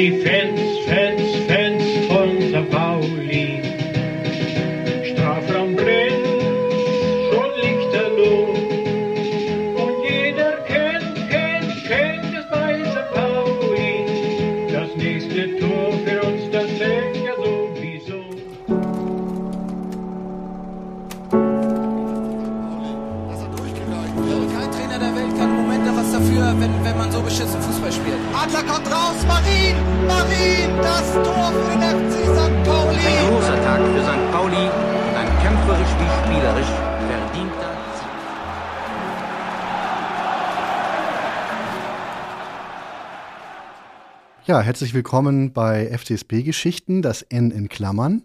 die Adler kommt raus, Marin, Marin, das Tor für den FC St. Pauli. Ein großer Tag für St. Pauli und ein kämpferisch wie spielerisch verdienter Sieg. Ja, herzlich willkommen bei FCSP Geschichten, das N in Klammern,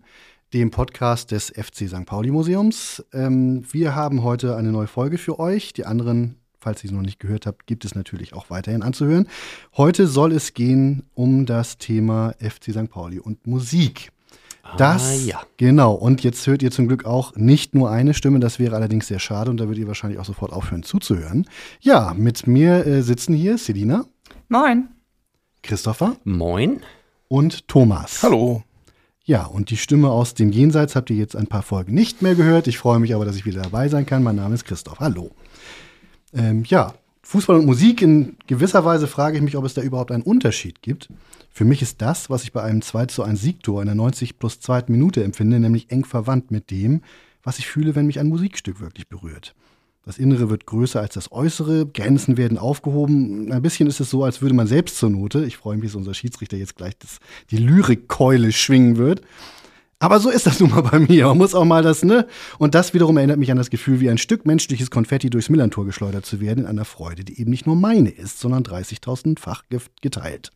dem Podcast des FC St. Pauli Museums. Ähm, wir haben heute eine neue Folge für euch. Die anderen, falls ihr sie noch nicht gehört habt, gibt es natürlich auch weiterhin anzuhören. Heute soll es gehen um das Thema FC St. Pauli und Musik. Das, ja. genau. Und jetzt hört ihr zum Glück auch nicht nur eine Stimme, das wäre allerdings sehr schade und da würdet ihr wahrscheinlich auch sofort aufhören zuzuhören. Ja, mit mir äh, sitzen hier Selina, Moin. Christopher Moin. und Thomas. Hallo. Ja, und die Stimme aus dem Jenseits habt ihr jetzt ein paar Folgen nicht mehr gehört. Ich freue mich aber, dass ich wieder dabei sein kann. Mein Name ist Christoph. Hallo. Ähm, ja, Fußball und Musik, in gewisser Weise frage ich mich, ob es da überhaupt einen Unterschied gibt. Für mich ist das, was ich bei einem 2 zu 1 Siegtor in der 90 plus 2. Minute empfinde, nämlich eng verwandt mit dem, was ich fühle, wenn mich ein Musikstück wirklich berührt. Das Innere wird größer als das Äußere, Grenzen werden aufgehoben. Ein bisschen ist es so, als würde man selbst zur Note, ich freue mich, dass unser Schiedsrichter jetzt gleich das, die Lyrikkeule schwingen wird. Aber so ist das nun mal bei mir. Man muss auch mal das, ne? Und das wiederum erinnert mich an das Gefühl, wie ein Stück menschliches Konfetti durchs Millantor geschleudert zu werden, in einer Freude, die eben nicht nur meine ist, sondern 30.000-fach geteilt.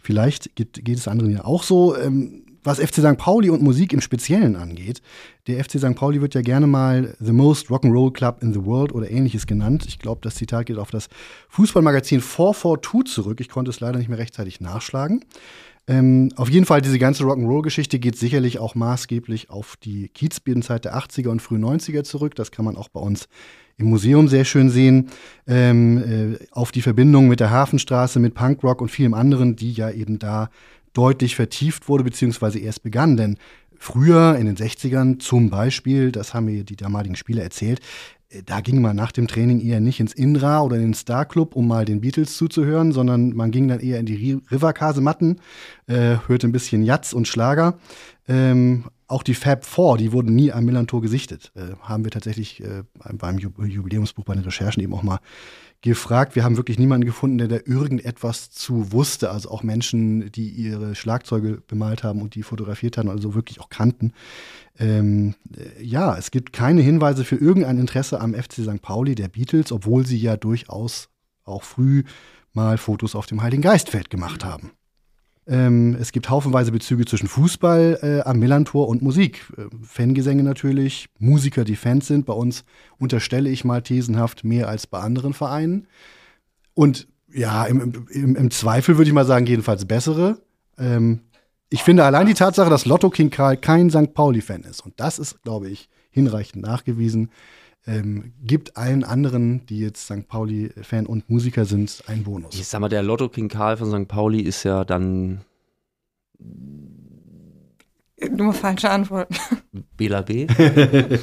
Vielleicht geht, geht es anderen ja auch so. Ähm, was FC St. Pauli und Musik im Speziellen angeht, der FC St. Pauli wird ja gerne mal The Most Rock'n'Roll Club in the World oder ähnliches genannt. Ich glaube, das Zitat geht auf das Fußballmagazin 442 zurück. Ich konnte es leider nicht mehr rechtzeitig nachschlagen. Ähm, auf jeden Fall, diese ganze Rock'n'Roll-Geschichte geht sicherlich auch maßgeblich auf die Kiezbiedenzeit der 80er und frühen 90er zurück. Das kann man auch bei uns im Museum sehr schön sehen. Ähm, äh, auf die Verbindung mit der Hafenstraße, mit Punkrock und vielem anderen, die ja eben da deutlich vertieft wurde, beziehungsweise erst begann. Denn früher, in den 60ern zum Beispiel, das haben mir die damaligen Spieler erzählt, äh, da ging man nach dem Training eher nicht ins Inra oder in den Star Club, um mal den Beatles zuzuhören, sondern man ging dann eher in die Ri- Riverkasematten, äh, hörte ein bisschen Jazz und Schlager. Ähm, auch die Fab Four, die wurden nie am Millantor gesichtet. Äh, haben wir tatsächlich äh, beim Ju- Jubiläumsbuch bei den Recherchen eben auch mal gefragt. Wir haben wirklich niemanden gefunden, der da irgendetwas zu wusste. Also auch Menschen, die ihre Schlagzeuge bemalt haben und die fotografiert haben, also wirklich auch kannten. Ähm, äh, ja, es gibt keine Hinweise für irgendein Interesse am FC St. Pauli der Beatles, obwohl sie ja durchaus auch früh mal Fotos auf dem Heiligen Geistfeld gemacht haben. Ähm, es gibt haufenweise Bezüge zwischen Fußball äh, am Millantor und Musik. Äh, Fangesänge natürlich, Musiker, die Fans sind. Bei uns unterstelle ich mal thesenhaft mehr als bei anderen Vereinen. Und ja, im, im, im Zweifel würde ich mal sagen, jedenfalls bessere. Ähm, ich finde allein die Tatsache, dass Lotto King Karl kein St. Pauli-Fan ist, und das ist, glaube ich, hinreichend nachgewiesen, ähm, gibt allen anderen, die jetzt St. Pauli-Fan und Musiker sind, einen Bonus. Ich sag mal, der Lotto King Karl von St. Pauli ist ja dann Nur falsche Antwort. Bela B.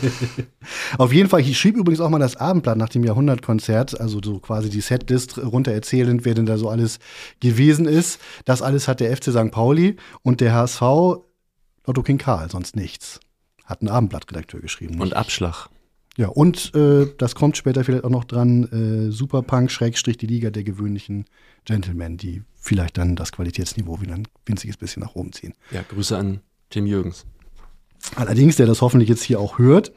Auf jeden Fall, ich schrieb übrigens auch mal das Abendblatt nach dem Jahrhundertkonzert, also so quasi die Setlist runter erzählend, wer denn da so alles gewesen ist. Das alles hat der FC St. Pauli und der HSV Lotto King Karl, sonst nichts. Hat ein Abendblattredakteur geschrieben. Und Abschlag. Ja, und äh, das kommt später vielleicht auch noch dran, äh, Superpunk, Schrägstrich, die Liga der gewöhnlichen Gentlemen, die vielleicht dann das Qualitätsniveau wieder ein winziges bisschen nach oben ziehen. Ja, Grüße an Tim Jürgens. Allerdings, der das hoffentlich jetzt hier auch hört,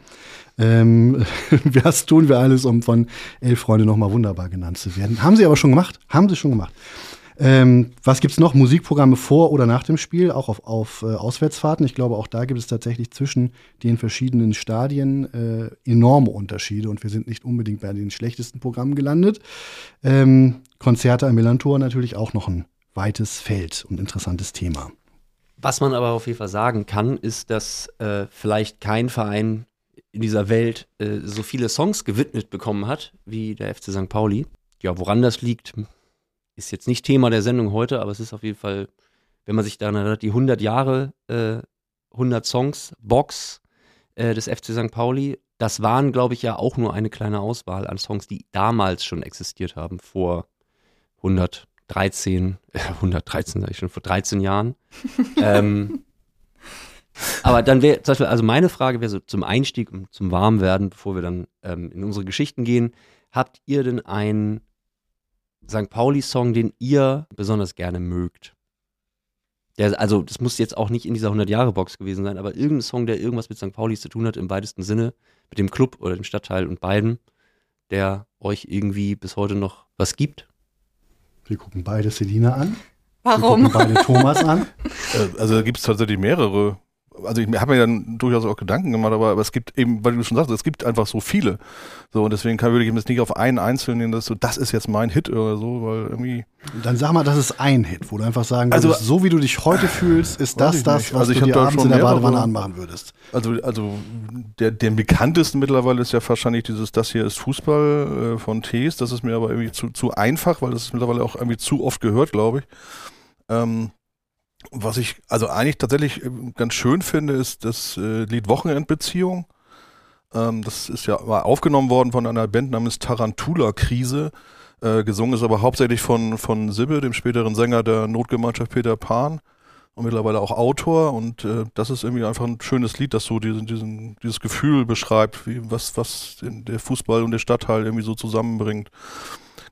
ähm, das tun wir alles, um von Elf Freunde nochmal wunderbar genannt zu werden. Haben sie aber schon gemacht. Haben sie schon gemacht. Ähm, was gibt's noch? Musikprogramme vor oder nach dem Spiel, auch auf, auf äh, Auswärtsfahrten. Ich glaube, auch da gibt es tatsächlich zwischen den verschiedenen Stadien äh, enorme Unterschiede und wir sind nicht unbedingt bei den schlechtesten Programmen gelandet. Ähm, Konzerte am Millantor natürlich auch noch ein weites Feld und interessantes Thema. Was man aber auf jeden Fall sagen kann, ist, dass äh, vielleicht kein Verein in dieser Welt äh, so viele Songs gewidmet bekommen hat wie der FC St. Pauli. Ja, woran das liegt, ist jetzt nicht Thema der Sendung heute, aber es ist auf jeden Fall wenn man sich daran erinnert, die 100 Jahre, äh, 100 Songs, Box äh, des FC St. Pauli, das waren, glaube ich, ja auch nur eine kleine Auswahl an Songs, die damals schon existiert haben, vor 113, äh, 113 sage ich schon, vor 13 Jahren. ähm, aber dann wäre, zum Beispiel, also meine Frage wäre so zum Einstieg und zum Warmwerden, bevor wir dann ähm, in unsere Geschichten gehen, habt ihr denn einen St. Pauli-Song, den ihr besonders gerne mögt? Der, also, das muss jetzt auch nicht in dieser 100-Jahre-Box gewesen sein, aber irgendein Song, der irgendwas mit St. Pauli zu tun hat, im weitesten Sinne, mit dem Club oder dem Stadtteil und beiden, der euch irgendwie bis heute noch was gibt? Wir gucken beide Selina an. Warum? Wir gucken beide Thomas an. Äh, Also da gibt es tatsächlich mehrere. Also ich habe mir dann durchaus auch Gedanken gemacht, aber, aber es gibt eben, weil du schon sagst, es gibt einfach so viele. So, und deswegen kann, würde ich jetzt nicht auf einen einzelnen nehmen, dass so, das ist jetzt mein Hit oder so, weil irgendwie. Dann sag mal, das ist ein Hit, wo du einfach sagen Also- würdest, so wie du dich heute fühlst, ist das das, was Also ich du dir abends in der Badewanne anmachen würdest. Also, also der, der bekanntesten mittlerweile ist ja wahrscheinlich dieses, das hier ist Fußball äh, von Tees. Das ist mir aber irgendwie zu, zu einfach, weil das ist mittlerweile auch irgendwie zu oft gehört, glaube ich. Ähm, was ich also eigentlich tatsächlich äh, ganz schön finde, ist das äh, Lied Wochenendbeziehung. Ähm, das ist ja mal aufgenommen worden von einer Band namens Tarantula-Krise. Äh, gesungen ist aber hauptsächlich von, von Sibbe, dem späteren Sänger der Notgemeinschaft Peter Pan und mittlerweile auch Autor. Und das ist irgendwie einfach ein schönes Lied, das so diesen, diesen, dieses Gefühl beschreibt, wie, was, was der Fußball und der Stadtteil irgendwie so zusammenbringt.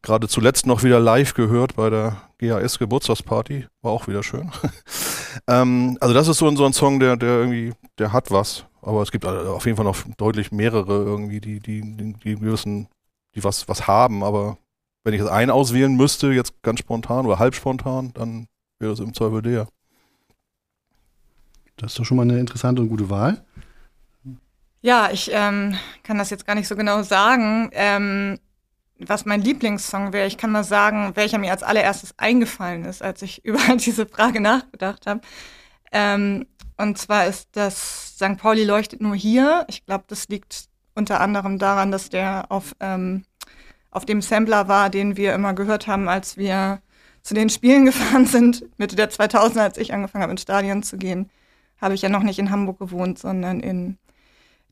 Gerade zuletzt noch wieder live gehört bei der GAS Geburtstagsparty. War auch wieder schön. ähm, also das ist so ein, so ein Song, der, der irgendwie, der hat was. Aber es gibt auf jeden Fall noch deutlich mehrere irgendwie, die, die, die, die gewissen, die was, was haben. Aber wenn ich jetzt einen auswählen müsste, jetzt ganz spontan oder halb spontan, dann wäre das im Zweifel der. Das ist doch schon mal eine interessante und gute Wahl. Ja, ich ähm, kann das jetzt gar nicht so genau sagen, ähm, was mein Lieblingssong wäre. Ich kann mal sagen, welcher mir als allererstes eingefallen ist, als ich über diese Frage nachgedacht habe. Ähm, und zwar ist das St. Pauli leuchtet nur hier. Ich glaube, das liegt unter anderem daran, dass der auf, ähm, auf dem Sampler war, den wir immer gehört haben, als wir zu den Spielen gefahren sind, Mitte der 2000er, als ich angefangen habe, ins Stadion zu gehen, habe ich ja noch nicht in Hamburg gewohnt, sondern in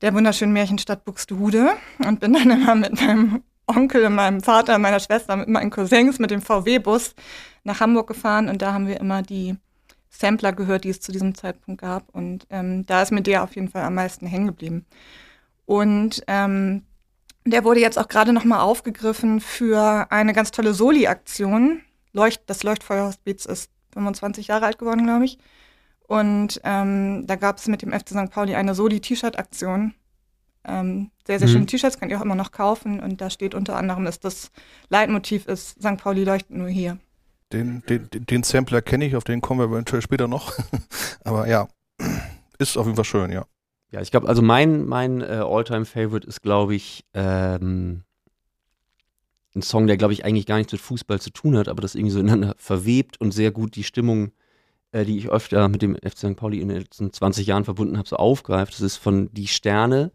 der wunderschönen Märchenstadt Buxtehude und bin dann immer mit meinem Onkel meinem Vater, meiner Schwester, mit meinen Cousins mit dem VW-Bus nach Hamburg gefahren und da haben wir immer die Sampler gehört, die es zu diesem Zeitpunkt gab und ähm, da ist mir der auf jeden Fall am meisten hängen geblieben. Und ähm, der wurde jetzt auch gerade nochmal aufgegriffen für eine ganz tolle Soli-Aktion. Leucht, das Leuchtfeuerhospiz ist 25 Jahre alt geworden, glaube ich. Und ähm, da gab es mit dem FC St. Pauli eine Soli-T-Shirt-Aktion. Ähm, sehr, sehr Mhm. schöne T-Shirts könnt ihr auch immer noch kaufen. Und da steht unter anderem, dass das Leitmotiv ist, St. Pauli leuchtet nur hier. Den, den, den Sampler kenne ich, auf den kommen wir eventuell später noch. Aber ja, ist auf jeden Fall schön, ja. Ja, ich glaube, also mein, mein äh, All-Time-Favorite ist, glaube ich, ähm, ein Song, der, glaube ich, eigentlich gar nichts mit Fußball zu tun hat, aber das irgendwie so ineinander verwebt und sehr gut die Stimmung, äh, die ich öfter mit dem FC St. Pauli in den letzten 20 Jahren verbunden habe, so aufgreift. Das ist von Die Sterne,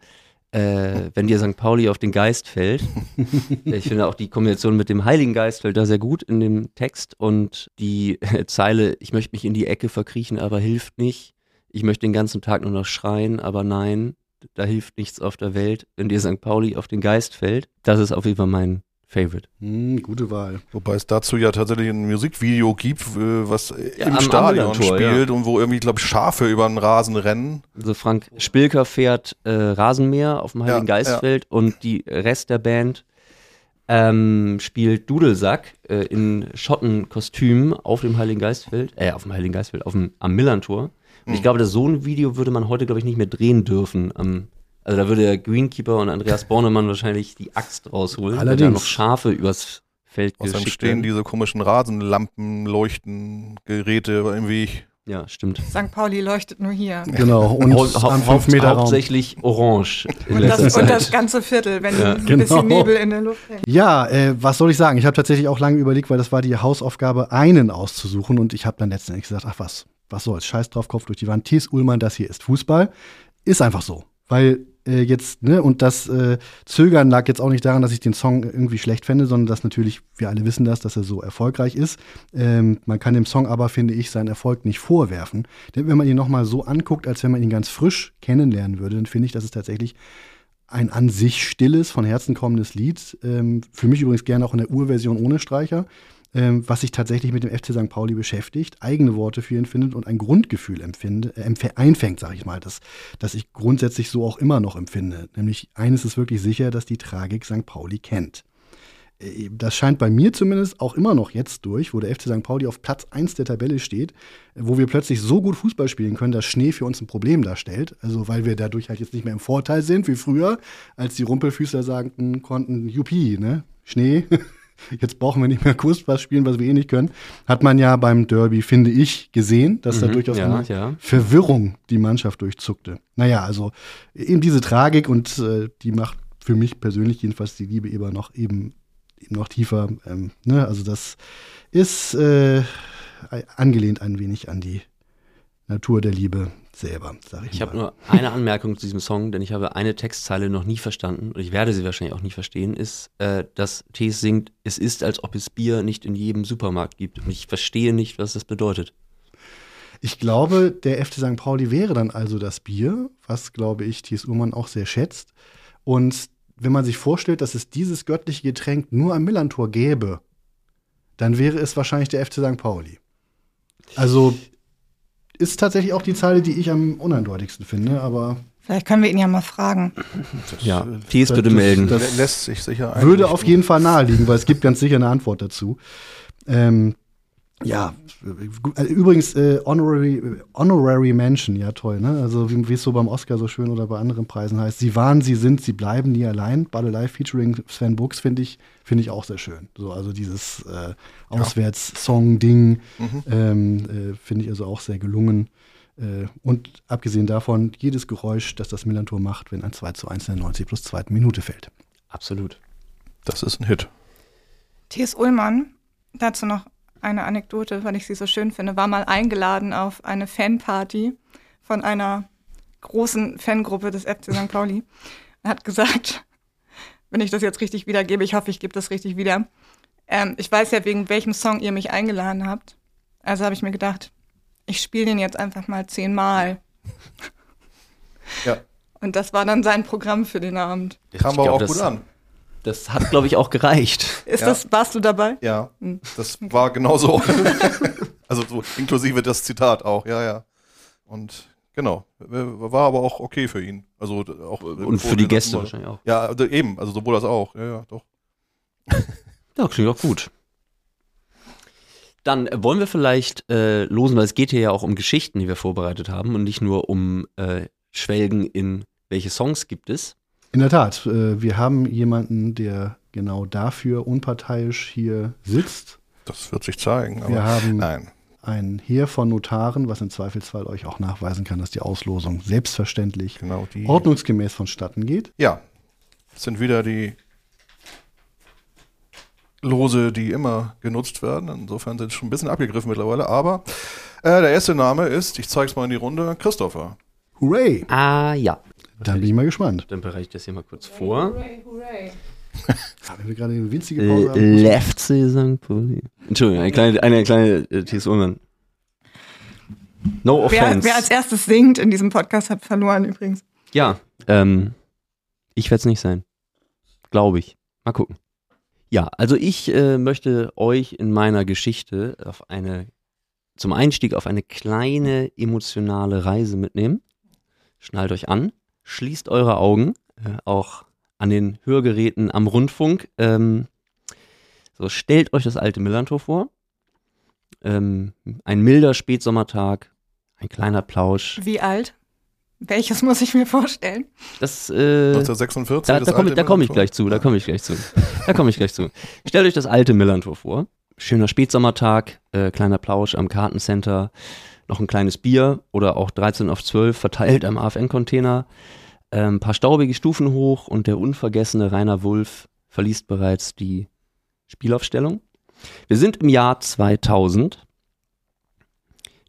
äh, wenn dir St. Pauli auf den Geist fällt. ich finde auch die Kombination mit dem Heiligen Geist fällt da sehr gut in dem Text und die Zeile, ich möchte mich in die Ecke verkriechen, aber hilft nicht. Ich möchte den ganzen Tag nur noch schreien, aber nein, da hilft nichts auf der Welt, wenn dir St. Pauli auf den Geist fällt. Das ist auf jeden Fall mein Favorite. Hm, gute Wahl. Wobei es dazu ja tatsächlich ein Musikvideo gibt, was Ja, im Stadion spielt und wo irgendwie, glaube ich, Schafe über den Rasen rennen. Also Frank Spilker fährt äh, Rasenmäher auf dem Heiligen Ja, Geistfeld und die Rest der Band ähm, spielt Dudelsack äh, in Schottenkostüm auf dem Heiligen Geistfeld, äh, auf dem Heiligen Geistfeld, auf dem, am Millantor. Und ich Hm. glaube, das so ein Video würde man heute, glaube ich, nicht mehr drehen dürfen. Am, also da würde der Greenkeeper und Andreas Bornemann wahrscheinlich die Axt rausholen, weil da Allerdings. noch Schafe übers Feld Außerdem geschickt stehen werden. diese komischen Rasenlampen, Leuchten, Geräte im Weg. Ja, stimmt. St. Pauli leuchtet nur hier. Genau. Und Hau- hau- am hau- 5 Meter Raum. hauptsächlich orange in Und das, und das ganze Viertel, wenn Ja. ein Genau. bisschen Nebel in der Luft hängt. Ja, äh, was soll ich sagen? Ich habe tatsächlich auch lange überlegt, weil das war die Hausaufgabe, einen auszusuchen. Und ich habe dann letztendlich gesagt, ach was, was soll's, scheiß drauf, Kopf durch die Wand. Thies Ullmann, das hier ist Fußball. Ist einfach so. Weil äh, jetzt, ne, und das äh, Zögern lag jetzt auch nicht daran, dass ich den Song irgendwie schlecht fände, sondern dass natürlich, wir alle wissen das, dass er so erfolgreich ist. Ähm, man kann dem Song aber, finde ich, seinen Erfolg nicht vorwerfen. Denn wenn man ihn nochmal so anguckt, als wenn man ihn ganz frisch kennenlernen würde, dann finde ich, dass es tatsächlich ein an sich stilles, von Herzen kommendes Lied. Ähm, für mich übrigens gerne auch in der Urversion ohne Streicher ähm, was sich tatsächlich mit dem FC St. Pauli beschäftigt, eigene Worte für ihn findet und ein Grundgefühl empfinde, äh, einfängt, sage ich mal, das, das ich grundsätzlich so auch immer noch empfinde. Nämlich eines ist wirklich sicher, dass die Tragik St. Pauli kennt. Äh, das scheint bei mir zumindest auch immer noch jetzt durch, wo der FC St. Pauli auf Platz 1 der Tabelle steht, wo wir plötzlich so gut Fußball spielen können, dass Schnee für uns ein Problem darstellt. Also weil wir dadurch halt jetzt nicht mehr im Vorteil sind wie früher, als die Rumpelfüßler sagten konnten, Juppie, ne? Schnee, jetzt brauchen wir nicht mehr Kunstpass spielen, was wir eh nicht können, hat man ja beim Derby, finde ich, gesehen, dass Mhm, da durchaus ja, eine ja. Verwirrung die Mannschaft durchzuckte. Naja, also eben diese Tragik und äh, die macht für mich persönlich jedenfalls die Liebe eben noch eben, eben noch tiefer. Ähm, ne? Also das ist äh, angelehnt ein wenig an die Natur der Liebe selber, sage ich, Ich mal. habe nur eine Anmerkung zu diesem Song, denn ich habe eine Textzeile noch nie verstanden und ich werde sie wahrscheinlich auch nie verstehen, ist, äh, dass Tees singt, es ist, als ob es Bier nicht in jedem Supermarkt gibt. Und ich verstehe nicht, was das bedeutet. Ich glaube, der FC St. Pauli wäre dann also das Bier, was, glaube ich, Thies Uhrmann auch sehr schätzt. Und wenn man sich vorstellt, dass es dieses göttliche Getränk nur am Millantor gäbe, dann wäre es wahrscheinlich der FC St. Pauli. Also ist tatsächlich auch die Zeile, die ich am uneindeutigsten finde, aber Vielleicht können wir ihn ja mal fragen. Ja, Tees das- bitte das- melden. das- Lä- lässt sich sicher würde einrichten. auf jeden Fall naheliegen, weil es gibt ganz sicher eine Antwort dazu. Ähm, ja, äh, übrigens äh, Honorary, Honorary Mention, ja toll, ne? Also wie es so beim Oscar so schön oder bei anderen Preisen heißt. Sie waren, sie sind, sie bleiben nie allein. Bade Live featuring Sven Brooks finde ich, finde ich auch sehr schön. So, also dieses äh, Auswärts-Song-Ding ähm, äh, finde ich also auch sehr gelungen. Äh, und abgesehen davon, jedes Geräusch, das das Millantor macht, wenn ein 2 zu 1 in der 90 plus zweiten Minute fällt. Absolut. Das ist ein Hit. T.S. Ullmann, dazu noch eine Anekdote, weil ich sie so schön finde, war mal eingeladen auf eine Fanparty von einer großen Fangruppe des FC St. Pauli. Er hat gesagt, wenn ich das jetzt richtig wiedergebe, ich hoffe, ich gebe das richtig wieder. Ähm, ich weiß ja, wegen welchem Song ihr mich eingeladen habt. Also habe ich mir gedacht, ich spiele den jetzt einfach mal zehnmal. Ja. Und das war dann sein Programm für den Abend. Kam Ich aber glaub, auch gut an. Das hat, glaube ich, auch gereicht. Ist Ja. das, warst du dabei? Ja, Hm. das war genau so. also so inklusive das Zitat auch, ja, ja. Und genau, war aber auch okay für ihn. Also auch Und für die Gäste wahrscheinlich auch. Ja, also eben, also sowohl das auch. Ja, ja, doch. Ja, klingt auch gut. Dann äh, wollen wir vielleicht äh, losen, weil es geht hier ja auch um Geschichten, die wir vorbereitet haben und nicht nur um äh, Schwelgen in welche Songs gibt es. In der Tat, äh, wir haben jemanden, der genau dafür unparteiisch hier sitzt. Das wird sich zeigen. Aber Wir haben nein. ein Heer von Notaren, was im Zweifelsfall euch auch nachweisen kann, dass die Auslosung selbstverständlich Genau die. ordnungsgemäß vonstatten geht. Ja, es sind wieder die Lose, die immer genutzt werden. Insofern sind sie schon ein bisschen abgegriffen mittlerweile. Aber äh, der erste Name ist, ich zeige es mal in die Runde, Christopher. Hooray! Ah, ja. Dann bin ich mal gespannt. Dann bereite ich das hier mal kurz vor. Ja, wenn wir gerade eine winzige Pause L haben. Left St. Pauli. Entschuldigung, eine kleine, eine kleine äh, T.S. Ullmann. No Wer, offense. wer als erstes singt in diesem Podcast, hat verloren übrigens. Ja, ähm, ich werde es nicht sein. Glaube ich. Mal gucken. Ja, also ich äh, möchte euch in meiner Geschichte auf eine, zum Einstieg auf eine kleine emotionale Reise mitnehmen. Schnallt euch an, schließt eure Augen, äh, auch an den Hörgeräten am Rundfunk. Ähm, so, stellt euch das alte Millantor vor. Ähm, ein milder Spätsommertag, ein kleiner Plausch. Wie alt? Welches muss ich mir vorstellen? Das, äh, 1946. Da, das da komme da komm ich gleich zu, da komme ich gleich zu. Da komme ich gleich zu. Stellt euch das alte Millantor vor. Schöner Spätsommertag, äh, kleiner Plausch am Kartencenter, noch ein kleines Bier oder auch 13 auf 12 verteilt am AFN-Container. Ein paar staubige Stufen hoch und der unvergessene Rainer Wulff verliest bereits die Spielaufstellung. Wir sind im Jahr 2000.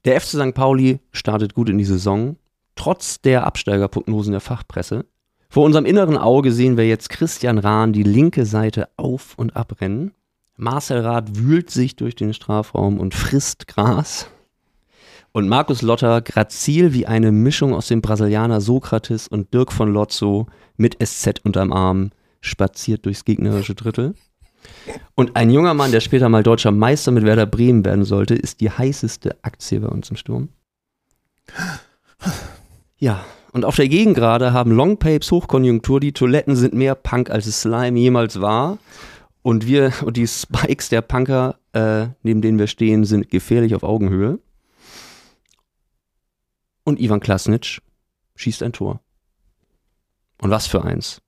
Der FC St. Pauli startet gut in die Saison, trotz der Absteigerprognosen der Fachpresse. Vor unserem inneren Auge sehen wir jetzt Christian Rahn die linke Seite auf und abrennen. Marcel Rath wühlt sich durch den Strafraum und frisst Gras. Und Markus Lotter grazil wie eine Mischung aus dem Brasilianer Sokrates und Dirk von Lotzo mit SZ unterm Arm spaziert durchs gegnerische Drittel. Und ein junger Mann, der später mal deutscher Meister mit Werder Bremen werden sollte, ist die heißeste Aktie bei uns im Sturm. Ja, und auf der Gegengrade haben Longpapes Hochkonjunktur, die Toiletten sind mehr Punk als es Slime jemals war. Und wir und die Spikes der Punker, äh, neben denen wir stehen, sind gefährlich auf Augenhöhe. Und Ivan Klasnic schießt ein Tor. Und was für eins.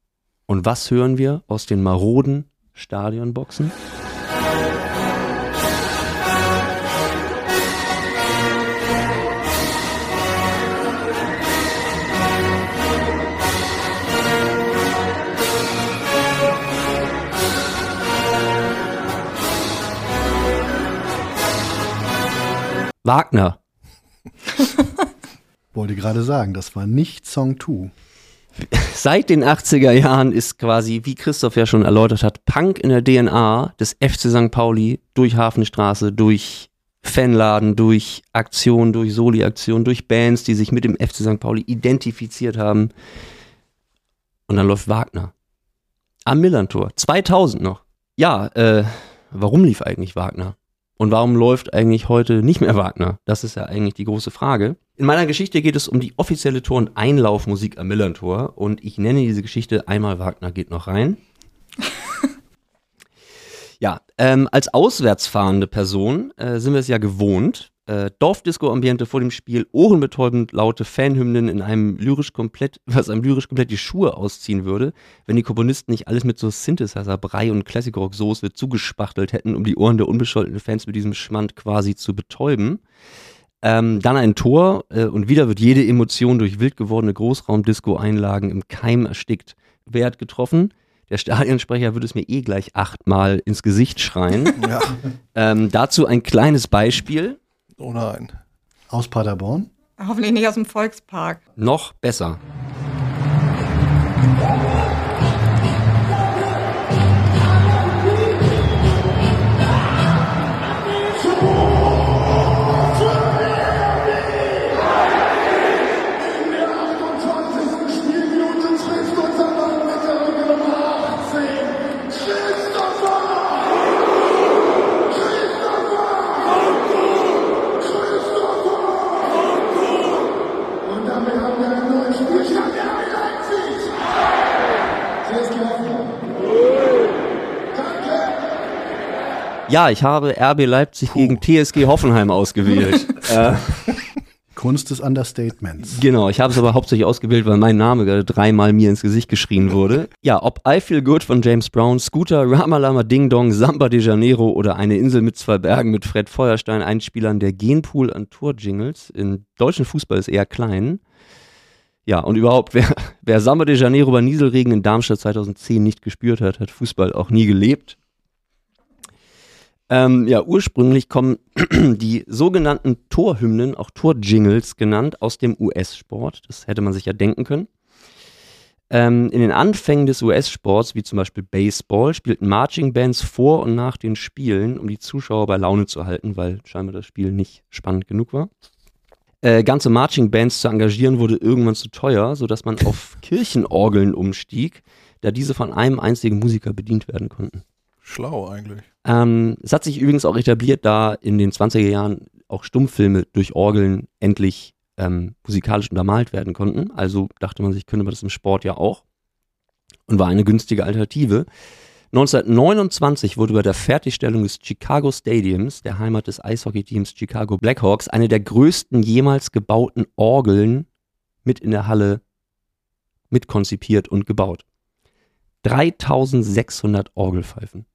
Und was hören wir aus den maroden Stadionboxen? Wagner. Wollte gerade sagen, das war nicht Song 2. Seit den 80er Jahren ist quasi, wie Christoph ja schon erläutert hat, Punk in der DNA des FC St. Pauli durch Hafenstraße, durch Fanladen, durch Aktionen, durch Soli-Aktionen, durch Bands, die sich mit dem FC St. Pauli identifiziert haben. Und dann läuft Wagner. Am Millantor. 2000 noch. Ja, äh, warum lief eigentlich Wagner? Und warum läuft eigentlich heute nicht mehr Wagner? Das ist ja eigentlich die große Frage. In meiner Geschichte geht es um die offizielle Tor- und Einlaufmusik am Millantor und ich nenne diese Geschichte einmal Wagner geht noch rein. ja, ähm, als auswärts fahrende Person äh, sind wir es ja gewohnt, äh, Dorfdisco-Ambiente vor dem Spiel, ohrenbetäubend laute Fanhymnen in einem lyrisch komplett, was einem lyrisch komplett die Schuhe ausziehen würde, wenn die Komponisten nicht alles mit so Synthesizer, Brei und Classic Rock Soße zugespachtelt hätten, um die Ohren der unbescholtenen Fans mit diesem Schmand quasi zu betäuben. Ähm, dann ein Tor äh, und wieder wird jede Emotion durch wild gewordene Großraumdisco-Einlagen im Keim erstickt. Wer hat getroffen? Der Stadionsprecher würde es mir eh gleich achtmal ins Gesicht schreien. Ja. Ähm, dazu ein kleines Beispiel. Oh nein. Aus Paderborn? Hoffentlich nicht aus dem Volkspark. Noch besser. Ja, ich habe RB Leipzig gegen TSG Hoffenheim ausgewählt. äh, Kunst des Understatements. genau, ich habe es aber hauptsächlich ausgewählt, weil mein Name gerade dreimal mir ins Gesicht geschrien wurde. Ja, ob I Feel Good von James Brown, Scooter, Ramalama Ding Dong, Samba de Janeiro oder eine Insel mit zwei Bergen mit Fred Feuerstein, Einspielern der Genpool an Tour-Jingles. Im deutschen Fußball ist eher klein. Ja, und überhaupt, wer, wer Samba de Janeiro bei Nieselregen in Darmstadt 2010 nicht gespürt hat, hat Fußball auch nie gelebt. Ähm, ja, ursprünglich kommen die sogenannten Torhymnen, auch Torjingles genannt, aus dem US-Sport. Das hätte man sich ja denken können. Ähm, in den Anfängen des US-Sports, wie zum Beispiel Baseball, spielten Marching Bands vor und nach den Spielen, um die Zuschauer bei Laune zu halten, weil scheinbar das Spiel nicht spannend genug war. Äh, ganze Marching Bands zu engagieren wurde irgendwann zu teuer, sodass man auf Kirchenorgeln umstieg, da diese von einem einzigen Musiker bedient werden konnten. Schlau eigentlich. Ähm, es hat sich übrigens auch etabliert, da in den 20er Jahren auch Stummfilme durch Orgeln endlich ähm, musikalisch untermalt werden konnten. Also dachte man sich, könnte man das im Sport ja auch. Und war eine günstige Alternative. 1929 wurde bei der Fertigstellung des Chicago Stadiums, der Heimat des Eishockeyteams Chicago Blackhawks, eine der größten jemals gebauten Orgeln mit in der Halle mitkonzipiert und gebaut. 3600 Orgelpfeifen.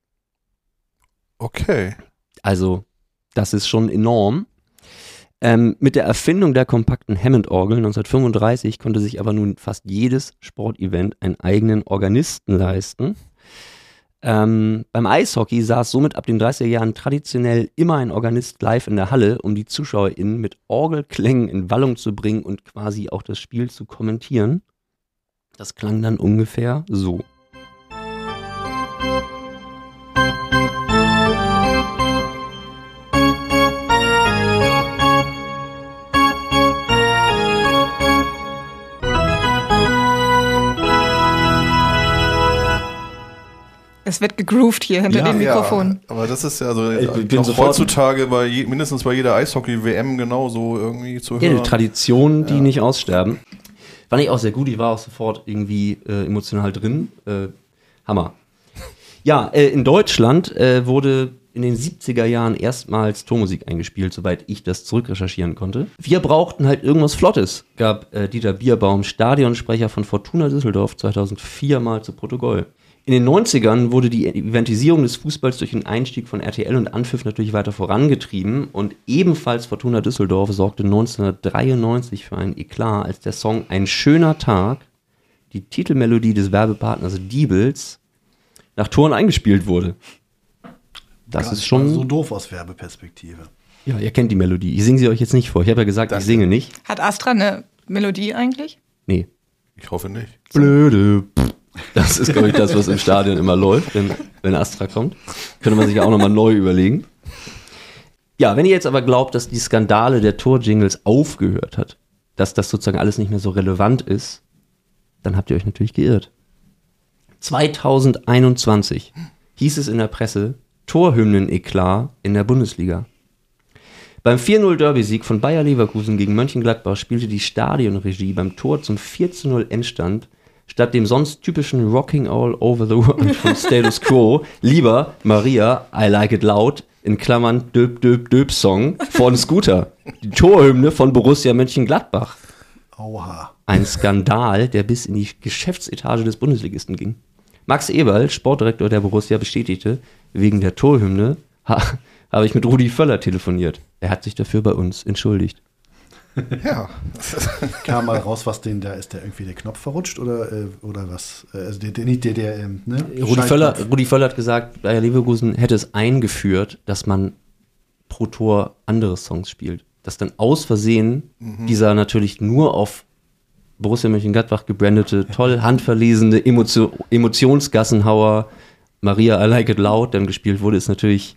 Okay. Also, das ist schon enorm. Ähm, mit der Erfindung der kompakten Hammond-Orgel 1935 konnte sich aber nun fast jedes Sportevent einen eigenen Organisten leisten. Ähm, beim Eishockey saß somit ab den 30er Jahren traditionell immer ein Organist live in der Halle, um die ZuschauerInnen mit Orgelklängen in Wallung zu bringen und quasi auch das Spiel zu kommentieren. Das klang dann ungefähr so. Es wird gegroovt hier hinter dem Mikrofon. Ja, aber das ist ja also Ich bin noch sofort- heutzutage bei je, mindestens bei jeder Eishockey-WM genauso irgendwie zu Ja, hören. eine Tradition, die nicht aussterben. Fand ich auch sehr gut. Ich war auch sofort irgendwie äh, emotional drin. Äh, Hammer. Ja, äh, in Deutschland äh, wurde in den 70er Jahren erstmals Tormusik eingespielt, soweit ich das zurückrecherchieren konnte. Wir brauchten halt irgendwas Flottes, gab äh, Dieter Bierbaum, Stadionsprecher von Fortuna Düsseldorf 2004 mal zu Protokoll. In den 90ern wurde die Eventisierung des Fußballs durch den Einstieg von RTL und Anpfiff natürlich weiter vorangetrieben und ebenfalls Fortuna Düsseldorf sorgte 1993 für einen Eklat, als der Song Ein schöner Tag, die Titelmelodie des Werbepartners Diebels, nach Toren eingespielt wurde. Das Gar ist schon. so doof aus Werbeperspektive. ja, ihr kennt die Melodie. Ich singe sie euch jetzt nicht vor. Ich habe ja gesagt, ich singe nicht. Hat Astra eine Melodie eigentlich? Nee. Ich hoffe nicht. Blöde. Das ist, glaube ich, das, was im Stadion immer läuft, wenn, wenn Astra kommt. Könnte man sich ja auch nochmal neu überlegen. Ja, wenn ihr jetzt aber glaubt, dass die Skandale der Torjingles aufgehört hat, dass das sozusagen alles nicht mehr so relevant ist, dann habt ihr euch natürlich geirrt. 2021 hieß es in der Presse Torhymnen-Eklat in der Bundesliga. Beim 4-0-Derby-Sieg von Bayer Leverkusen gegen Mönchengladbach spielte die Stadionregie beim Tor zum 4-0 Endstand statt dem sonst typischen Rocking All Over the World von Status Quo lieber Maria I Like It Loud in Klammern Döp Döp Döp Song von Scooter. Die Torhymne von Borussia Mönchengladbach. Aua. Ein Skandal, der bis in die Geschäftsetage des Bundesligisten ging. Max Eberl, Sportdirektor der Borussia, bestätigte, wegen der Torhymne ha, habe ich mit Rudi Völler telefoniert. Er hat sich dafür bei uns entschuldigt. Ja. Kam mal raus, was denn da ist, der irgendwie der Knopf verrutscht oder, äh, oder was? Äh, Also der, der nicht der, der, ähm, ne? Rudi Völler, Rudi Völler hat gesagt, Bayer Leverkusen hätte es eingeführt, dass man pro Tor andere Songs spielt. Dass dann aus Versehen dieser natürlich nur auf Borussia Mönchengladbach gebrandete, toll handverlesene Emotio Emotionsgassenhauer Maria I Like It Loud dann gespielt wurde, ist natürlich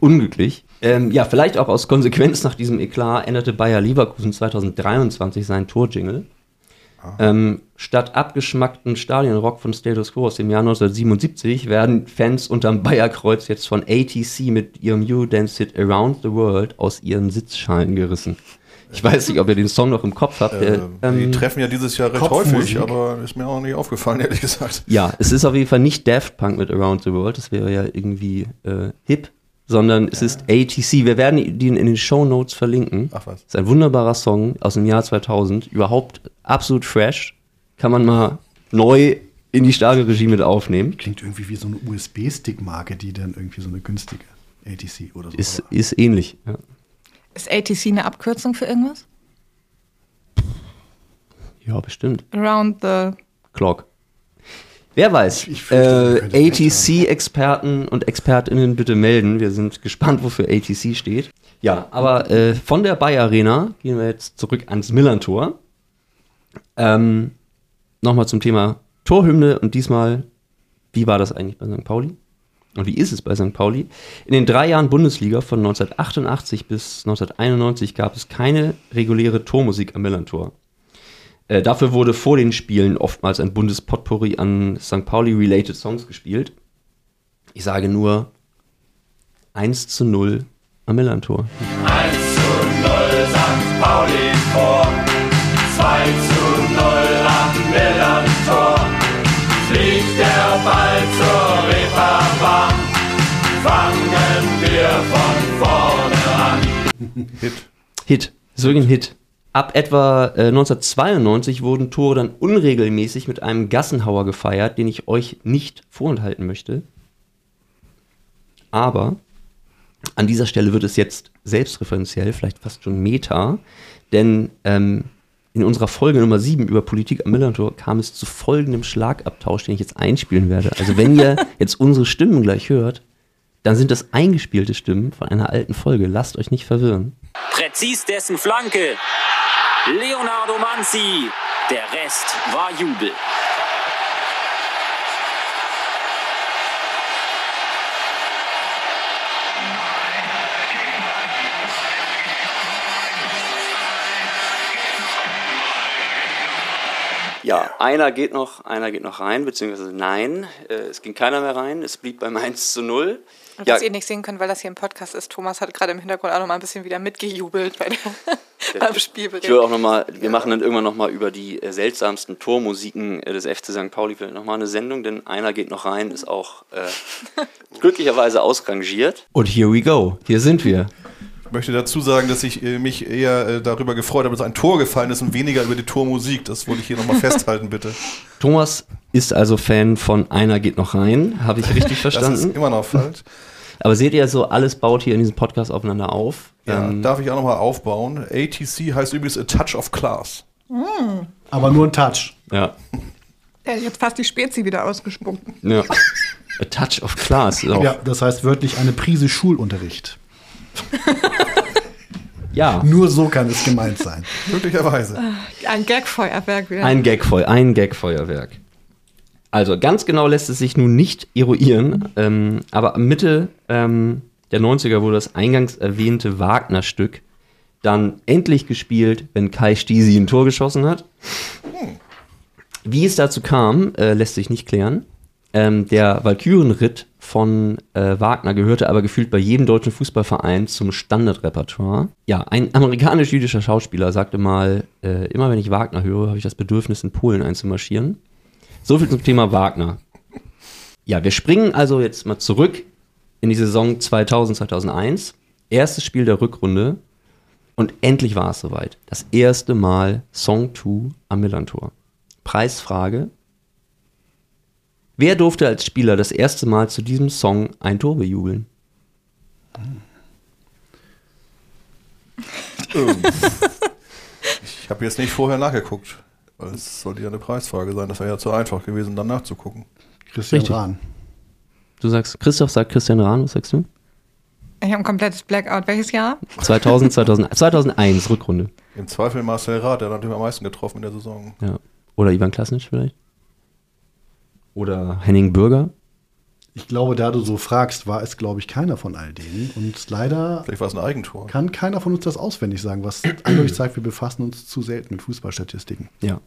unglücklich. Ähm, ja, vielleicht auch aus Konsequenz nach diesem Eklat änderte Bayer Leverkusen 2023 seinen Torjingle. Ähm, statt abgeschmackten Stadionrock von Status Quo aus dem Jahr 1977 werden Fans unterm Bayerkreuz jetzt von ATC mit ihrem You Dance It Around the World aus ihren Sitzschalen gerissen. Ich weiß nicht, ob ihr den Song noch im Kopf habt. Der, Ähm, die treffen ja dieses Jahr recht Kopfmusik. häufig, aber ist mir auch nicht aufgefallen, ehrlich gesagt. ja, es ist auf jeden Fall nicht Daft Punk mit Around the World, das wäre ja irgendwie äh, hip, sondern es ist ATC. Wir werden den in den Show Notes verlinken. Ach was. ist ein wunderbarer Song aus dem Jahr 2000. Überhaupt absolut fresh. Kann man mal neu in die Stadionregie mit aufnehmen. Klingt irgendwie wie so eine USB-Stick-Marke, die dann irgendwie so eine günstige ATC oder so. Ist, aber- ist ähnlich. Ja. Ist ATC eine Abkürzung für irgendwas? ja, bestimmt. Around the. Clock. Wer weiß. Ich wir Äh, ATC-Experten und Expertinnen bitte melden. Wir sind gespannt, wofür ATC steht. Ja, aber äh, von der Bayer Arena gehen wir jetzt zurück ans Millantor. Ähm, Nochmal zum Thema Torhymne und diesmal, wie war das eigentlich bei St. Pauli? Und wie ist es bei St. Pauli? In den drei Jahren Bundesliga von 1988 bis 1991 gab es keine reguläre Tormusik am Millantor. Äh, dafür wurde vor den Spielen oftmals ein Bundespotpourri an St. Pauli-related Songs gespielt. Ich sage nur 1 zu 0 am Millantor. 1 zu 0 St. Pauli vor, 2 zu 0 am Millantor. Fliegt der Ball zur Reeperbahn, fangen wir von vorne an. Hit. Hit. Ist wirklich ein Hit. Ab etwa äh, 1992 wurden Tore dann unregelmäßig mit einem Gassenhauer gefeiert, den ich euch nicht vorenthalten möchte. Aber an dieser Stelle wird es jetzt selbstreferenziell, vielleicht fast schon Meta, denn ähm, in unserer Folge Nummer 7 über Politik am Millantor kam es zu folgendem Schlagabtausch, den ich jetzt einspielen werde. Also wenn ihr jetzt unsere Stimmen gleich hört, dann sind das eingespielte Stimmen von einer alten Folge. Lasst euch nicht verwirren. Präzis dessen Flanke. Leonardo Manzi. Der Rest war Jubel. Ja, einer geht noch, einer geht noch rein, beziehungsweise nein, äh, es ging keiner mehr rein, es blieb beim 1 zu 0. Und was ihr nicht sehen könnt, weil das hier ein Podcast ist, Thomas hat gerade im Hintergrund auch noch mal ein bisschen wieder mitgejubelt bei der, beim Spielbericht. Ich will auch noch mal, wir machen dann irgendwann noch mal über die äh, seltsamsten Tormusiken äh, des FC St. Pauli vielleicht noch mal eine Sendung, denn einer geht noch rein, ist auch äh, glücklicherweise ausrangiert. Und here we go, hier sind wir. Ich möchte dazu sagen, dass ich äh, mich eher äh, darüber gefreut habe, dass ein Tor gefallen ist und weniger über die Tormusik. Das wollte ich hier nochmal festhalten, bitte. Thomas ist also Fan von Einer geht noch rein, habe ich richtig Das verstanden? ist immer noch falsch. Aber seht ihr so, alles baut hier in diesem Podcast aufeinander auf. Ja, Ähm, darf ich auch nochmal aufbauen. ATC heißt übrigens A Touch of Class. Aber nur ein Touch. ja. Er hat jetzt fast die Spezi wieder ausgespuckt. ja. A touch of class. Auch, Ja, das heißt wörtlich eine Prise Schulunterricht. ja. Nur so kann es gemeint sein. Möglicherweise. Ein Gagfeuerwerk wieder. Ein Gagfeuer, ein Gagfeuerwerk. Also ganz genau lässt es sich nun nicht eruieren, ähm, aber Mitte ähm, der 90er wurde das eingangs erwähnte Wagner-Stück dann endlich gespielt, wenn Kai Stisi ein Tor geschossen hat. Wie es dazu kam, äh, lässt sich nicht klären. Ähm, der Walkürenritt von äh, Wagner gehörte aber gefühlt bei jedem deutschen Fußballverein zum Standardrepertoire. Ja, ein amerikanisch-jüdischer Schauspieler sagte mal, äh, immer wenn ich Wagner höre, habe ich das Bedürfnis, in Polen einzumarschieren. So viel zum Thema Wagner. Ja, wir springen also jetzt mal zurück in die Saison 2000, 2001. Erstes Spiel der Rückrunde. Und endlich war es soweit. Das erste Mal Song 2 am Millantor. Preisfrage. Wer durfte als Spieler das erste Mal zu diesem Song ein Tor bejubeln? Ich habe jetzt nicht vorher nachgeguckt. Weil es sollte ja eine Preisfrage sein. Das wäre ja zu einfach gewesen, dann nachzugucken. Christian Richtig. Rahn. Du sagst, Christoph sagt Christian Rahn, was sagst du? Ich habe ein komplettes Blackout. Welches Jahr? 2000, 2000, 2001, Rückrunde. Im Zweifel Marcel Rath, der hat natürlich am meisten getroffen in der Saison. Ja. Oder Ivan Klasnitsch vielleicht? Oder Henning Bürger? Ich glaube, da du so fragst, war es, glaube ich, keiner von all denen. Und leider Vielleicht war es ein Eigentor. kann keiner von uns das auswendig sagen, was eindeutig zeigt, wir befassen uns zu selten mit Fußballstatistiken. Ja.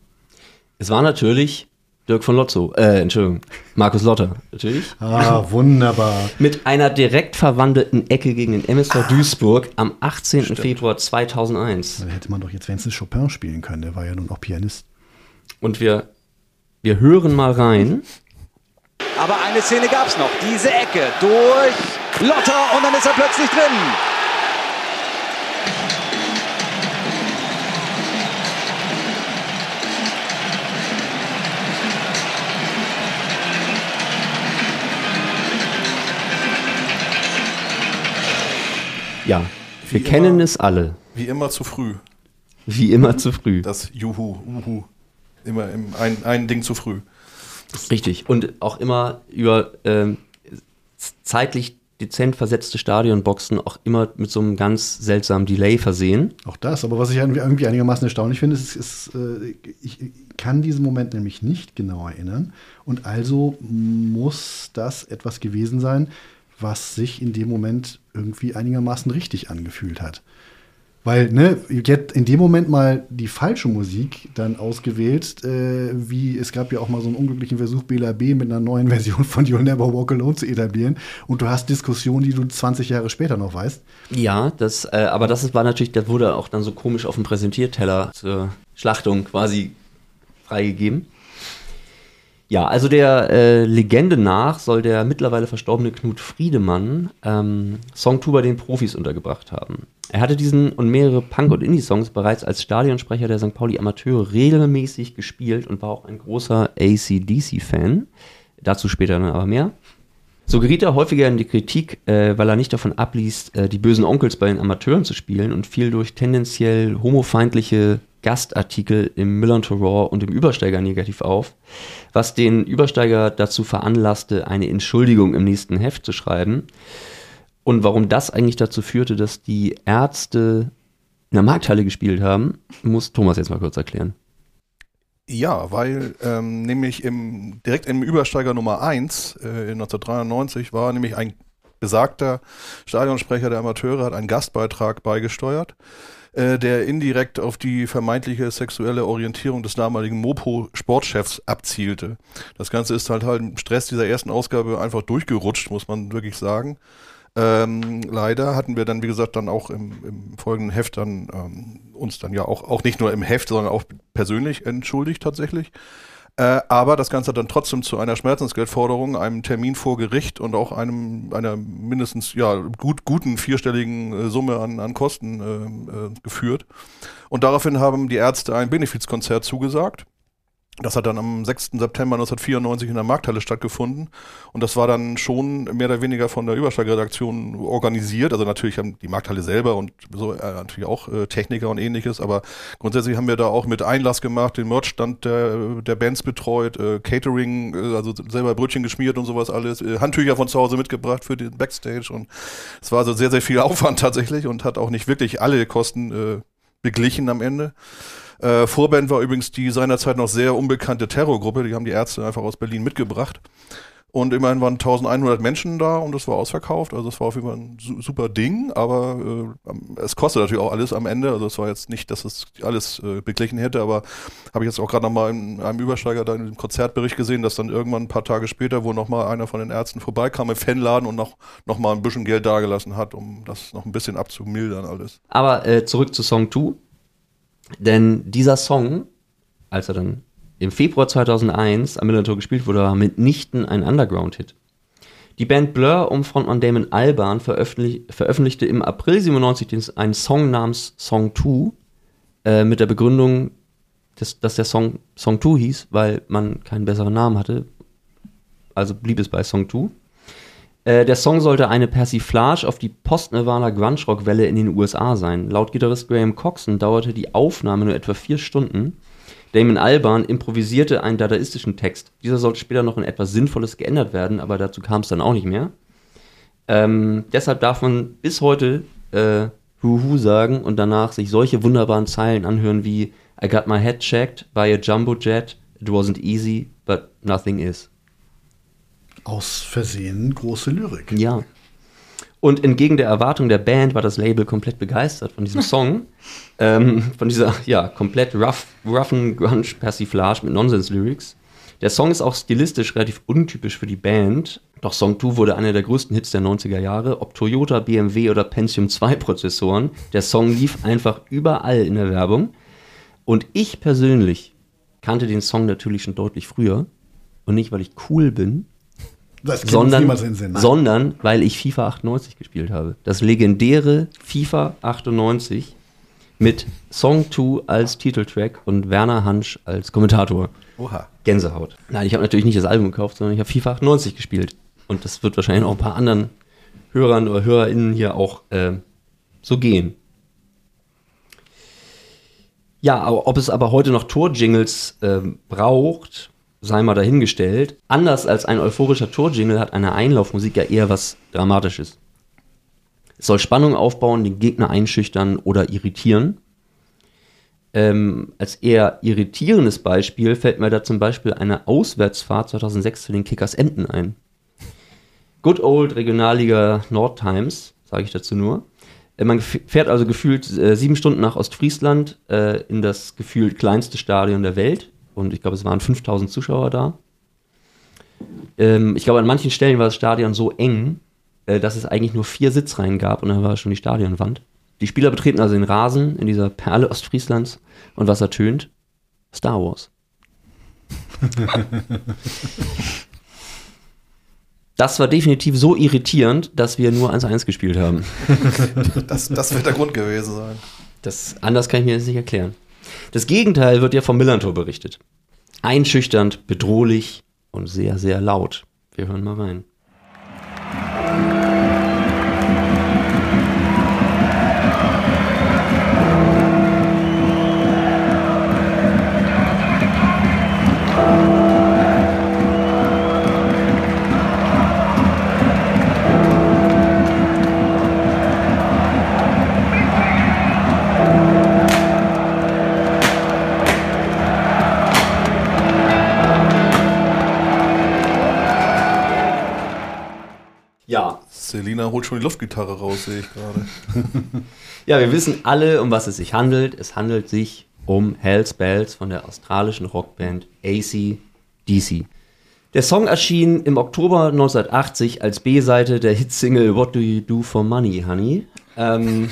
Es war natürlich Dirk von Lotzo, äh, Entschuldigung, Markus Lotter, natürlich. Ah, wunderbar. Mit einer direkt verwandelten Ecke gegen den MSV Duisburg am 18. Februar 2001. Dann hätte man doch jetzt wenigstens Chopin spielen können, der war ja nun auch Pianist. Und wir, wir hören mal rein. Aber eine Szene gab es noch. Diese Ecke durch Lotter und dann ist er plötzlich drin. Ja, wir Wie kennen immer. es alle. Wie immer zu früh. Wie immer zu früh. Das Juhu, Uhu. Immer im, ein, ein Ding zu früh. Richtig. Und auch immer über ähm, zeitlich dezent versetzte Stadionboxen auch immer mit so einem ganz seltsamen Delay versehen. Auch das, aber was ich irgendwie irgendwie einigermaßen erstaunlich finde, ist, ist äh, ich kann diesen Moment nämlich nicht genau erinnern. Und also muss das etwas gewesen sein, was sich in dem Moment irgendwie einigermaßen richtig angefühlt hat. Weil, ne, jetzt in dem Moment mal die falsche Musik dann ausgewählt, äh, wie es gab ja auch mal so einen unglücklichen Versuch, Bela B mit einer neuen Version von You'll Never Walk Alone zu etablieren. Und du hast Diskussionen, die du 20 Jahre später noch weißt. Ja, das, äh, aber das war natürlich, das wurde auch dann so komisch auf dem Präsentierteller zur Schlachtung quasi freigegeben. Ja, also der äh, Legende nach soll der mittlerweile verstorbene Knut Friedemann ähm, Songtuber den Profis untergebracht haben. Er hatte diesen und mehrere Punk- und Indie-Songs bereits als Stadionsprecher der St. Pauli Amateure regelmäßig gespielt und war auch ein großer ACDC-Fan. Dazu später dann aber mehr. So geriet er häufiger in die Kritik, äh, weil er nicht davon abließ, äh, die bösen Onkels bei den Amateuren zu spielen und fiel durch tendenziell homofeindliche Gastartikel im Millantor Raw und im Übersteiger negativ auf, was den Übersteiger dazu veranlasste, eine Entschuldigung im nächsten Heft zu schreiben. Und warum das eigentlich dazu führte, dass die Ärzte in der Markthalle gespielt haben, muss Thomas jetzt mal kurz erklären. Ja, weil ähm, nämlich im, direkt im Übersteiger Nummer 1 äh, in 1993 war nämlich ein besagter Stadionsprecher der Amateure, hat einen Gastbeitrag beigesteuert. äh, der indirekt auf die vermeintliche sexuelle Orientierung des damaligen Mopo-Sportchefs abzielte. Das Ganze ist halt halt im Stress dieser ersten Ausgabe einfach durchgerutscht, muss man wirklich sagen. Ähm, leider hatten wir dann, wie gesagt, dann auch im, im folgenden Heft dann ähm, uns dann ja auch, auch nicht nur im Heft, sondern auch persönlich entschuldigt tatsächlich. Äh, aber das Ganze hat dann trotzdem zu einer Schmerzensgeldforderung, einem Termin vor Gericht und auch einem einer mindestens ja gut guten vierstelligen äh, Summe an, an Kosten äh, äh, geführt. Und daraufhin haben die Ärzte ein Benefizkonzert zugesagt. Das hat dann am 6. September 1994 in der Markthalle stattgefunden. Und das war dann schon mehr oder weniger von der Überschlag-Redaktion organisiert. Also natürlich haben die Markthalle selber und so äh, natürlich auch äh, Techniker und ähnliches. Aber grundsätzlich haben wir da auch mit Einlass gemacht, den Merchstand der, der Bands betreut, äh, Catering, äh, also selber Brötchen geschmiert und sowas alles, äh, Handtücher von zu Hause mitgebracht für den Backstage. Und es war also sehr, sehr viel Aufwand tatsächlich und hat auch nicht wirklich alle Kosten äh, beglichen am Ende. Äh, Vorband war übrigens die seinerzeit noch sehr unbekannte Terrorgruppe, die haben die Ärzte einfach aus Berlin mitgebracht. Und immerhin waren 1100 Menschen da und es war ausverkauft. Also es war auf jeden Fall ein su- super Ding, aber äh, es kostet natürlich auch alles am Ende. Also es war jetzt nicht, dass es alles äh, beglichen hätte, aber habe ich jetzt auch gerade nochmal in einem Übersteiger da in dem Konzertbericht gesehen, dass dann irgendwann ein paar Tage später wohl nochmal einer von den Ärzten vorbeikam im Fanladen und noch, noch ein bisschen Geld dagelassen hat, um das noch ein bisschen abzumildern alles. Aber äh, zurück zu Song 2. Denn dieser Song, als er dann im Februar 2001 am Millantor gespielt wurde, war mitnichten ein Underground-Hit. Die Band Blur um Frontmann Damon Albarn veröffentlich veröffentlichte im April 97 den, einen Song namens Song 2 äh, mit der Begründung, dass, dass der Song Song 2 hieß, weil man keinen besseren Namen hatte. Also blieb es bei Song 2. Äh, der Song sollte eine Persiflage auf die Post-Nirvana Grunge-Rock-Welle in den USA sein. Laut Gitarrist Graham Coxon dauerte die Aufnahme nur etwa vier Stunden. Damon Albarn improvisierte einen dadaistischen Text. Dieser sollte später noch in etwas Sinnvolles geändert werden, aber dazu kam es dann auch nicht mehr. Ähm, deshalb darf man bis heute äh, Huhu sagen und danach sich solche wunderbaren Zeilen anhören wie I got my head checked by a jumbo jet. It wasn't easy, but nothing is. Aus Versehen große Lyrik. Ja. Und entgegen der Erwartung der Band war das Label komplett begeistert von diesem Song. ähm, von dieser, ja, komplett rough, roughen Grunge-Persiflage mit Nonsense-Lyrics. Der Song ist auch stilistisch relativ untypisch für die Band. Doch Song 2 wurde einer der größten Hits der 90er Jahre. Ob Toyota, BMW oder Pentium 2 Prozessoren. Der Song lief einfach überall in der Werbung. Und ich persönlich kannte den Song natürlich schon deutlich früher. Und nicht, weil ich cool bin, sondern, sondern weil ich FIFA 98 gespielt habe. Das legendäre FIFA 98 mit Song 2 als Titeltrack und Werner Hansch als Kommentator. Oha. Gänsehaut. Nein, ich habe natürlich nicht das Album gekauft, sondern ich habe FIFA 98 gespielt. Und das wird wahrscheinlich auch ein paar anderen Hörern oder HörerInnen hier auch äh, so gehen. Ja, aber ob es aber heute noch Torjingles ähm, braucht, sei mal dahingestellt. Anders als ein euphorischer Torjingle hat eine Einlaufmusik ja eher was Dramatisches. Es soll Spannung aufbauen, den Gegner einschüchtern oder irritieren. Ähm, als eher irritierendes Beispiel fällt mir da zum Beispiel eine Auswärtsfahrt 2006 zu den Kickers Emden ein. Good old Regionalliga Nordtimes, sage ich dazu nur. Äh, Man fährt also gefühlt äh, sieben Stunden nach Ostfriesland äh, in das gefühlt kleinste Stadion der Welt. Und ich glaube, es waren 5000 Zuschauer da. Ähm, ich glaube, an manchen Stellen war das Stadion so eng, äh, dass es eigentlich nur vier Sitzreihen gab und dann war schon die Stadionwand. Die Spieler betreten also den Rasen in dieser Perle Ostfrieslands und was ertönt? Star Wars. Das war definitiv so irritierend, dass wir nur 1-1 gespielt haben. Das, das wird der Grund gewesen sein. Das, anders kann ich mir das nicht erklären. Das Gegenteil wird ja vom Millantor berichtet. Einschüchternd, bedrohlich und sehr, sehr laut. Wir hören mal rein. Selina holt schon die Luftgitarre raus, sehe ich gerade. Ja, wir wissen alle, um was es sich handelt. Es handelt sich um Hell's Bells von der australischen Rockband AC/DC. Der Song erschien im Oktober 1980 als B-Seite der Hitsingle What Do You Do for Money, Honey? Ähm,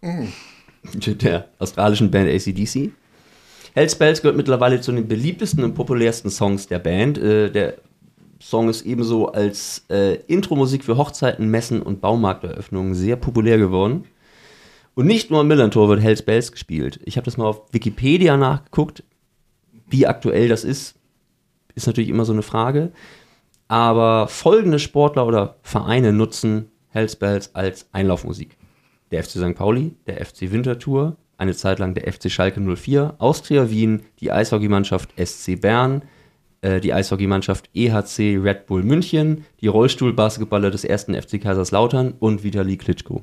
der australischen Band AC/DC. Hell's Bells gehört mittlerweile zu den beliebtesten und populärsten Songs der Band. Äh, der Song ist ebenso als äh, Intro-Musik für Hochzeiten, Messen und Baumarkteröffnungen sehr populär geworden. Und nicht nur im Millantor wird Hells Bells gespielt. Ich habe das mal auf Wikipedia nachgeguckt. Wie aktuell das ist, ist natürlich immer so eine Frage. Aber folgende Sportler oder Vereine nutzen Hells Bells als Einlaufmusik. Der FC St. Pauli, der FC Winterthur, eine Zeit lang der FC Schalke 04, Austria Wien, die Eishockeymannschaft SC Bern, äh, die Eishockeymannschaft EHC Red Bull München, die Rollstuhlbasketballer des ersten FC Kaiserslautern und Vitali Klitschko.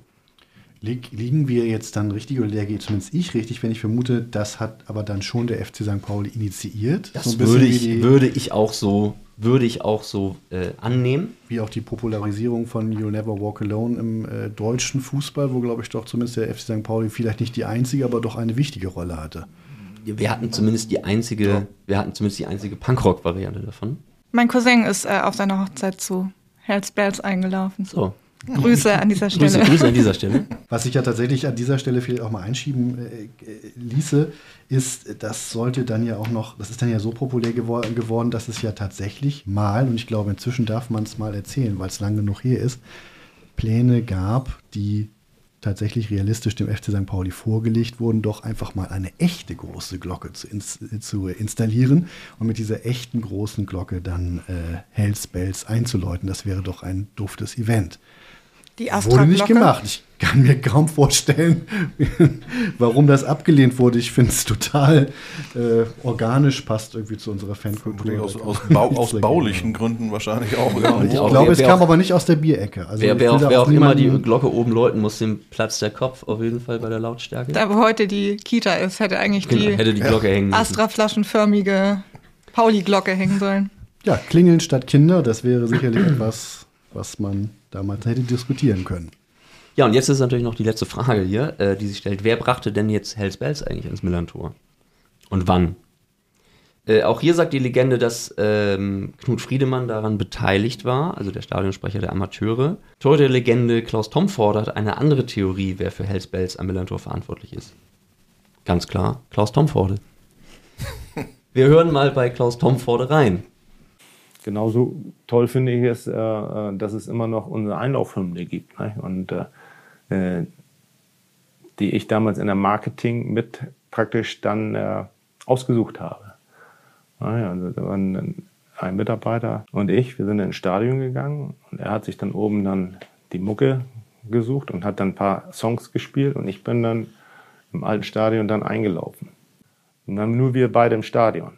Lieg, liegen wir jetzt dann richtig oder liege zumindest ich richtig, wenn ich vermute, das hat aber dann schon der FC St. Pauli initiiert? Das So würde, ich, würde ich auch so, würde ich auch so äh, annehmen. wie auch die Popularisierung von You Never Walk Alone im äh, deutschen Fußball, wo, glaube ich, doch zumindest der FC St. Pauli vielleicht nicht die einzige, aber doch eine wichtige Rolle hatte. Wir hatten zumindest die einzige, wir hatten zumindest die einzige Punkrock-Variante davon. Mein Cousin ist äh, auf seiner Hochzeit zu Hells Bells eingelaufen. So, Grüße an dieser Stelle. Grüße, Grüße an dieser Stelle. Was ich ja tatsächlich an dieser Stelle vielleicht auch mal einschieben äh, äh, ließe, ist, das sollte dann ja auch noch, das ist dann ja so populär gewor geworden, dass es ja tatsächlich mal, und ich glaube inzwischen darf man es mal erzählen, weil es lang genug her ist, Pläne gab, die tatsächlich realistisch dem FC St. Pauli vorgelegt wurden, doch einfach mal eine echte große Glocke zu, ins zu installieren und mit dieser echten großen Glocke dann äh, Hells Bells einzuläuten. Das wäre doch ein duftes Event. Die Wurde nicht gemacht. Ich kann mir kaum vorstellen, warum das abgelehnt wurde. Ich finde es total äh, organisch, passt irgendwie zu unserer Fankultur. Aus, aus, Bau, aus baulichen. Gründen wahrscheinlich auch. Ja, Ich auch- glaube, wer- es wer kam auch- aber nicht aus der Bierecke. Also Wer, wer, auch, wer auch immer die Glocke oben läuten muss, dem platzt der Kopf auf jeden Fall bei der Lautstärke. Da wo heute die Kita ist, hätte eigentlich Genau, die hätte die Glocke hängen müssen. Astra-flaschenförmige Pauli-Glocke hängen sollen. Ja, klingeln statt Kinder, das wäre sicherlich etwas, was man damals hätte diskutieren können. Ja, und jetzt ist natürlich noch die letzte Frage hier, äh, die sich stellt. Wer brachte denn jetzt Hells Bells eigentlich ins Millantor? Und wann? Äh, auch hier sagt die Legende, dass ähm, Knut Friedemann daran beteiligt war, also der Stadionsprecher der Amateure. Torhüter-Legende Klaus Tomforde hat eine andere Theorie, wer für Hells Bells am Millantor verantwortlich ist. Ganz klar, Klaus Tomforde. Wir hören mal bei Klaus Tomforde rein. Genauso toll finde ich es, äh, äh, dass es immer noch unsere Einlaufhymne gibt. Ne? Und äh, die ich damals in der Marketing mit praktisch dann ausgesucht habe. Naja, also da waren ein Mitarbeiter und ich, wir sind ins Stadion gegangen und er hat sich dann oben dann die Mucke gesucht und hat dann ein paar Songs gespielt und ich bin dann im alten Stadion dann eingelaufen. Und dann nur wir beide im Stadion.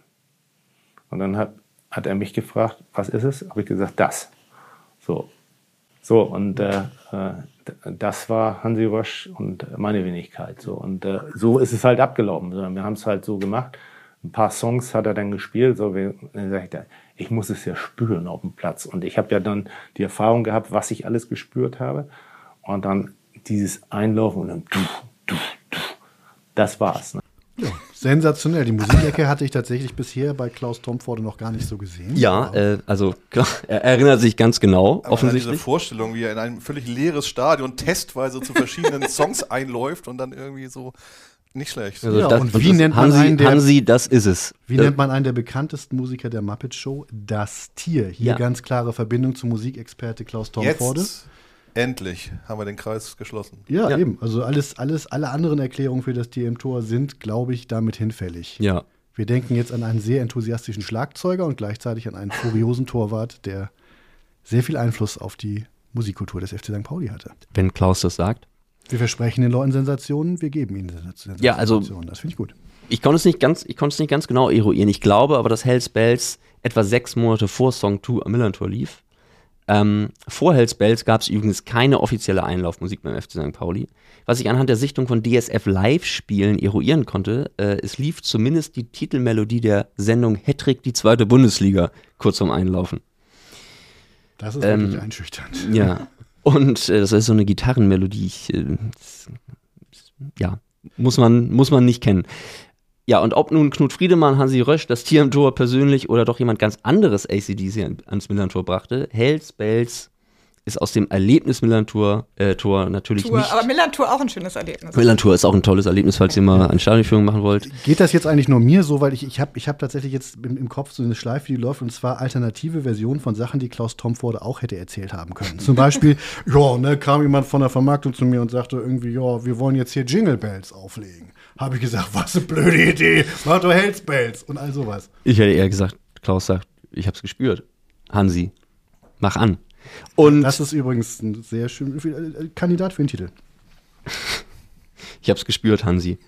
Und dann hat, hat er mich gefragt, was ist es? Habe ich gesagt, das. So. So, und äh, äh, das war Hansi Rösch und meine Wenigkeit. So. Und äh, so ist es halt abgelaufen. Wir haben es halt so gemacht. Ein paar Songs hat er dann gespielt. So, sag ich, ich muss es ja spüren auf dem Platz. Und ich habe ja dann die Erfahrung gehabt, was ich alles gespürt habe. Und dann dieses Einlaufen und dann, das war's. Ne? Ja, sensationell. Die Musikecke hatte ich tatsächlich bisher bei Klaus Tomforde noch gar nicht so gesehen. Ja, äh, also klar, er erinnert sich ganz genau, Aber diese offensichtlich. Vorstellung, wie er in ein völlig leeres Stadion testweise zu verschiedenen Songs einläuft und dann irgendwie so nicht schlecht. Also Ja, das, und wie das nennt man Hansi, einen, der- Hansi, das ist es. Wie Äh, nennt man einen der bekanntesten Musiker der Muppet Show? Das Tier. Hier Ja. ganz klare Verbindung zum Musikexperte Klaus Tomforde. Jetzt endlich haben wir den Kreis geschlossen. Ja, Ja. eben. Also alles, alles, alle anderen Erklärungen für das Tier im Tor sind, glaube ich, damit hinfällig. Ja. Wir denken jetzt an einen sehr enthusiastischen Schlagzeuger und gleichzeitig an einen furiosen Torwart, der sehr viel Einfluss auf die Musikkultur des FC St. Pauli hatte. Wenn Klaus das sagt. Wir versprechen den Leuten Sensationen, wir geben ihnen Sensationen. Ja, also- Das finde ich gut. Ich konnte es nicht ganz, ich konnte es nicht ganz genau eruieren. Ich glaube aber, dass Hells Bells etwa sechs Monate vor Song 2 am Millantor lief. Ähm, vor Hells Bells gab es übrigens keine offizielle Einlaufmusik beim FC St. Pauli. Was ich anhand der Sichtung von DSF Live-Spielen eruieren konnte, äh, es lief zumindest die Titelmelodie der Sendung Hattrick, die zweite Bundesliga, kurz vorm Einlaufen. Das ist Ähm, wirklich einschüchternd. Ja. Und äh, das ist so eine Gitarrenmelodie. Ich, äh, das, ja, muss man, muss man nicht kennen. Ja, und ob nun Knut Friedemann, Hansi Rösch, das Tier im Tor persönlich oder doch jemand ganz anderes ACDC an- ans Millantor brachte, Hells Bells ist aus dem Erlebnis Millantor äh, Tor natürlich Tour. nicht. Aber Milan Tour auch ein schönes Erlebnis. Millantor ist auch ein tolles Erlebnis, falls ihr mal eine Stadionführung machen wollt. Geht das jetzt eigentlich nur mir so, weil ich, ich habe ich hab tatsächlich jetzt im, im Kopf so eine Schleife, die läuft, und zwar alternative Versionen von Sachen, die Klaus Tomforde auch hätte erzählt haben können. Zum Beispiel, ja, ne, kam jemand von der Vermarktung zu mir und sagte irgendwie, ja, wir wollen jetzt hier Jingle Bells auflegen. Habe ich gesagt, was eine blöde Idee, mach doch Hells Bells und all sowas. Ich hätte eher gesagt, Klaus sagt, ich hab's gespürt. Hansi, mach an. Und Das ist übrigens ein sehr schön äh, Kandidat für den Titel. Ich hab's gespürt, Hansi.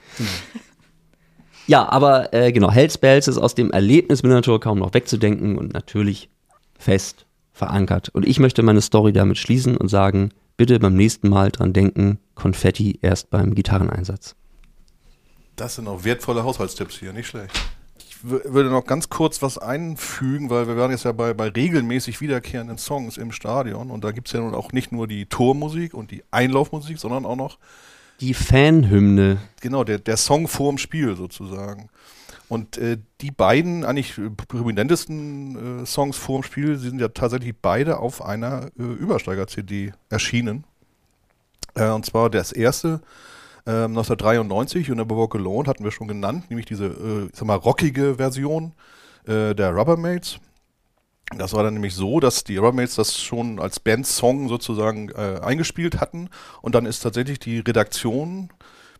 Ja, aber äh, genau, Hells Bells ist aus dem Erlebnis Miniatur kaum noch wegzudenken und natürlich fest verankert. Und ich möchte meine Story damit schließen und sagen, bitte beim nächsten Mal dran denken, Konfetti erst beim Gitarreneinsatz. Das sind auch wertvolle Haushaltstipps hier, nicht schlecht. Ich wür- würde noch ganz kurz was einfügen, weil wir waren jetzt ja bei, bei regelmäßig wiederkehrenden Songs im Stadion und da gibt es ja nun auch nicht nur die Tormusik und die Einlaufmusik, sondern auch noch Die Fanhymne. genau der, der Song vorm Spiel sozusagen. Und äh, die beiden eigentlich prominentesten äh, Songs vorm Spiel, sie sind ja tatsächlich beide auf einer äh, Übersteiger-CD erschienen. Äh, und zwar das erste ähm, 1993, und Walk Alone hatten wir schon genannt, nämlich diese, äh, sag mal, rockige Version äh, der Rubbermaids. Das war dann nämlich so, dass die Rubbermaids das schon als Bandsong sozusagen äh, eingespielt hatten und dann ist tatsächlich die Redaktion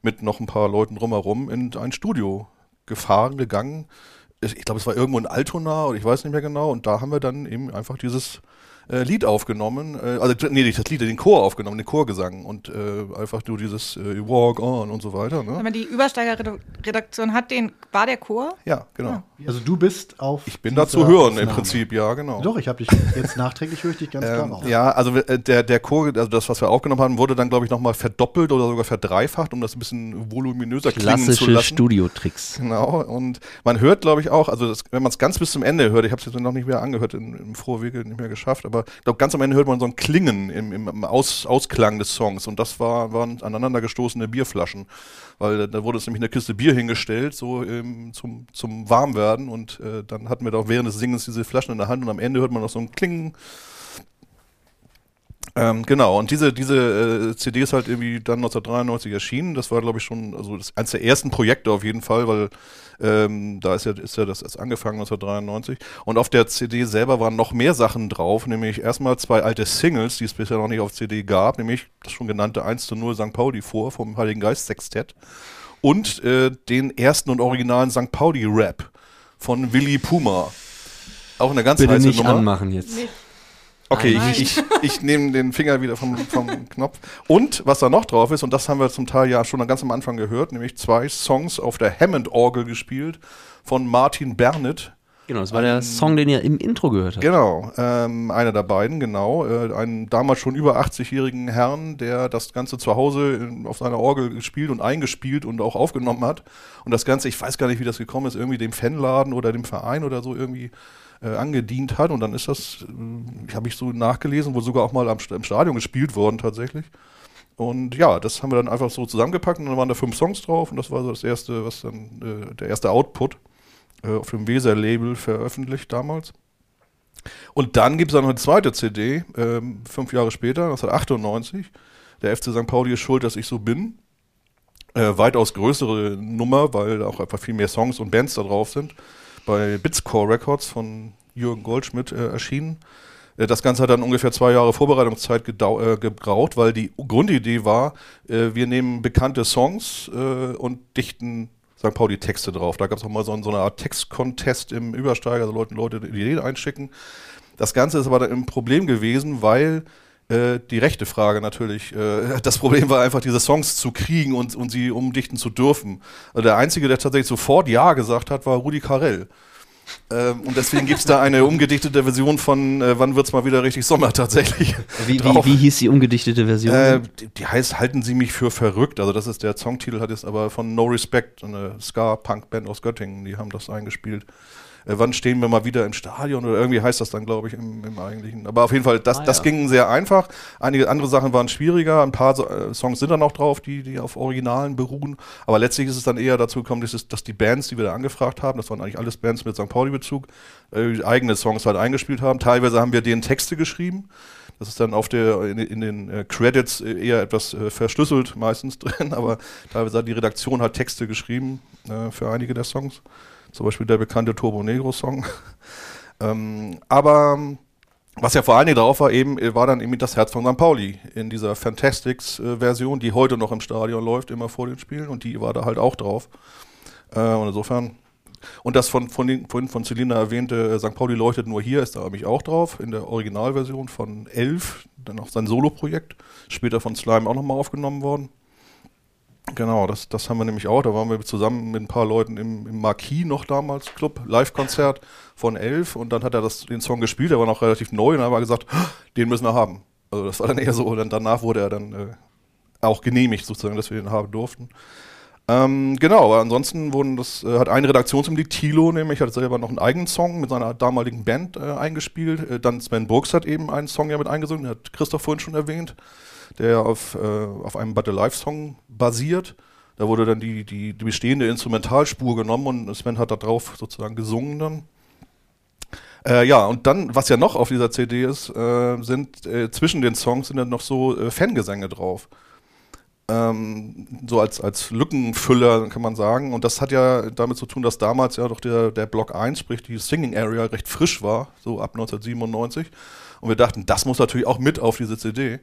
mit noch ein paar Leuten drumherum in ein Studio gefahren, gegangen. Ich glaube, es war irgendwo in Altona oder ich weiß nicht mehr genau und da haben wir dann eben einfach dieses äh, Lied aufgenommen, äh, also nee, nicht das Lied, den Chor aufgenommen, den Chorgesang und äh, einfach nur dieses äh, Walk on und so weiter. Ne? Aber die Übersteiger-Redaktion hat den, war der Chor? Ja, genau. Also du bist auf. Ich bin da zu hören im. Prinzip, ja, genau. Doch, ich habe dich jetzt nachträglich höre ich dich ganz klar Ähm, raus. ja, also äh, der, der Chor, also das, was wir aufgenommen haben, wurde dann, glaube ich, nochmal verdoppelt oder sogar verdreifacht, um das ein bisschen voluminöser klingen zu Klassische lassen. Studiotricks. Genau, und man hört, glaube ich, auch, also das, wenn man es ganz bis zum Ende hört, ich habe es jetzt noch nicht mehr angehört, im, im Vorwege nicht mehr geschafft, aber ich glaube, ganz am Ende hört man so ein Klingen im, im, Aus, Ausklang des Songs. Und das war, waren aneinander gestoßene Bierflaschen, weil da, da wurde es nämlich eine Kiste Bier hingestellt, so ähm, zum, zum Warmwerden. Und äh, dann hatten wir doch während des Singens diese Flaschen in der Hand. Und am Ende hört man noch so ein Klingen. Ähm, genau, und diese, diese äh, CD ist halt irgendwie dann 1993 erschienen. Das war, glaube ich, schon also das, eines der ersten Projekte auf jeden Fall, weil ähm, da ist ja, ist ja das erst angefangen 1993. Und auf der CD selber waren noch mehr Sachen drauf, nämlich erstmal zwei alte Singles, die es bisher noch nicht auf CD gab, nämlich das schon genannte 1 zu 0 St. Pauli vor vom Heiligen Geist Sextett und äh, den ersten und originalen St. Pauli Rap von Willy Puma. Auch eine ganz Bitte heiße nicht Nummer. anmachen jetzt. Okay, ich, ich, ich nehme den Finger wieder vom, vom Knopf. Und was da noch drauf ist, und das haben wir zum Teil ja schon ganz am Anfang gehört, nämlich zwei Songs auf der Hammond-Orgel gespielt von Martin Bernit. Genau, das war der Song, den ihr im Intro gehört habt. Genau, ähm, einer der beiden, genau. Äh, einen damals schon über 80-jährigen Herrn, der das Ganze zu Hause in, auf seiner Orgel gespielt und eingespielt und auch aufgenommen hat. Und das Ganze, ich weiß gar nicht, wie das gekommen ist, irgendwie dem Fanladen oder dem Verein oder so irgendwie äh, angedient hat. Und dann ist das, äh, habe ich so nachgelesen, wohl sogar auch mal am, im Stadion gespielt worden tatsächlich. Und ja, das haben wir dann einfach so zusammengepackt und dann waren da fünf Songs drauf und das war so das erste, was dann, äh, der erste Output äh, auf dem Weser-Label veröffentlicht damals. Und dann gibt es dann noch eine zweite CD, ähm, fünf Jahre später, 1998. Der FC St. Pauli ist schuld, dass ich so bin. Äh, weitaus größere Nummer, weil auch einfach viel mehr Songs und Bands da drauf sind. Bei Bitscore Records von Jürgen Goldschmidt äh, erschienen. Äh, Das Ganze hat dann ungefähr zwei Jahre Vorbereitungszeit äh, gebraucht, weil die Grundidee war, äh, wir nehmen bekannte Songs äh, und dichten St. Pauli Texte drauf. Da gab es auch mal so, so eine Art Text-Contest im Übersteiger, also Leute, Leute die Ideen einschicken. Das Ganze ist aber dann ein Problem gewesen, weil äh, die rechte Frage natürlich, äh, das Problem war einfach, diese Songs zu kriegen und, und sie umdichten zu dürfen. Also der Einzige, der tatsächlich sofort Ja gesagt hat, war Rudi Carell. Ähm, und deswegen gibt es da eine umgedichtete Version von äh, Wann wird's mal wieder richtig Sommer tatsächlich. Wie, wie, wie hieß die umgedichtete Version? Äh, die, die heißt Halten Sie mich für verrückt. Also das ist der Songtitel, hat jetzt aber von No Respect, eine Ska-Punk-Band aus Göttingen, die haben das eingespielt. Äh, wann stehen wir mal wieder im Stadion oder irgendwie heißt das dann, glaube ich, im, im eigentlichen. Aber auf jeden Fall, das, Ah, das ja. ging sehr einfach. Einige andere Sachen waren schwieriger. Ein paar äh, Songs sind dann auch drauf, die, die auf Originalen beruhen. Aber letztlich ist es dann eher dazu gekommen, dass, es, dass die Bands, die wir da angefragt haben, das waren eigentlich alles Bands mit St. Pauli-Bezug, äh, eigene Songs halt eingespielt haben. Teilweise haben wir denen Texte geschrieben. Das ist dann auf der, in, in den äh, Credits äh, eher etwas äh, verschlüsselt meistens drin, aber teilweise hat die Redaktion halt Texte geschrieben äh, für einige der Songs. Zum Beispiel der bekannte Turbo Negro Song. ähm, aber was ja vor allen Dingen drauf war, eben, äh, war dann eben das Herz von St. Pauli in dieser Fantastics-Version, die heute noch im Stadion läuft, immer vor den Spielen, und die war da halt auch drauf. Äh, und insofern, und das von, von den, vorhin von Celina erwähnte äh, St. Pauli leuchtet nur hier, ist da nämlich auch drauf, in der Originalversion von Elf, dann auch sein Solo-Projekt, später von Slime auch nochmal aufgenommen worden. Genau, das, das haben wir nämlich auch. Da waren wir zusammen mit ein paar Leuten im, im Marquis noch damals, Club, Live-Konzert von Elf und dann hat er das, den Song gespielt, der war noch relativ neu und dann haben wir gesagt, "Ah, den müssen wir haben. Also das war dann eher so, und danach wurde er dann äh, auch genehmigt sozusagen, dass wir den haben durften. Ähm, genau, aber ansonsten wurden das, äh, hat ein Redaktionsmitglied, Thilo nämlich, hat selber noch einen eigenen Song mit seiner damaligen Band äh, eingespielt. Äh, dann Sven Burks hat eben einen Song ja mit eingesungen, den hat Christoph vorhin schon erwähnt, der auf, äh, auf einem But Alive Song basiert. Da wurde dann die, die, die bestehende Instrumentalspur genommen und Sven hat da drauf sozusagen gesungen dann. Äh, ja, und dann, was ja noch auf dieser CD ist, äh, sind äh, zwischen den Songs sind dann noch so äh, Fangesänge drauf. Ähm, so als, als Lückenfüller kann man sagen. Und das hat ja damit zu tun, dass damals ja doch der, der Block 1, sprich die Singing Area, recht frisch war, so ab 1997. Und wir dachten, das muss natürlich auch mit auf diese CD.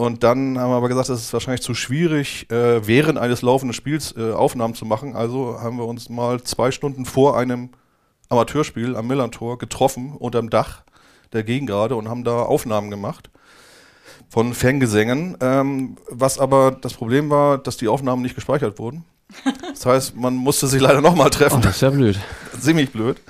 Und dann haben wir aber gesagt, das ist wahrscheinlich zu schwierig, äh, während eines laufenden Spiels äh, Aufnahmen zu machen. Also haben wir uns mal zwei Stunden vor einem Amateurspiel am Millantor getroffen unterm Dach der Gegengrade und haben da Aufnahmen gemacht von Fangesängen. Ähm, was aber das Problem war, dass die Aufnahmen nicht gespeichert wurden. Das heißt, man musste sie leider nochmal treffen. Oh, das ist ja blöd. Ziemlich blöd.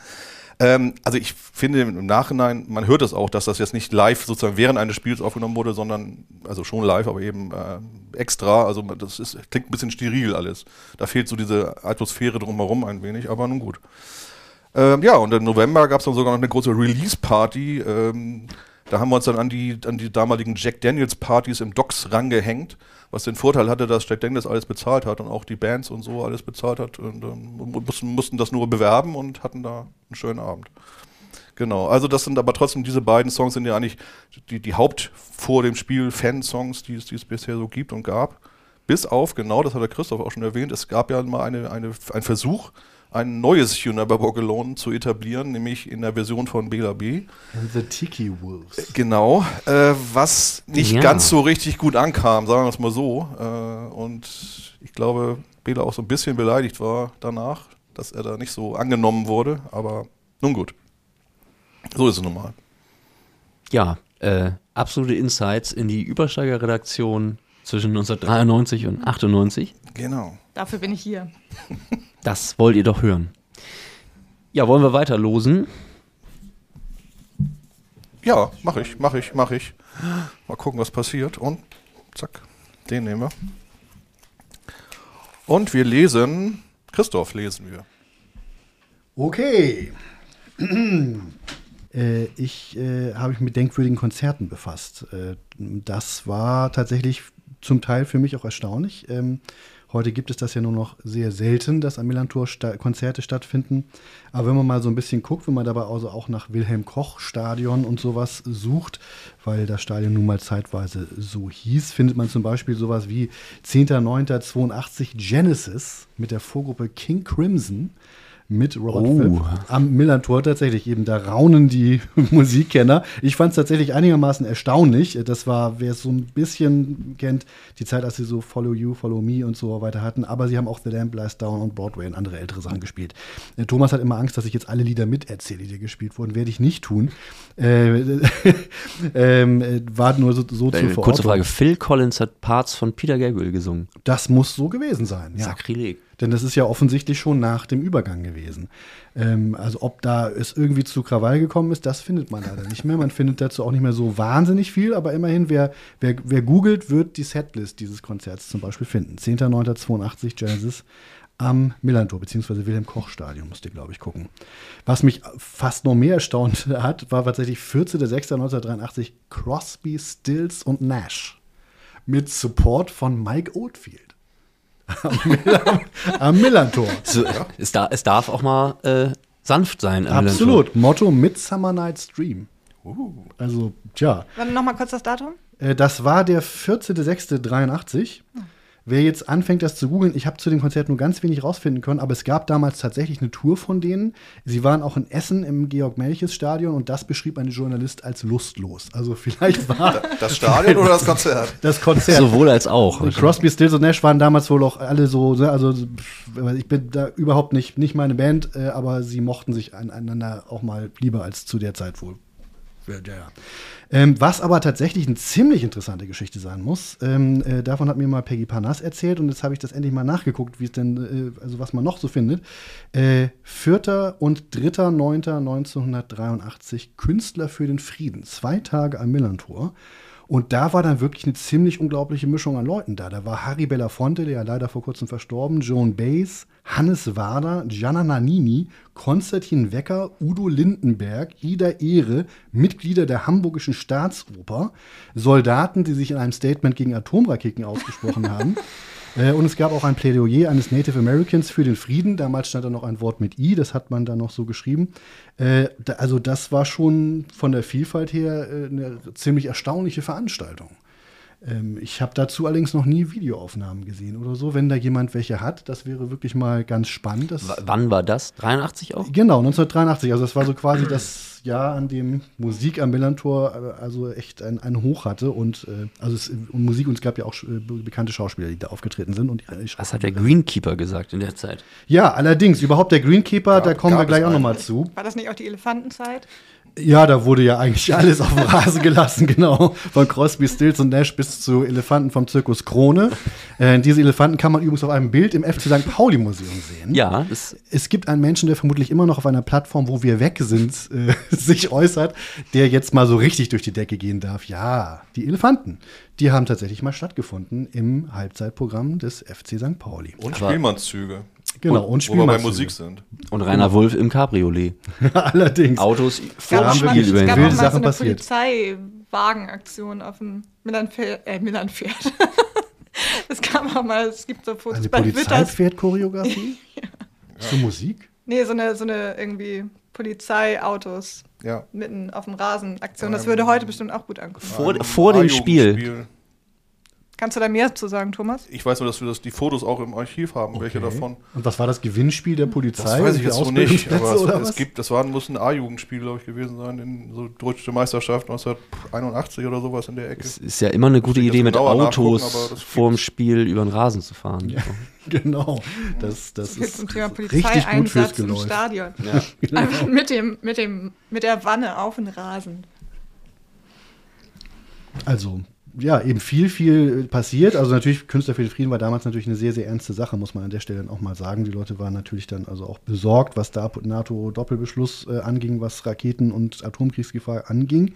Ähm, also ich finde im Nachhinein, man hört es auch, dass das jetzt nicht live sozusagen während eines Spiels aufgenommen wurde, sondern, also schon live, aber eben äh, extra. Also das ist, klingt ein bisschen steril alles. Da fehlt so diese Atmosphäre drumherum ein wenig, aber nun gut. Ähm, ja, und im November gab es dann sogar noch eine große Release-Party. Ähm, da haben wir uns dann an die, an die damaligen Jack Daniels-Partys im Docks rangehängt, was den Vorteil hatte, dass Jack Daniels alles bezahlt hat und auch die Bands und so alles bezahlt hat. Und ähm, mussten, mussten das nur bewerben und hatten da einen schönen Abend. Genau, also das sind aber trotzdem, diese beiden Songs sind ja eigentlich die, die Haupt vor dem Spiel Fan-Songs, die es, die es bisher so gibt und gab. Bis auf, genau, das hat der Christoph auch schon erwähnt, es gab ja mal eine, eine, ein Versuch, ein neues You Never Walk Alone zu etablieren, nämlich in der Version von Bela B. And the Tiki Wolves. Genau, äh, was nicht Ja. ganz so richtig gut ankam, sagen wir es mal so. Äh, und ich glaube, Bela auch so ein bisschen beleidigt war danach, dass er da nicht so angenommen wurde, aber nun gut. So ist es nun mal. Ja, äh, absolute Insights in die Übersteiger-Redaktion zwischen 1993 und 98. Genau. Dafür bin ich hier. Das wollt ihr doch hören. Ja, wollen wir weiter losen? Ja, mach ich, mach ich, mach ich. Mal gucken, was passiert. Und zack, den nehmen wir. Und wir lesen, Christoph lesen wir. Okay. äh, ich äh, habe mich mit denkwürdigen Konzerten befasst. Äh, das war tatsächlich zum Teil für mich auch erstaunlich. Ähm, heute gibt es das ja nur noch sehr selten, dass am Millantor sta Konzerte stattfinden. Aber wenn man mal so ein bisschen guckt, wenn man dabei also auch nach Wilhelm Koch Stadion und sowas sucht, weil das Stadion nun mal zeitweise so hieß, findet man zum Beispiel sowas wie 10.09.82 Genesis mit der Vorgruppe King Crimson mit Robert Oh. Fripp am Millantor tatsächlich eben. Da raunen die Musikkenner. Ich fand es tatsächlich einigermaßen erstaunlich. Das war, wer es so ein bisschen kennt, die Zeit, als sie so Follow You, Follow Me und so weiter hatten. Aber sie haben auch The Lamp Lies Down und Broadway und andere ältere Sachen gespielt. Äh, Thomas hat immer Angst, dass ich jetzt alle Lieder miterzähle, die gespielt wurden. Werde ich nicht tun. Äh, ähm, äh, war nur so, so zur Äh, kurze Verortung. Frage. Phil Collins hat Parts von Peter Gabriel gesungen. Das muss so gewesen sein. Ja. Sakrileg. Denn das ist ja offensichtlich schon nach dem Übergang gewesen. Ähm, also ob da es irgendwie zu Krawall gekommen ist, das findet man leider nicht mehr. Man findet dazu auch nicht mehr so wahnsinnig viel, aber immerhin, wer, wer, wer googelt, wird die Setlist dieses Konzerts zum Beispiel finden. 10.09.82 Genesis am Millantor, beziehungsweise Wilhelm-Koch-Stadion, musst ihr, glaube ich, gucken. Was mich fast noch mehr erstaunt hat, war tatsächlich 14.06.1983 Crosby, Stills und Nash mit Support von Mike Oldfield. Am, Mill- am Millantor. So, es, da, es darf auch mal äh, sanft sein. am Absolut. Motto Midsummer Night's Dream. Also, tja. Warte noch mal kurz das Datum. Äh, Das war der 14.06.83. Wer jetzt anfängt, das zu googeln, ich habe zu dem Konzert nur ganz wenig rausfinden können, aber es gab damals tatsächlich eine Tour von denen. Sie waren auch in Essen im Georg-Melches-Stadion und das beschrieb eine Journalist als lustlos. Also vielleicht war Das Stadion oder das Konzert? das Konzert. Sowohl als auch. Crosby, Stills und Nash waren damals wohl auch alle so, ne, also pff, ich bin da überhaupt nicht, nicht meine Band, äh, aber sie mochten sich an- einander auch mal lieber als zu der Zeit wohl. Ja. Ähm, was aber tatsächlich eine ziemlich interessante Geschichte sein muss, ähm, äh, davon hat mir mal Peggy Panas erzählt und jetzt habe ich das endlich mal nachgeguckt, wie es denn, äh, also was man noch so findet. Äh, 4. und 3.9.1983 Künstler für den Frieden, zwei Tage am Millantor. Und da war dann wirklich eine ziemlich unglaubliche Mischung an Leuten da. Da war Harry Belafonte, der ja leider vor kurzem verstorben, Joan Baez, Hannes Wader, Gianna Nannini, Konstantin Wecker, Udo Lindenberg, Ida Ehre, Mitglieder der Hamburgischen Staatsoper, Soldaten, die sich in einem Statement gegen Atomraketen ausgesprochen haben. Äh, Und es gab auch ein Plädoyer eines Native Americans für den Frieden. Damals stand da noch ein Wort mit I, das hat man da noch so geschrieben. Äh, also das war schon von der Vielfalt her äh, eine ziemlich erstaunliche Veranstaltung. Ähm, ich habe dazu allerdings noch nie Videoaufnahmen gesehen oder so. Wenn da jemand welche hat, das wäre wirklich mal ganz spannend. Das, W wann war das? 83 auch? Genau, 1983. Also das war so quasi das Jahr, an dem Musik am Millantor äh, also echt ein, ein Hoch hatte. Und äh, also es, und Musik, und es gab ja auch äh, bekannte Schauspieler, die da aufgetreten sind. Und die, Das hat der Greenkeeper gesagt in der Zeit. ja, allerdings, überhaupt der Greenkeeper, da kommen wir gleich auch nochmal zu. War das nicht auch die Elefantenzeit? Ja, da wurde ja eigentlich alles auf dem Rasen gelassen, genau. Von Crosby, Stills und Nash bis zu Elefanten vom Zirkus Krone. Äh, diese Elefanten kann man übrigens auf einem Bild im FC St. Pauli Museum sehen. Ja, Es gibt einen Menschen, der vermutlich immer noch auf einer Plattform, wo wir weg sind, äh, sich äußert, der jetzt mal so richtig durch die Decke gehen darf. Ja, die Elefanten, die haben tatsächlich mal stattgefunden im Halbzeitprogramm des FC St. Pauli. Und Spielmannszüge. Genau, und Wo wir bei. Musik sind. und Rainer Wulff im Cabriolet. Allerdings. Autos vor dem Spiel Es gab auch mal so Sachen eine. Polizeiwagenaktion auf dem Millanpferd. Äh, Millanpferd. es gab auch mal, es gibt so Fotos Eine bei Witters. Polizeipferd-Choreografie? Zur Musik? Nee, so eine, so eine irgendwie Polizeiautos Ja. mitten auf dem Rasen Aktion. Das würde heute bestimmt auch gut ankommen. Vor, vor dem Spiel. Kannst du da mehr zu sagen, Thomas? Ich weiß nur, dass wir das, die Fotos auch im Archiv haben, welche davon. Und was war das Gewinnspiel der Polizei? Das weiß ich jetzt so nicht, aber es, es was? gibt, das war, muss ein A-Jugendspiel, glaube ich, gewesen sein, in so deutsche Meisterschaft 1981 oder sowas in der Ecke. Es ist ja immer eine gute Idee, mit Autos nachgucken, aber das vor dem Spiel über den Rasen zu fahren. Genau. Das, das ist zum Thema richtig gut fürs Polizeieinsatz im. Stadion. Genau. Einfach mit, dem, mit, dem, mit der Wanne auf den Rasen. Also, ja, eben viel, viel passiert. Also natürlich, Künstler für den Frieden war damals natürlich eine sehr, sehr ernste Sache, muss man an der Stelle auch mal sagen. Die Leute waren natürlich dann also auch besorgt, was da NATO-Doppelbeschluss äh, anging, was Raketen- und Atomkriegsgefahr anging.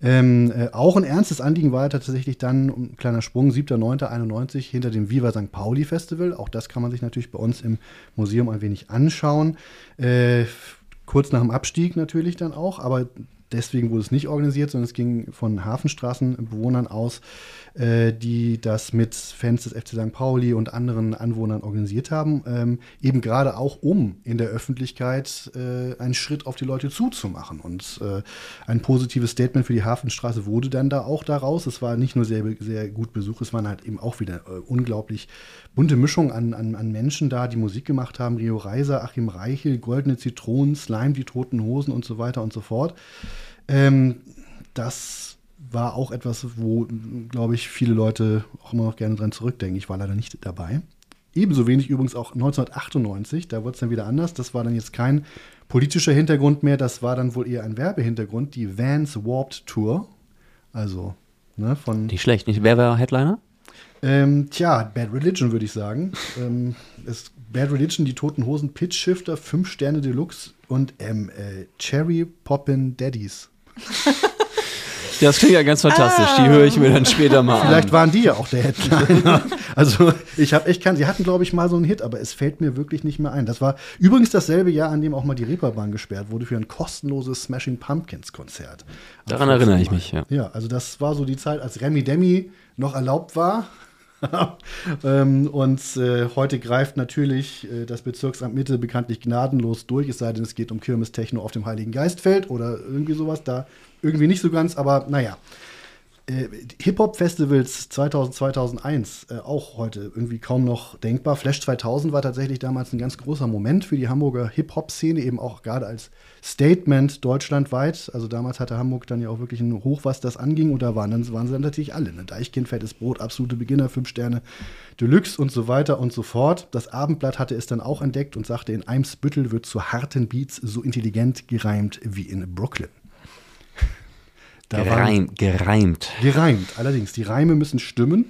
Ähm, äh, auch ein ernstes Anliegen war tatsächlich dann, ein kleiner Sprung, 7.9.91 hinter dem Viva St. Pauli Festival. Auch das kann man sich natürlich bei uns im Museum ein wenig anschauen. Äh, kurz nach dem Abstieg natürlich dann auch, aber deswegen wurde es nicht organisiert, sondern es ging von Hafenstraßenbewohnern aus, äh, die das mit Fans des FC St. Pauli und anderen Anwohnern organisiert haben, ähm, eben gerade auch um in der Öffentlichkeit äh, einen Schritt auf die Leute zuzumachen. Und äh, ein positives Statement für die Hafenstraße wurde dann da auch daraus. Es war nicht nur sehr, sehr gut besucht, es waren halt eben auch wieder äh, unglaublich bunte Mischung an, an, an Menschen da, die Musik gemacht haben. Rio Reiser, Achim Reichel, Goldene Zitronen, Slime, die Toten Hosen und so weiter und so fort. Ähm, das war auch etwas, wo, glaube ich, viele Leute auch immer noch gerne dran zurückdenken. Ich war leider nicht dabei. Ebenso wenig übrigens auch 1998, da wurde es dann wieder anders. Das war dann jetzt kein politischer Hintergrund mehr, das war dann wohl eher ein Werbehintergrund, die Vans Warped Tour. Also, ne, von. Nicht schlecht. Nicht, wer war Headliner? Ähm, tja, Bad Religion würde ich sagen. ähm, es, Bad Religion, die Toten Hosen, Pitch Shifter, 5 Sterne Deluxe und ähm, äh, Cherry Poppin' Daddies. Das klingt ja ganz fantastisch. Die höre ich mir dann später mal Vielleicht an. waren die ja auch der Headliner. also ich habe echt keinen, sie hatten glaube ich mal so einen Hit, aber es fällt mir wirklich nicht mehr ein. Das war übrigens dasselbe Jahr, an dem auch mal die Reeperbahn gesperrt wurde für ein kostenloses Smashing Pumpkins Konzert. Daran erinnere ich mich, ja. Ja, also das war so die Zeit, als Remi Demi noch erlaubt war. ähm, und äh, heute greift natürlich äh, das Bezirksamt Mitte bekanntlich gnadenlos durch, es sei denn, es geht um Kirmes-Techno auf dem Heiligen Geistfeld oder irgendwie sowas. Da irgendwie nicht so ganz, aber naja. Äh, Hip-Hop-Festivals 2000, 2001 äh, auch heute irgendwie kaum noch denkbar. Flash 2000 war tatsächlich damals ein ganz großer Moment für die Hamburger Hip-Hop-Szene, eben auch gerade als Statement deutschlandweit. Also damals hatte Hamburg dann ja auch wirklich ein Hoch, was das anging. Und da waren, dann, waren sie dann natürlich alle. Ne? Deichkind, Fettes Brot, absolute Beginner, fünf Sterne, Deluxe und so weiter und so fort. Das Abendblatt hatte es dann auch entdeckt und sagte, in Eimsbüttel wird zu harten Beats so intelligent gereimt wie in Brooklyn. Da waren- Gereim, gereimt. Gereimt, allerdings. Die Reime müssen stimmen.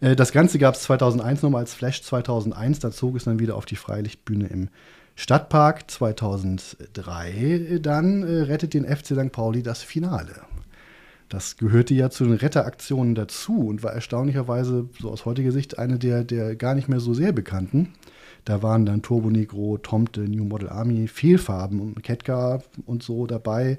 Äh, Das Ganze gab es 2001 nochmal als Flash 2001. Da zog es dann wieder auf die Freilichtbühne im Stadtpark. 2003 dann äh, rettet den FC St. Pauli das Finale. Das gehörte ja zu den Retteraktionen dazu und war erstaunlicherweise, so aus heutiger Sicht, eine der, der gar nicht mehr so sehr bekannten. Da waren dann Turbo Negro, Tomte, New Model Army, Fehlfarben und Ketka und so dabei.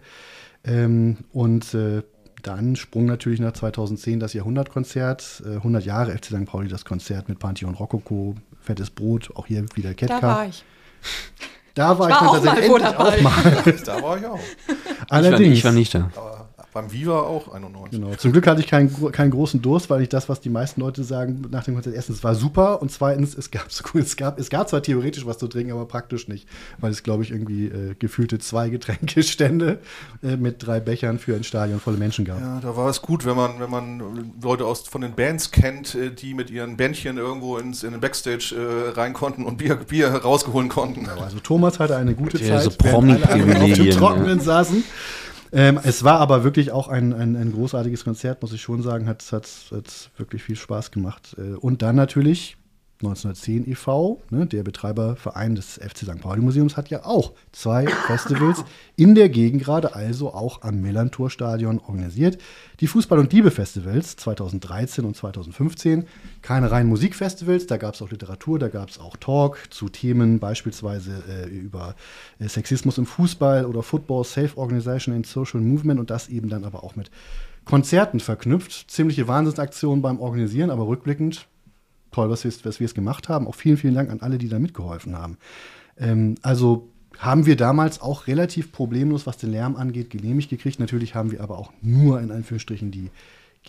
Ähm, und äh, dann sprung natürlich nach 2010 das Jahrhundertkonzert. Äh, 100 Jahre FC St. Pauli, das Konzert mit Pantheon Rokoko, Fettes Brot, auch hier wieder Ketka. Da war ich. Da war Ich war ich, auch dann mal tatsächlich wo endlich dabei. auch mal. Da war ich auch. Allerdings. Ich war nicht da. Aber beim Viva auch 91. Genau. Zum Glück hatte ich keinen, keinen großen Durst, weil ich das, was die meisten Leute sagen nach dem Konzert, erstens es war super und zweitens es gab, so- es gab es gab zwar theoretisch was zu trinken, aber praktisch nicht, weil es glaube ich irgendwie äh, gefühlte zwei Getränkestände äh, mit drei Bechern für ein Stadion volle Menschen gab. Ja, da war es gut, wenn man, wenn man Leute aus, von den Bands kennt, äh, die mit ihren Bändchen irgendwo ins, in den Backstage äh, rein konnten und Bier, Bier rausgeholen konnten. Also Thomas hatte eine gute Ja, Zeit, so während alle auf dem Trockenen ja. saßen. Ähm, es war aber wirklich auch ein, ein, ein großartiges Konzert, muss ich schon sagen. Hat, hat, hat wirklich viel Spaß gemacht. Äh, Und dann natürlich 1910 e.V., ne, der Betreiberverein des FC St. Pauli Museums, hat ja auch zwei Festivals in der Gegend gerade, also auch am Millantor-Stadion organisiert. Die Fußball- und Liebe-Festivals 2013 und 2015. Keine reinen Musikfestivals, da gab es auch Literatur, da gab es auch Talk zu Themen beispielsweise äh, über äh, Sexismus im Fußball oder Football, Self-Organization and Social Movement und das eben dann aber auch mit Konzerten verknüpft. Ziemliche Wahnsinnsaktionen beim Organisieren, aber rückblickend toll, was wir, was wir es gemacht haben. Auch vielen, vielen Dank an alle, die da mitgeholfen haben. Ähm, also haben wir damals auch relativ problemlos, was den Lärm angeht, genehmigt gekriegt. Natürlich haben wir aber auch nur in Anführungsstrichen die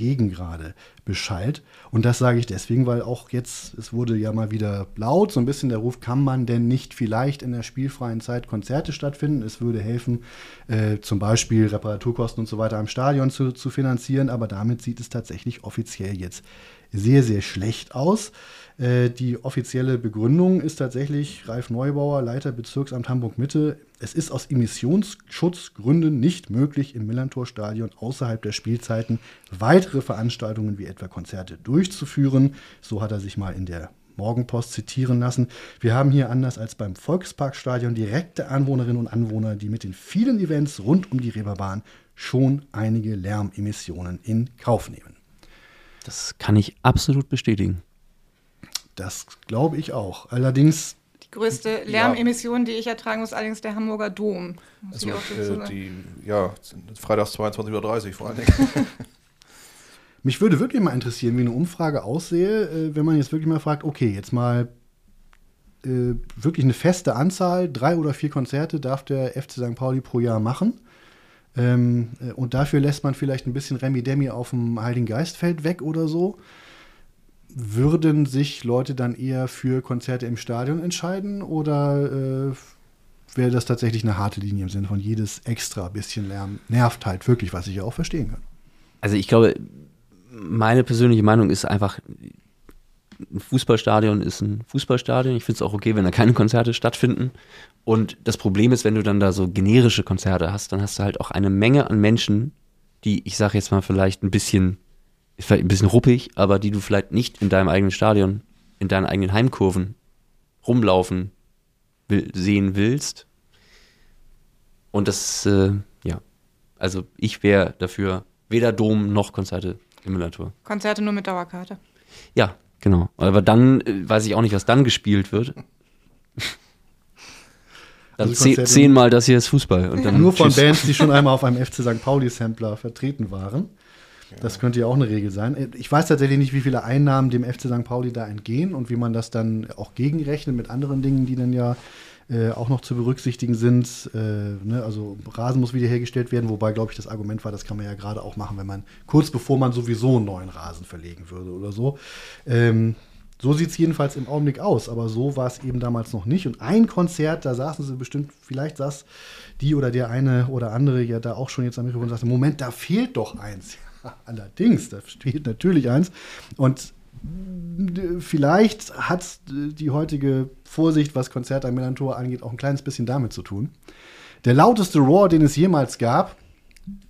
Gegengrade beschallt. Und das sage ich deswegen, weil auch jetzt, es wurde ja mal wieder laut, so ein bisschen der Ruf, kann man denn nicht vielleicht in der spielfreien Zeit Konzerte stattfinden? Es würde helfen, äh, zum Beispiel Reparaturkosten und so weiter am Stadion zu, zu finanzieren, aber damit sieht es tatsächlich offiziell jetzt sehr, sehr schlecht aus. Äh, die offizielle Begründung ist tatsächlich Ralf Neubauer, Leiter Bezirksamt Hamburg-Mitte. Es ist aus Emissionsschutzgründen nicht möglich, im Millantor-Stadion außerhalb der Spielzeiten weitere Veranstaltungen wie etwa Konzerte durchzuführen. So hat er sich mal in der Morgenpost zitieren lassen. Wir haben hier anders als beim Volksparkstadion direkte Anwohnerinnen und Anwohner, die mit den vielen Events rund um die Reeperbahn schon einige Lärmemissionen in Kauf nehmen. Das kann ich absolut bestätigen. Das glaube ich auch. Allerdings, Die größte Lärmemission, die ich ertragen muss, allerdings der Hamburger Dom. Muss Also, ich auch dazu äh, sagen. die, ja, freitags 22.30 Uhr vor allen Dingen. mich würde wirklich mal interessieren, wie eine Umfrage aussehe, äh, wenn man jetzt wirklich mal fragt, okay, jetzt mal äh, wirklich eine feste Anzahl, drei oder vier Konzerte darf der FC St. Pauli pro Jahr machen. Ähm, äh, und dafür lässt man vielleicht ein bisschen Remi Demi auf dem Heiligen Geistfeld weg oder so. Würden sich Leute dann eher für Konzerte im Stadion entscheiden oder äh, wäre das tatsächlich eine harte Linie im Sinne von jedes extra bisschen Lärm nervt halt wirklich, was ich ja auch verstehen kann. Also ich glaube, meine persönliche Meinung ist einfach, ein Fußballstadion ist ein Fußballstadion. Ich finde es auch okay, wenn da keine Konzerte stattfinden. Und das Problem ist, wenn du dann da so generische Konzerte hast, dann hast du halt auch eine Menge an Menschen, die, ich sage jetzt mal vielleicht ein bisschen, ist vielleicht ein bisschen ruppig, aber die du vielleicht nicht in deinem eigenen Stadion, in deinen eigenen Heimkurven rumlaufen will, sehen willst. Und das, äh, ja, also ich wäre dafür Weder Dom noch Konzerte im Millantor. Konzerte nur mit Dauerkarte. Ja, genau. Aber dann äh, weiß ich auch nicht, was dann gespielt wird. Dann Also ze Konzerte- zehnmal das hier ist Fußball. Und dann Nur von tschüss. Bands, die schon einmal auf einem FC St. Pauli-Sampler vertreten waren. Das könnte ja auch eine Regel sein. Ich weiß tatsächlich nicht, wie viele Einnahmen dem FC St. Pauli da entgehen und wie man das dann auch gegenrechnet mit anderen Dingen, die dann ja äh, auch noch zu berücksichtigen sind. Äh, ne? Also Rasen muss wiederhergestellt werden, wobei, glaube ich, das Argument war, das kann man ja gerade auch machen, wenn man kurz bevor man sowieso einen neuen Rasen verlegen würde oder so. Ähm, so sieht es jedenfalls im Augenblick aus, aber so war es eben damals noch nicht. Und ein Konzert, da saßen sie bestimmt, vielleicht saß die oder der eine oder andere ja da auch schon jetzt am Mikrofon und sagte, Moment, da fehlt doch eins. Allerdings, da fehlt natürlich eins. Und vielleicht hat die heutige Vorsicht, was Konzerte am Millantor angeht, auch ein kleines bisschen damit zu tun. Der lauteste Roar, den es jemals gab,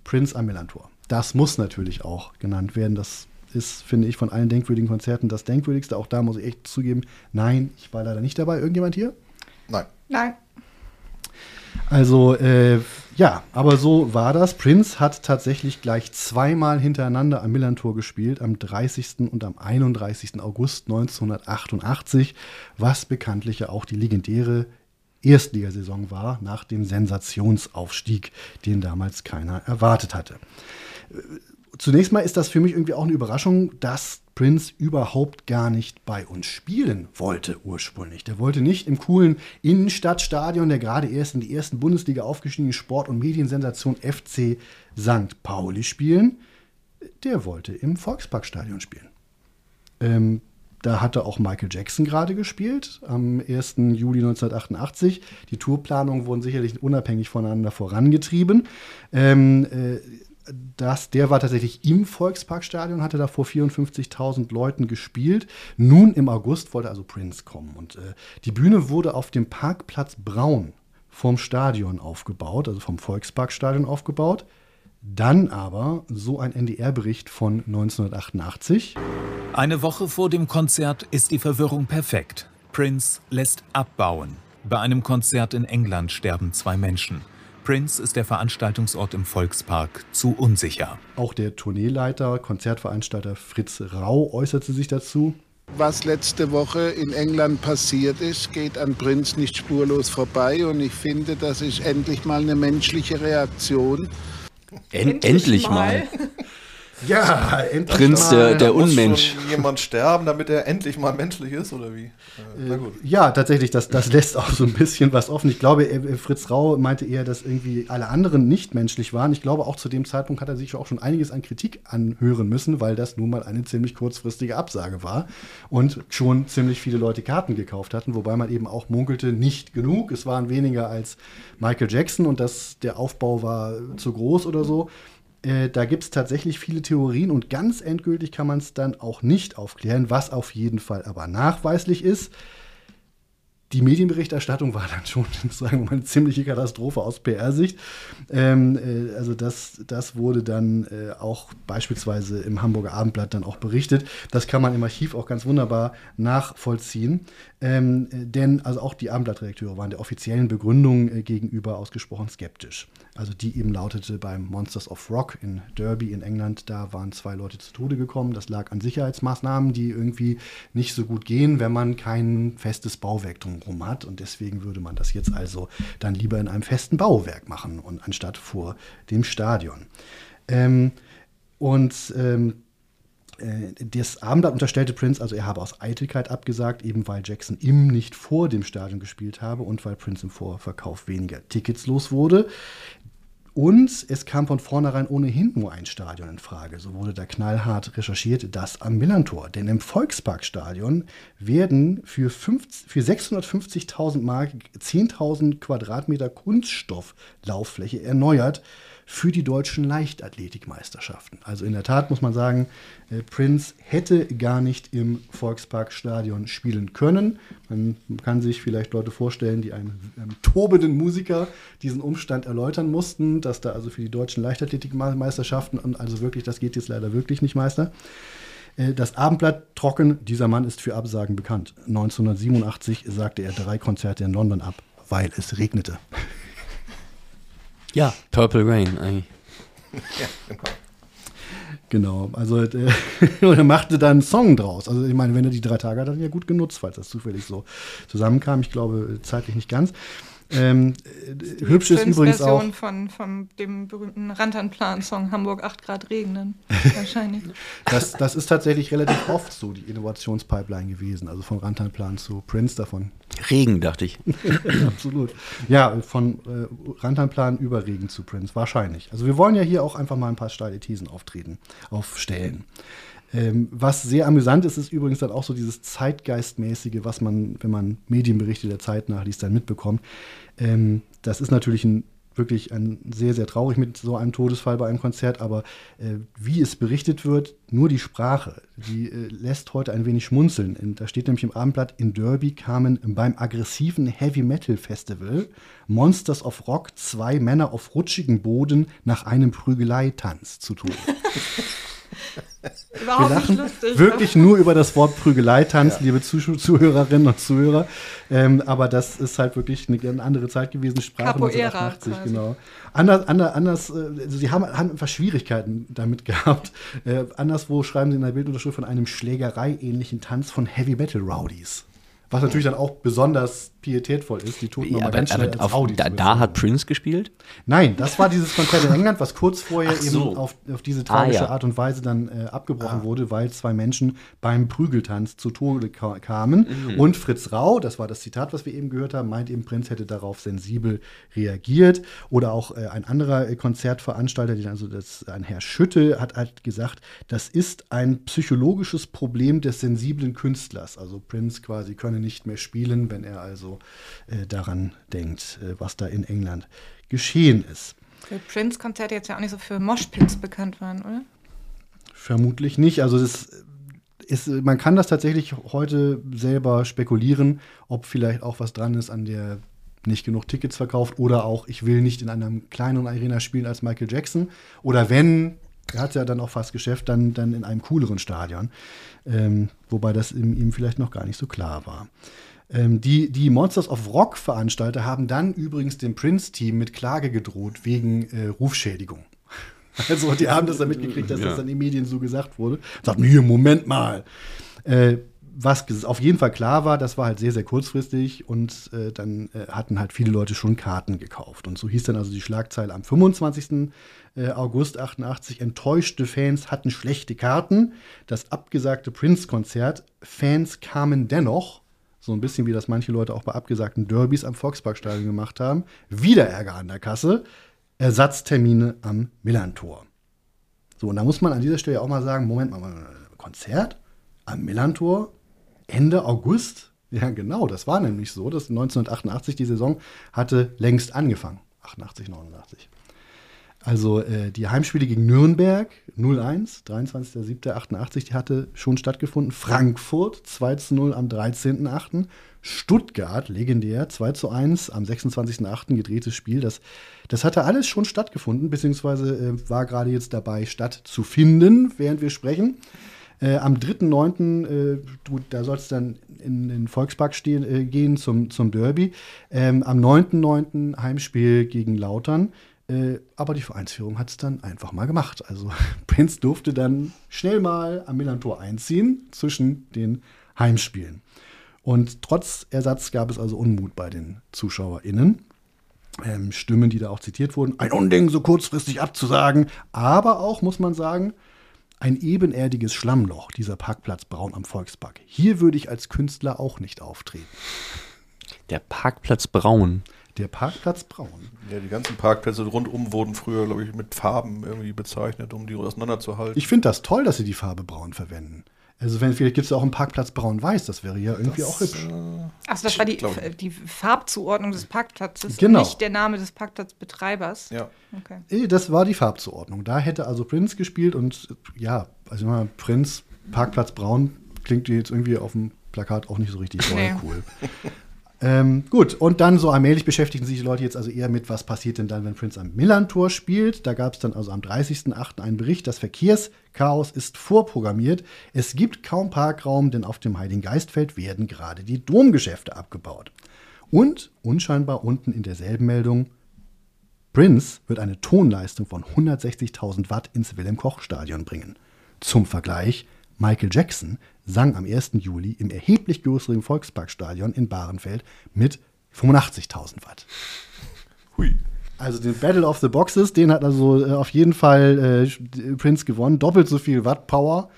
Prince am Millantor. Das muss natürlich auch genannt werden. Das ist, finde ich, von allen denkwürdigen Konzerten das denkwürdigste. Auch da muss ich echt zugeben, nein, ich war leider nicht dabei. Irgendjemand hier? Nein. Nein. Also, äh, ja, aber so war das. Prince hat tatsächlich gleich zweimal hintereinander am Millantor gespielt, am 30. und am 31. August 1988, was bekanntlich ja auch die legendäre Erstligasaison war, nach dem Sensationsaufstieg, den damals keiner erwartet hatte. Zunächst mal ist das für mich irgendwie auch eine Überraschung, dass Prince überhaupt gar nicht bei uns spielen wollte ursprünglich. Der wollte nicht im coolen Innenstadtstadion, der gerade erst in die ersten Bundesliga aufgestiegene Sport- und Mediensensation FC St. Pauli spielen. Der wollte im Volksparkstadion spielen. Ähm, da hatte auch Michael Jackson gerade gespielt, am 1. Juli 1988. Die Tourplanungen wurden sicherlich unabhängig voneinander vorangetrieben. Ähm, äh, das, der war tatsächlich im Volksparkstadion, hatte da vor 54.000 Leuten gespielt. Nun im August wollte also Prince kommen. Und äh, die Bühne wurde auf dem Parkplatz Braun vom Stadion aufgebaut, also vom Volksparkstadion aufgebaut. Dann aber so ein NDR-Bericht von 1988. Eine Woche vor dem Konzert ist die Verwirrung perfekt. Prince lässt abbauen. Bei einem Konzert in England sterben zwei Menschen. Prince ist der Veranstaltungsort im Volkspark zu unsicher. Auch der Tourneeleiter, Konzertveranstalter Fritz Rau äußerte sich dazu. Was letzte Woche in England passiert ist, geht an Prinz nicht spurlos vorbei und ich finde, das ist endlich mal eine menschliche Reaktion. En endlich mal. Ja, endlich Prinz mal. der, der Da muss Unmensch. schon jemand sterben, damit er endlich mal menschlich ist, oder wie? Äh, na gut. Ja, tatsächlich, das, das lässt auch so ein bisschen was offen. Ich glaube, äh, Fritz Rau meinte eher, dass irgendwie alle anderen nicht menschlich waren. Ich glaube, auch zu dem Zeitpunkt hat er sich auch schon einiges an Kritik anhören müssen, weil das nun mal eine ziemlich kurzfristige Absage war und schon ziemlich viele Leute Karten gekauft hatten, wobei man eben auch munkelte, nicht genug. Es waren weniger als Michael Jackson und das, der Aufbau war zu groß oder so. Äh, da gibt es tatsächlich viele Theorien und ganz endgültig kann man es dann auch nicht aufklären, was auf jeden Fall aber nachweislich ist. Die Medienberichterstattung war dann schon, sagen wir mal, eine ziemliche Katastrophe aus PR-Sicht. Ähm, äh, also das, das wurde dann äh, auch beispielsweise im Hamburger Abendblatt dann auch berichtet. Das kann man im Archiv auch ganz wunderbar nachvollziehen. Ähm, äh, denn also auch die Abendblattredakteure waren der offiziellen Begründung äh, gegenüber ausgesprochen skeptisch. Also die eben lautete beim Monsters of Rock in Derby in England, da waren zwei Leute zu Tode gekommen. Das lag an Sicherheitsmaßnahmen, die irgendwie nicht so gut gehen, wenn man kein festes Bauwerk drumherum hat. Und deswegen würde man das jetzt also dann lieber in einem festen Bauwerk machen und anstatt vor dem Stadion. Ähm, und ähm, äh, das Abendblatt unterstellte Prince, also er habe aus Eitelkeit abgesagt, eben weil Jackson im nicht vor dem Stadion gespielt habe und weil Prince im Vorverkauf weniger Tickets los wurde. Und es kam von vornherein ohnehin nur ein Stadion in Frage. So wurde da knallhart recherchiert, das am Millantor. Denn im Volksparkstadion werden für, für 650.000 Mark 10.000 Quadratmeter Kunststofflauffläche erneuert für die deutschen Leichtathletikmeisterschaften. Also in der Tat muss man sagen, äh, Prince hätte gar nicht im Volksparkstadion spielen können. Man kann sich vielleicht Leute vorstellen, die einem, einem tobenden Musiker diesen Umstand erläutern mussten, dass da also für die deutschen Leichtathletikmeisterschaften also wirklich, das geht jetzt leider wirklich nicht, Meister. Äh, Das Abendblatt trocken, dieser Mann ist für Absagen bekannt. 1987 sagte er drei Konzerte in London ab, weil es regnete. Ja. Purple Rain eigentlich. Ja, genau. Genau, also äh, und er machte dann einen Song draus. Also ich meine, wenn er die drei Tage hat, hat er ja gut genutzt, falls das zufällig so zusammenkam. Ich glaube, zeitlich nicht ganz. Ähm, äh, hübsch ist übrigens auch. Version von, von dem berühmten Rantanplan-Song Hamburg 8 Grad regnen. Wahrscheinlich. Das, das ist tatsächlich relativ oft so die Innovationspipeline gewesen. Also von Rantanplan zu Prince davon. Regen, dachte ich. Absolut. Ja, von äh, Rantanplan über Regen zu Prince. Wahrscheinlich. Also wir wollen ja hier auch einfach mal ein paar steile Thesen auftreten, aufstellen. Ähm, was sehr amüsant ist, ist übrigens dann auch so dieses Zeitgeistmäßige, was man, wenn man Medienberichte der Zeit nachliest, dann mitbekommt. Ähm, das ist natürlich ein, wirklich ein sehr, sehr traurig mit so einem Todesfall bei einem Konzert, aber äh, wie es berichtet wird, nur die Sprache, die äh, lässt heute ein wenig schmunzeln. In, da steht nämlich im Abendblatt, in Derby kamen beim aggressiven Heavy Metal Festival Monsters of Rock zwei Männer auf rutschigem Boden nach einem Prügeleitanz zu tun. Überhaupt Wir lachen nicht lustig. wirklich nur über das Wort Prügeleitanz, liebe Zuh Zuhörerinnen und Zuhörer. Ähm, aber das ist halt wirklich eine, eine andere Zeit gewesen, Sprache Capoeira 1988, quasi. genau. Anders, anders, anders äh, also sie haben, haben einfach Schwierigkeiten damit gehabt. Äh, anderswo schreiben sie in der Bildunterschrift von einem Schlägerei-ähnlichen Tanz von Heavy Metal Rowdies. Was natürlich dann auch besonders pietätvoll ist, die Toten Ja, nochmal aber, ganz schnell aber auf, Rowdies da, da hat Prince gespielt? Nein, das war dieses Konzert in England, was kurz vorher so. eben auf, auf diese tragische Ah, ja. Art und Weise dann äh, abgebrochen wurde, weil zwei Menschen beim Prügeltanz zu Tode ka kamen. Mhm. Und Fritz Rau, das war das Zitat, was wir eben gehört haben, meint eben, Prinz hätte darauf sensibel reagiert. Oder auch äh, ein anderer äh, Konzertveranstalter, den also das, ein Herr Schütte, hat halt gesagt, das ist ein psychologisches Problem des sensiblen Künstlers. Also Prince quasi könne nicht mehr spielen, wenn er also äh, daran denkt, äh, was da in England geschehen ist. Für Prince-Konzerte jetzt ja auch nicht so für Moshpits bekannt waren, oder? Vermutlich nicht. Also das ist, man kann das tatsächlich heute selber spekulieren, ob vielleicht auch was dran ist an der nicht genug Tickets verkauft oder auch ich will nicht in einer kleineren Arena spielen als Michael Jackson oder wenn er hat ja dann auch fast Geschäft, dann, dann in einem cooleren Stadion. Ähm, wobei das ihm, ihm vielleicht noch gar nicht so klar war. Ähm, die, die Monsters of Rock Veranstalter haben dann übrigens dem Prince-Team mit Klage gedroht wegen äh, Rufschädigung. Also die haben das dann mitgekriegt, dass Ja. das dann in den Medien so gesagt wurde. Sagten, hier, Moment mal. Äh, was auf jeden Fall klar war, das war halt sehr, sehr kurzfristig und äh, dann äh, hatten halt viele Leute schon Karten gekauft. Und so hieß dann also die Schlagzeile am 25. äh, August 88, enttäuschte Fans hatten schlechte Karten. Das abgesagte Prince-Konzert, Fans kamen dennoch, so ein bisschen wie das manche Leute auch bei abgesagten Derbys am Volksparkstadion gemacht haben, wieder Ärger an der Kasse, Ersatztermine am Millantor. So, und da muss man an dieser Stelle auch mal sagen, Moment mal, Konzert am Millantor Ende August? Ja, genau, das war nämlich so, dass 1988 die Saison hatte längst angefangen. 88, 89. Also äh, die Heimspiele gegen Nürnberg 0-1, 23.07.88, die hatte schon stattgefunden. Frankfurt 2-0 am 13.08. Stuttgart, legendär, 2-1 am 26.08. gedrehtes Spiel. Das, das hatte alles schon stattgefunden, beziehungsweise äh, war gerade jetzt dabei stattzufinden, während wir sprechen. Äh, am 3.9., äh, du- da soll es dann in den Volkspark stehen, äh, gehen zum, zum Derby. Ähm, am 9.9. Heimspiel gegen Lautern. Äh, aber die Vereinsführung hat es dann einfach mal gemacht. Also Prinz durfte dann schnell mal am Millantor einziehen zwischen den Heimspielen. Und trotz Ersatz gab es also Unmut bei den ZuschauerInnen. Ähm, Stimmen, die da auch zitiert wurden. Ein Unding, so kurzfristig abzusagen. Aber auch, muss man sagen, ein ebenerdiges Schlammloch, dieser Parkplatz Braun am Volkspark. Hier würde ich als Künstler auch nicht auftreten. Der Parkplatz Braun. Der Parkplatz Braun. Ja, die ganzen Parkplätze rundum wurden früher, glaube ich, mit Farben irgendwie bezeichnet, um die auseinanderzuhalten. Ich finde das toll, dass sie die Farbe Braun verwenden. Also wenn vielleicht gibt es auch einen Parkplatz Braun-Weiß, das wäre ja irgendwie auch hübsch. Achso, das war die, die Farbzuordnung des Parkplatzes Genau. nicht der Name des Parkplatzbetreibers. Ja. Okay. Eh, Das war die Farbzuordnung. Da hätte also Prinz gespielt und äh, ja, also mal Prinz, Parkplatz Braun klingt jetzt irgendwie auf dem Plakat auch nicht so richtig Nee. cool. Ähm, gut, und dann so allmählich beschäftigen sich die Leute jetzt also eher mit, was passiert denn dann, wenn Prince am Millantor spielt. Da gab es dann also am 30.08. einen Bericht, das Verkehrschaos ist vorprogrammiert. Es gibt kaum Parkraum, denn auf dem Heiligen Geistfeld werden gerade die Domgeschäfte abgebaut. Und unscheinbar unten in derselben Meldung, Prince wird eine Tonleistung von 160.000 Watt ins Wilhelm-Koch-Stadion bringen. Zum Vergleich, Michael Jackson sang am 1. Juli im erheblich größeren Volksparkstadion in Bahrenfeld mit 85.000 Watt. Hui. Also den Battle of the Boxes, den hat also äh, auf jeden Fall äh, Prince gewonnen. Doppelt so viel Watt Power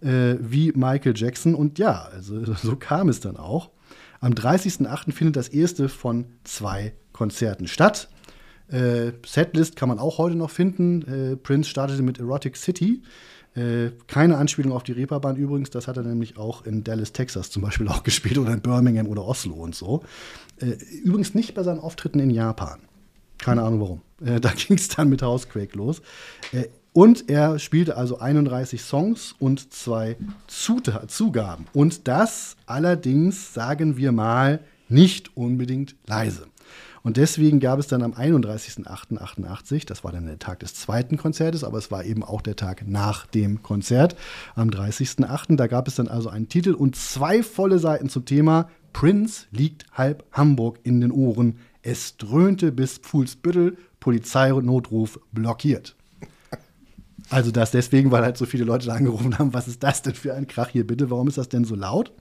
äh, wie Michael Jackson. Und ja, also so kam es dann auch. Am 30.08. findet das erste von zwei Konzerten statt. Äh, Setlist kann man auch heute noch finden. Äh, Prince startete mit Erotic City. Äh, keine Anspielung auf die Reeperbahn übrigens, das hat er nämlich auch in Dallas, Texas zum Beispiel auch gespielt oder in Birmingham oder Oslo und so. Äh, übrigens nicht bei seinen Auftritten in Japan. Keine Ahnung warum. Äh, da ging es dann mit Housequake los. Äh, und er spielte also 31 Songs und zwei Zuta Zugaben. Und das allerdings, sagen wir mal, nicht unbedingt leise. Und deswegen gab es dann am 31.08.88, das war dann der Tag des zweiten Konzertes, aber es war eben auch der Tag nach dem Konzert, am 30.08., da gab es dann also einen Titel und zwei volle Seiten zum Thema Prince liegt halb Hamburg in den Ohren. Es dröhnte bis Pfuhlsbüttel, Polizeinotruf blockiert. Also das deswegen, weil halt so viele Leute da angerufen haben, was ist das denn für ein Krach hier bitte, warum ist das denn so laut?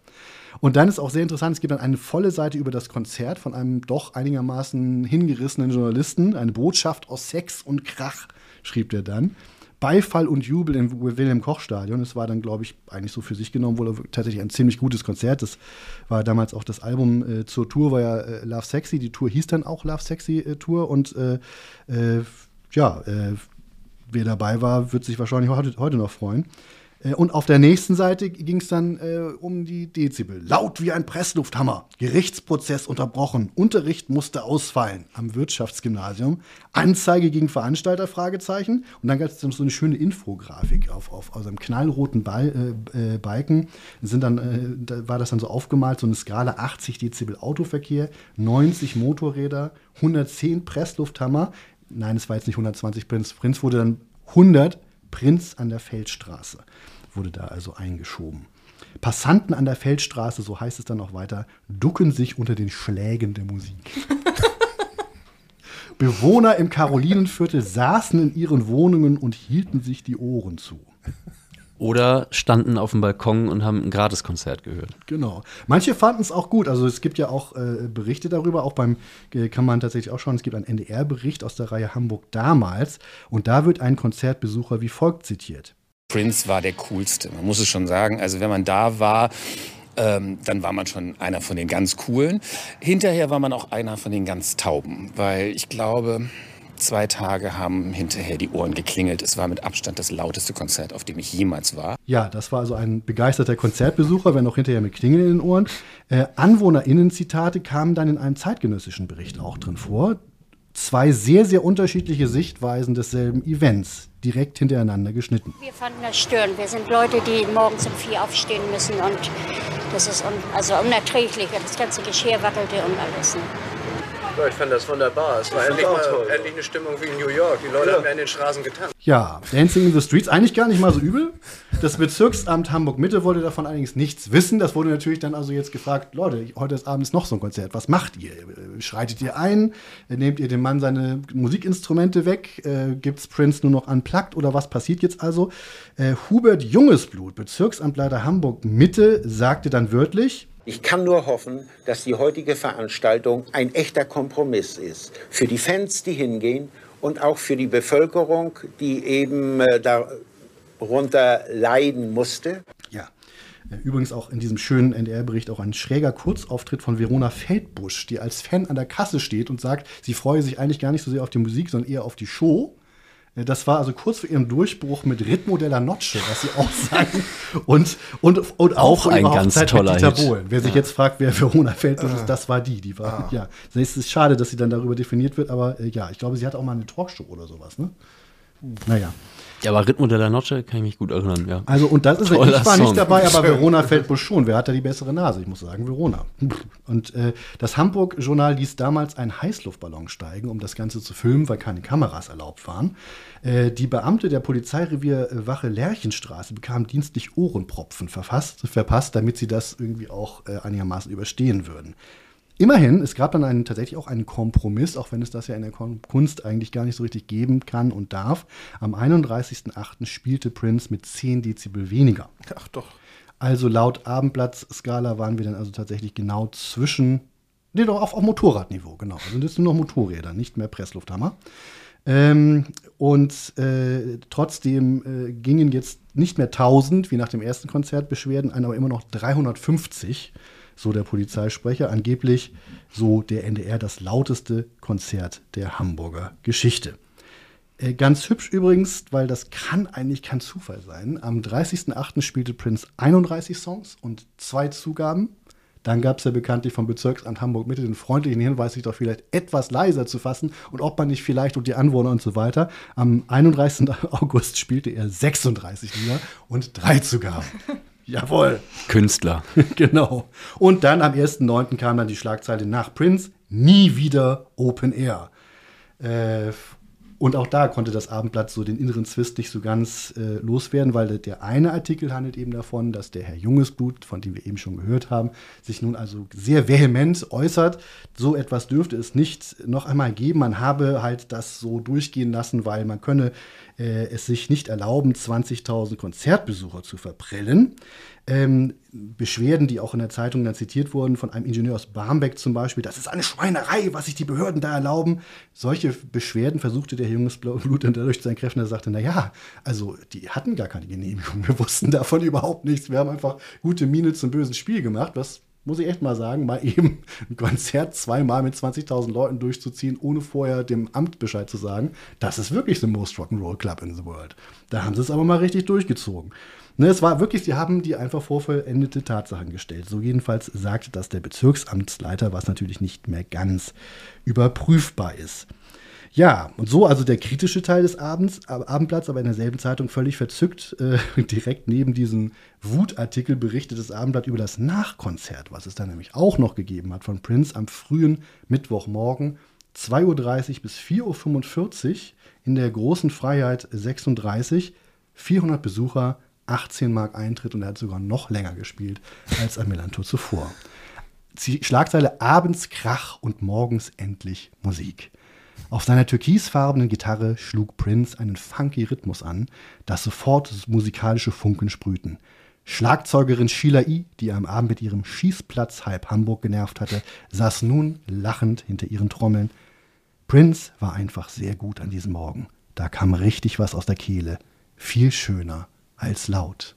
Und dann ist auch sehr interessant, es gibt dann eine volle Seite über das Konzert von einem doch einigermaßen hingerissenen Journalisten, eine Botschaft aus Sex und Krach, schrieb er dann. Beifall und Jubel im Wilhelm Koch Stadion. Es war dann, glaube ich, eigentlich so für sich genommen wohl tatsächlich ein ziemlich gutes Konzert. Das war damals auch das Album äh, zur Tour, war ja äh, Love Sexy. Die Tour hieß dann auch Love Sexy äh, Tour und äh, äh, ja, äh, wer dabei war, wird sich wahrscheinlich heute, heute noch freuen. Äh, Und auf der nächsten Seite ging es dann äh, um die Dezibel. Laut wie ein Presslufthammer. Gerichtsprozess unterbrochen. Unterricht musste ausfallen am Wirtschaftsgymnasium. Anzeige gegen Veranstalter? Fragezeichen. Und dann gab es so eine schöne Infografik auf, auf, auf einem knallroten Ball, äh, äh, Balken. Sind dann, äh, da war das dann so aufgemalt, so eine Skala 80 Dezibel Autoverkehr, 90 Motorräder, 110 Presslufthammer. Nein, es war jetzt nicht 120 Prinz. Prinz wurde dann 100 Prinz an der Feldstraße wurde da also eingeschoben. Passanten an der Feldstraße, so heißt es dann auch weiter, ducken sich unter den Schlägen der Musik. Bewohner im Karolinenviertel saßen in ihren Wohnungen und hielten sich die Ohren zu. Oder standen auf dem Balkon und haben ein Gratiskonzert gehört. Genau. Manche fanden es auch gut. Also es gibt ja auch äh, Berichte darüber. Auch beim äh, kann man tatsächlich auch schauen. Es gibt einen NDR-Bericht aus der Reihe Hamburg damals. Und da wird ein Konzertbesucher wie folgt zitiert. Prince war der coolste, man muss es schon sagen. Also wenn man da war, ähm, dann war man schon einer von den ganz coolen. Hinterher war man auch einer von den ganz tauben, weil ich glaube, zwei Tage haben hinterher die Ohren geklingelt. Es war mit Abstand das lauteste Konzert, auf dem ich jemals war. Ja, das war also ein begeisterter Konzertbesucher, wenn auch hinterher mit Klingeln in den Ohren. Äh, AnwohnerInnen-Zitate kamen dann in einem zeitgenössischen Bericht auch drin vor. Zwei sehr, sehr unterschiedliche Sichtweisen desselben Events, direkt hintereinander geschnitten. Wir fanden das störend. Wir sind Leute, die morgens um vier aufstehen müssen und das ist un also unerträglich. Das ganze Geschirr wackelte und alles. Ne? Ja, ich fand das wunderbar. Es war Ich endlich, mal, toll. endlich eine Stimmung wie in New York. Die Leute Ja. haben ja in den Straßen getanzt. Ja, Dancing in the Streets, eigentlich gar nicht mal so übel. Das Bezirksamt Hamburg-Mitte wollte davon allerdings nichts wissen. Das wurde natürlich dann also jetzt gefragt, Leute, heute ist abends noch so ein Konzert. Was macht ihr? Schreitet ihr ein? Nehmt ihr dem Mann seine Musikinstrumente weg? Äh, gibt's Prince nur noch unplugged oder was passiert jetzt also? Äh, Hubert Jungesblut, Bezirksamtleiter Hamburg-Mitte, sagte dann wörtlich, Ich kann nur hoffen, dass die heutige Veranstaltung ein echter Kompromiss ist. Für die Fans, die hingehen und auch für die Bevölkerung, die eben äh, darunter leiden musste. Ja. Übrigens auch in diesem schönen NDR-Bericht auch ein schräger Kurzauftritt von Verona Feldbusch, die als Fan an der Kasse steht und sagt, sie freue sich eigentlich gar nicht so sehr auf die Musik, sondern eher auf die Show. Äh, Das war also kurz vor ihrem Durchbruch mit Ritmo della Noche, was sie auch sagen. Und, und, und auch, Auch ein ganz Hochzeit toller mit Dieter Hit. Bohlen. Wer sich Ja. jetzt fragt, wer Verona Feldbusch Ah. ist, das war die. die war, ja. Es ist schade, dass sie dann darüber definiert wird, aber äh, ja, ich glaube, sie hat auch mal eine Talkshow oder sowas. Ne? Naja. Ja, aber Rhythmo della Noche kann ich mich gut erinnern, ja. Also, und das ist, Toller ich war Song. nicht dabei, aber Verona Feldbusch schon. Wer hat da die bessere Nase? Ich muss sagen, Verona. Und äh, das Hamburg-Journal ließ damals einen Heißluftballon steigen, um das Ganze zu filmen, weil keine Kameras erlaubt waren. Äh, die Beamte der Polizeirevierwache Lerchenstraße bekamen dienstlich Ohrenpropfen verfasst, verpasst, damit sie das irgendwie auch äh, einigermaßen überstehen würden. Immerhin, es gab dann einen, tatsächlich auch einen Kompromiss, auch wenn es das ja in der Kunst eigentlich gar nicht so richtig geben kann und darf. Am 31.08. spielte Prince mit 10 Dezibel weniger. Ach doch. Also laut Abendblatt-Skala waren wir dann also tatsächlich genau zwischen, nee, doch auf, auf Motorradniveau, genau. Also das sind nur noch Motorräder, nicht mehr Presslufthammer. Ähm, und äh, trotzdem äh, gingen jetzt nicht mehr 1000, wie nach dem ersten Konzert, Beschwerden ein, aber immer noch 350, so der Polizeisprecher. Angeblich, so der NDR, das lauteste Konzert der Hamburger Geschichte. Äh, ganz hübsch übrigens, weil das kann eigentlich kein Zufall sein. Am 30.08. spielte Prince 31 Songs und zwei Zugaben. Dann gab es ja bekanntlich vom Bezirksamt Hamburg Mitte den freundlichen Hinweis, sich doch vielleicht etwas leiser zu fassen und ob man nicht vielleicht und die Anwohner und so weiter. Am 31. August spielte er 36 Lieder und drei Zugaben. Jawohl. Künstler. genau. Und dann am 1.9. kam dann die Schlagzeile nach Prince, nie wieder Open Air. Äh, und auch da konnte das Abendblatt so den inneren Zwist nicht so ganz äh, loswerden, weil der eine Artikel handelt eben davon, dass der Herr Jungesblut, von dem wir eben schon gehört haben, sich nun also sehr vehement äußert. So etwas dürfte es nicht noch einmal geben. Man habe halt das so durchgehen lassen, weil man könne äh, es sich nicht erlauben, 20.000 Konzertbesucher zu verprellen. Ähm, Beschwerden, die auch in der Zeitung dann zitiert wurden, von einem Ingenieur aus Barmbek zum Beispiel, das ist eine Schweinerei, was sich die Behörden da erlauben. Solche Beschwerden versuchte der junges Blut dann dadurch zu entkräften. Er sagte, naja, also die hatten gar keine Genehmigung, wir wussten davon überhaupt nichts. Wir haben einfach gute Miene zum bösen Spiel gemacht, was muss ich echt mal sagen, mal eben ein Konzert zweimal mit 20.000 Leuten durchzuziehen, ohne vorher dem Amt Bescheid zu sagen, das ist wirklich the most rock'n'roll club in the world. Da haben sie es aber mal richtig durchgezogen. Ne, es war wirklich, sie haben die einfach vor vollendete Tatsachen gestellt. So jedenfalls sagte das der Bezirksamtsleiter, was natürlich nicht mehr ganz überprüfbar ist. Ja, und so also der kritische Teil des Abends, Abendblatts, aber in derselben Zeitung völlig verzückt, äh, direkt neben diesem Wutartikel berichtet das Abendblatt über das Nachkonzert, was es dann nämlich auch noch gegeben hat von Prince am frühen Mittwochmorgen, 2.30 Uhr bis 4.45 Uhr in der großen Freiheit 36, 400 Besucher, 18 Mark Eintritt und er hat sogar noch länger gespielt als am Millantor zuvor. Schlagzeile Abends Krach und morgens endlich Musik. Auf seiner türkisfarbenen Gitarre schlug Prince einen funky Rhythmus an, das sofort musikalische Funken sprühten. Schlagzeugerin Sheila E., die am Abend mit ihrem Schießplatz halb Hamburg genervt hatte, saß nun lachend hinter ihren Trommeln. Prince war einfach sehr gut an diesem Morgen. Da kam richtig was aus der Kehle. Viel schöner als laut.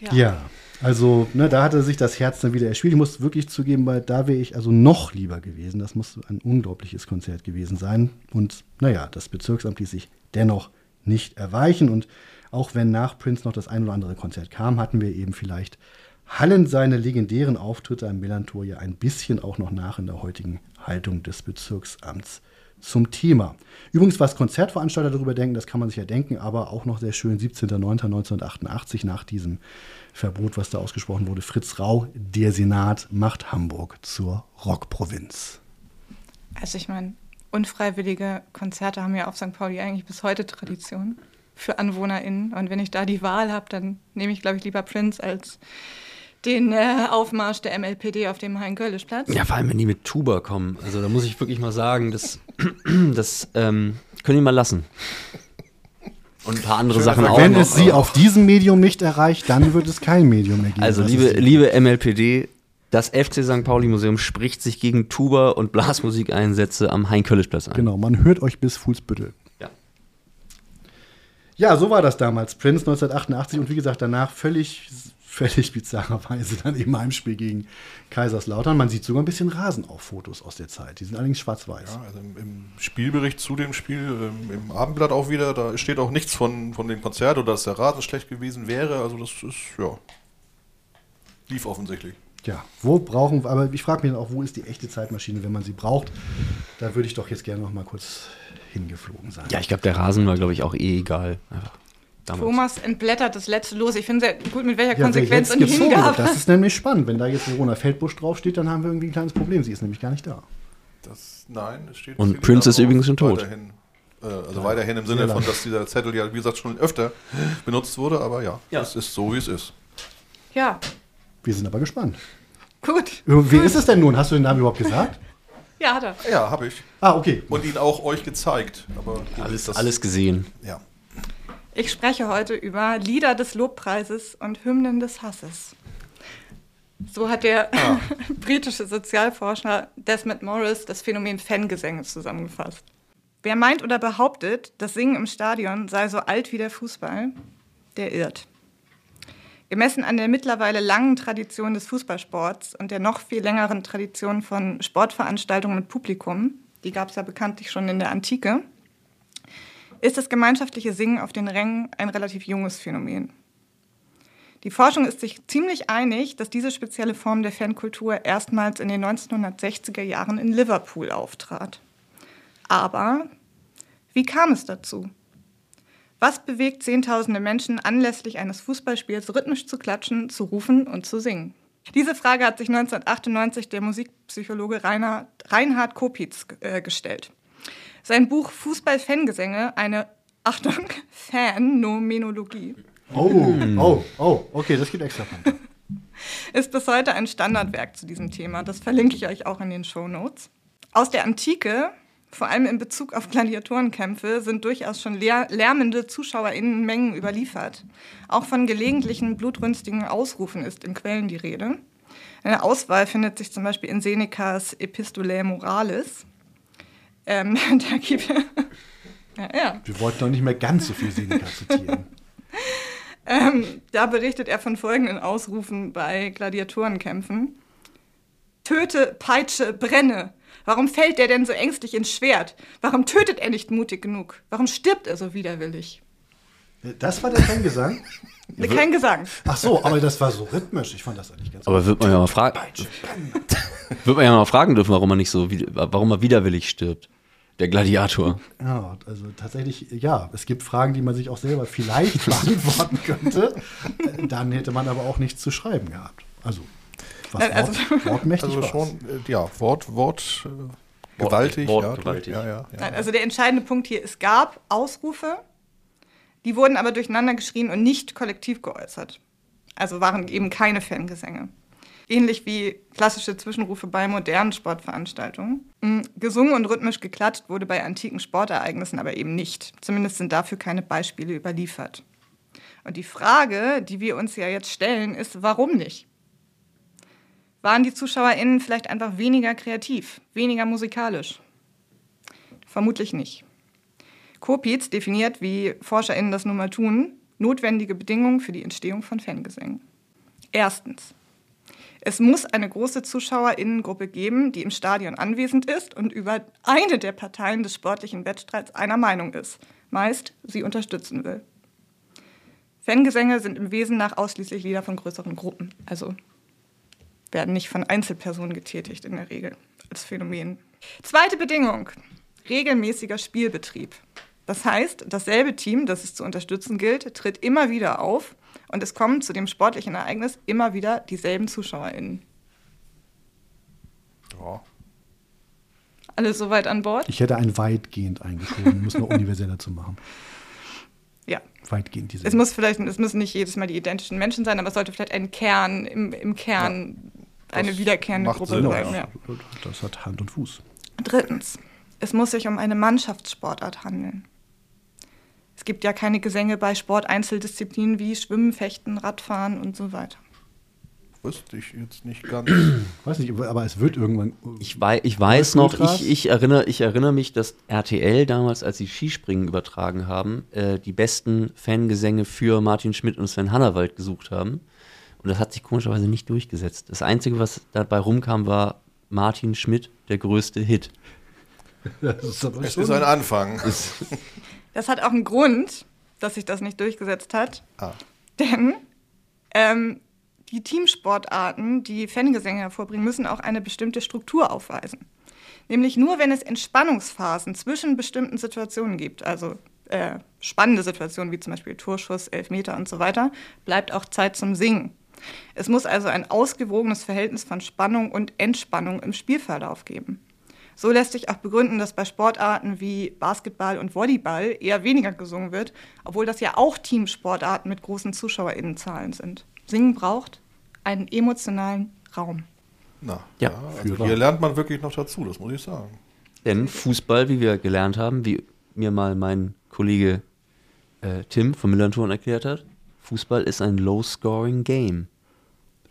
Ja. ja. Also, ne, da hatte sich das Herz dann wieder erspielt. Ich muss wirklich zugeben, weil da wäre ich also noch lieber gewesen. Das muss ein unglaubliches Konzert gewesen sein. Und naja, das Bezirksamt ließ sich dennoch nicht erweichen. Und auch wenn nach Prince noch das ein oder andere Konzert kam, hatten wir eben vielleicht hallen seine legendären Auftritte am Millantor ja ein bisschen auch noch nach in der heutigen Haltung des Bezirksamts zum Thema. Übrigens, was Konzertveranstalter darüber denken, das kann man sich ja denken, aber auch noch sehr schön 17.09.1988 nach diesem Verbot, was da ausgesprochen wurde. Fritz Rau, der Senat macht Hamburg zur Rockprovinz. Also ich meine, unfreiwillige Konzerte haben ja auf St. Pauli eigentlich bis heute Tradition für AnwohnerInnen. Und wenn ich da die Wahl habe, dann nehme ich, glaube ich, lieber Prince als den äh, Aufmarsch der MLPD auf dem Hein-Görlisch-Platz. Ja, vor allem, wenn die mit Tuba kommen. Also da muss ich wirklich mal sagen, das, das ähm, können die mal lassen. Und ein paar andere Schön, Sachen auch. Wenn noch, es sie auf diesem Medium nicht erreicht, dann wird es kein Medium mehr geben. Also, liebe, liebe MLPD, das FC St. Pauli Museum spricht sich gegen Tuba- und Blasmusikeinsätze am Hein-Köllisch-Platz ein. Genau, man hört euch bis Fußbüttel. Ja. Ja, so war das damals. Prince 1988 und wie gesagt, danach völlig völlig bizarrerweise dann im Heimspiel gegen Kaiserslautern. Man sieht sogar ein bisschen Rasen auf Fotos aus der Zeit. Die sind allerdings schwarz-weiß. Ja, also im, im, Spielbericht zu dem Spiel, ähm, im Abendblatt auch wieder, da steht auch nichts von, von dem Konzert oder dass der Rasen schlecht gewesen wäre. Also das ist, ja, lief offensichtlich. Ja, wo brauchen, aber ich frage mich dann auch, wo ist die echte Zeitmaschine, wenn man sie braucht? Da würde ich doch jetzt gerne noch mal kurz hingeflogen sein. Ja, ich glaube, der Rasen war, glaube ich, auch eh egal. Einfach. Damals. Thomas entblättert das letzte los. Ich finde sehr gut, mit welcher ja, Konsequenz und Hingabe. Das ist nämlich spannend. Wenn da jetzt Verona Feldbusch draufsteht, dann haben wir irgendwie ein kleines Problem. Sie ist nämlich gar nicht da. Das, nein, es steht. Und Prince ist übrigens schon tot. Weiterhin, äh, also ja, weiterhin im Sinne von, dass dieser Zettel ja, wie gesagt, schon öfter benutzt wurde. Aber ja, ja. es ist so, wie es ist. Ja. Wir sind aber gespannt. Gut. Wer ist es denn nun? Hast du den Namen überhaupt gesagt? Ja, hat er. Ja, habe ich. Ah, okay. Und ihn auch euch gezeigt. Aber Alles, alles gesehen. Ja. Ich spreche heute über Lieder des Lobpreises und Hymnen des Hasses. So hat der Ah. britische Sozialforscher Desmond Morris das Phänomen Fangesänge zusammengefasst. Wer meint oder behauptet, das Singen im Stadion sei so alt wie der Fußball, der irrt. Gemessen an der mittlerweile langen Tradition des Fußballsports und der noch viel längeren Tradition von Sportveranstaltungen mit Publikum, die gab es ja bekanntlich schon in der Antike, ist das gemeinschaftliche Singen auf den Rängen ein relativ junges Phänomen. Die Forschung ist sich ziemlich einig, dass diese spezielle Form der Fankultur erstmals in den 1960er Jahren in Liverpool auftrat. Aber wie kam es dazu? Was bewegt Zehntausende Menschen anlässlich eines Fußballspiels rhythmisch zu klatschen, zu rufen und zu singen? Diese Frage hat sich 1998 der Musikpsychologe Rainer, Reinhard Kopitz äh, gestellt. Sein Buch Fußball-Fangesänge, eine, Achtung, Phänomenologie, Oh, oh, oh, okay, das geht extra. ist bis heute ein Standardwerk zu diesem Thema. Das verlinke ich euch auch in den Show Notes. Aus der Antike, vor allem in Bezug auf Gladiatorenkämpfe, sind durchaus schon lär lärmende ZuschauerInnenmengen überliefert. Auch von gelegentlichen blutrünstigen Ausrufen ist in Quellen die Rede. Eine Auswahl findet sich zum Beispiel in Senecas Epistulae Moralis. Ähm, da gibt ja, ja. Wir wollten doch nicht mehr ganz so viel Seneca zitieren. Ähm, da berichtet er von folgenden Ausrufen bei Gladiatorenkämpfen. Töte, peitsche, brenne. Warum fällt er denn so ängstlich ins Schwert? Warum tötet er nicht mutig genug? Warum stirbt er so widerwillig? Das war der Fangesang? Kein Gesang. Ach so, aber das war so rhythmisch. Ich fand das eigentlich ganz Aber wird man ja mal fragen, wird man ja mal fragen dürfen, warum er nicht so, warum er widerwillig stirbt. Der Gladiator. Ja, also tatsächlich, ja, es gibt Fragen, die man sich auch selber vielleicht beantworten könnte. Äh, Dann hätte man aber auch nichts zu schreiben gehabt. Also, was Nein, also- Wort, wortmächtig Also war's. schon, äh, ja, Wort, Wort, äh, gewaltig. Wort- ja, gewaltig. Ja, ja, ja. Nein, also der entscheidende Punkt hier, es gab Ausrufe, die wurden aber durcheinander geschrien und nicht kollektiv geäußert. Also waren eben keine Fangesänge. Ähnlich wie klassische Zwischenrufe bei modernen Sportveranstaltungen. Mm, Gesungen und rhythmisch geklatscht wurde bei antiken Sportereignissen aber eben nicht. Zumindest sind dafür keine Beispiele überliefert. Und die Frage, die wir uns ja jetzt stellen, ist, warum nicht? Waren die ZuschauerInnen vielleicht einfach weniger kreativ, weniger musikalisch? Vermutlich nicht. Kopitz definiert, wie ForscherInnen das nun mal tun, notwendige Bedingungen für die Entstehung von Fangesängen. Erstens. Es muss eine große ZuschauerInnengruppe geben, die im Stadion anwesend ist und über eine der Parteien des sportlichen Wettstreits einer Meinung ist. Meist sie unterstützen will. Fangesänge sind im Wesen nach ausschließlich Lieder von größeren Gruppen. Also werden nicht von Einzelpersonen getätigt in der Regel als Phänomen. Zweite Bedingung. Regelmäßiger Spielbetrieb. Das heißt, dasselbe Team, das es zu unterstützen gilt, tritt immer wieder auf und es kommen zu dem sportlichen Ereignis immer wieder dieselben ZuschauerInnen. Ja. Alle soweit an Bord? Ich hätte ein weitgehend eingeschoben, um es noch universeller zu machen. Ja. Weitgehend diese. Es muss vielleicht, es müssen nicht jedes Mal die identischen Menschen sein, aber es sollte vielleicht ein Kern, im, im Kern eine wiederkehrende macht Gruppe Sinn, sein. ja. Ja. Das hat Hand und Fuß. Drittens, es muss sich um eine Mannschaftssportart handeln. Es gibt ja keine Gesänge bei Sporteinzeldisziplinen wie Schwimmen, Fechten, Radfahren und so weiter. Wüsste ich jetzt nicht ganz. Weiß nicht, aber es wird irgendwann. Ich, wei ich weiß noch, ich, ich, erinnere, ich erinnere mich, dass RTL damals, als sie Skispringen übertragen haben, äh, die besten Fangesänge für Martin Schmidt und Sven Hannawald gesucht haben. Und das hat sich komischerweise nicht durchgesetzt. Das Einzige, was dabei rumkam, war Martin Schmidt, der größte Hit. Das ist aber Es ist ein Anfang. Das hat auch einen Grund, dass sich das nicht durchgesetzt hat. Ah. Denn ähm, die Teamsportarten, die Fangesänge hervorbringen, müssen auch eine bestimmte Struktur aufweisen. Nämlich nur, wenn es Entspannungsphasen zwischen bestimmten Situationen gibt, also äh, spannende Situationen wie zum Beispiel Torschuss, Elfmeter und so weiter, bleibt auch Zeit zum Singen. Es muss also ein ausgewogenes Verhältnis von Spannung und Entspannung im Spielverlauf geben. So lässt sich auch begründen, dass bei Sportarten wie Basketball und Volleyball eher weniger gesungen wird, obwohl das ja auch Teamsportarten mit großen ZuschauerInnenzahlen sind. Singen braucht einen emotionalen Raum. Na, Ja. ja, also hier lernt man wirklich noch dazu, das muss ich sagen. Denn Fußball, wie wir gelernt haben, wie mir mal mein Kollege äh, Tim vom Millanton erklärt hat, Fußball ist ein Low-Scoring-Game.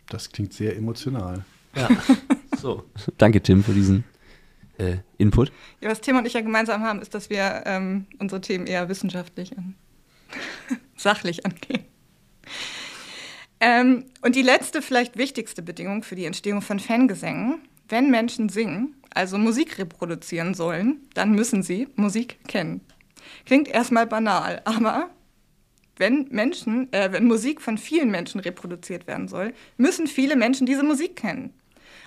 Das klingt sehr emotional. Ja. so. Danke, Tim, für diesen äh, Input. Ja, was Tim und ich ja gemeinsam haben, ist, dass wir ähm, unsere Themen eher wissenschaftlich und sachlich angehen. Ähm, und die letzte, vielleicht wichtigste Bedingung für die Entstehung von Fangesängen, wenn Menschen singen, also Musik reproduzieren sollen, dann müssen sie Musik kennen. Klingt erstmal banal, aber wenn Menschen, äh, wenn Musik von vielen Menschen reproduziert werden soll, müssen viele Menschen diese Musik kennen.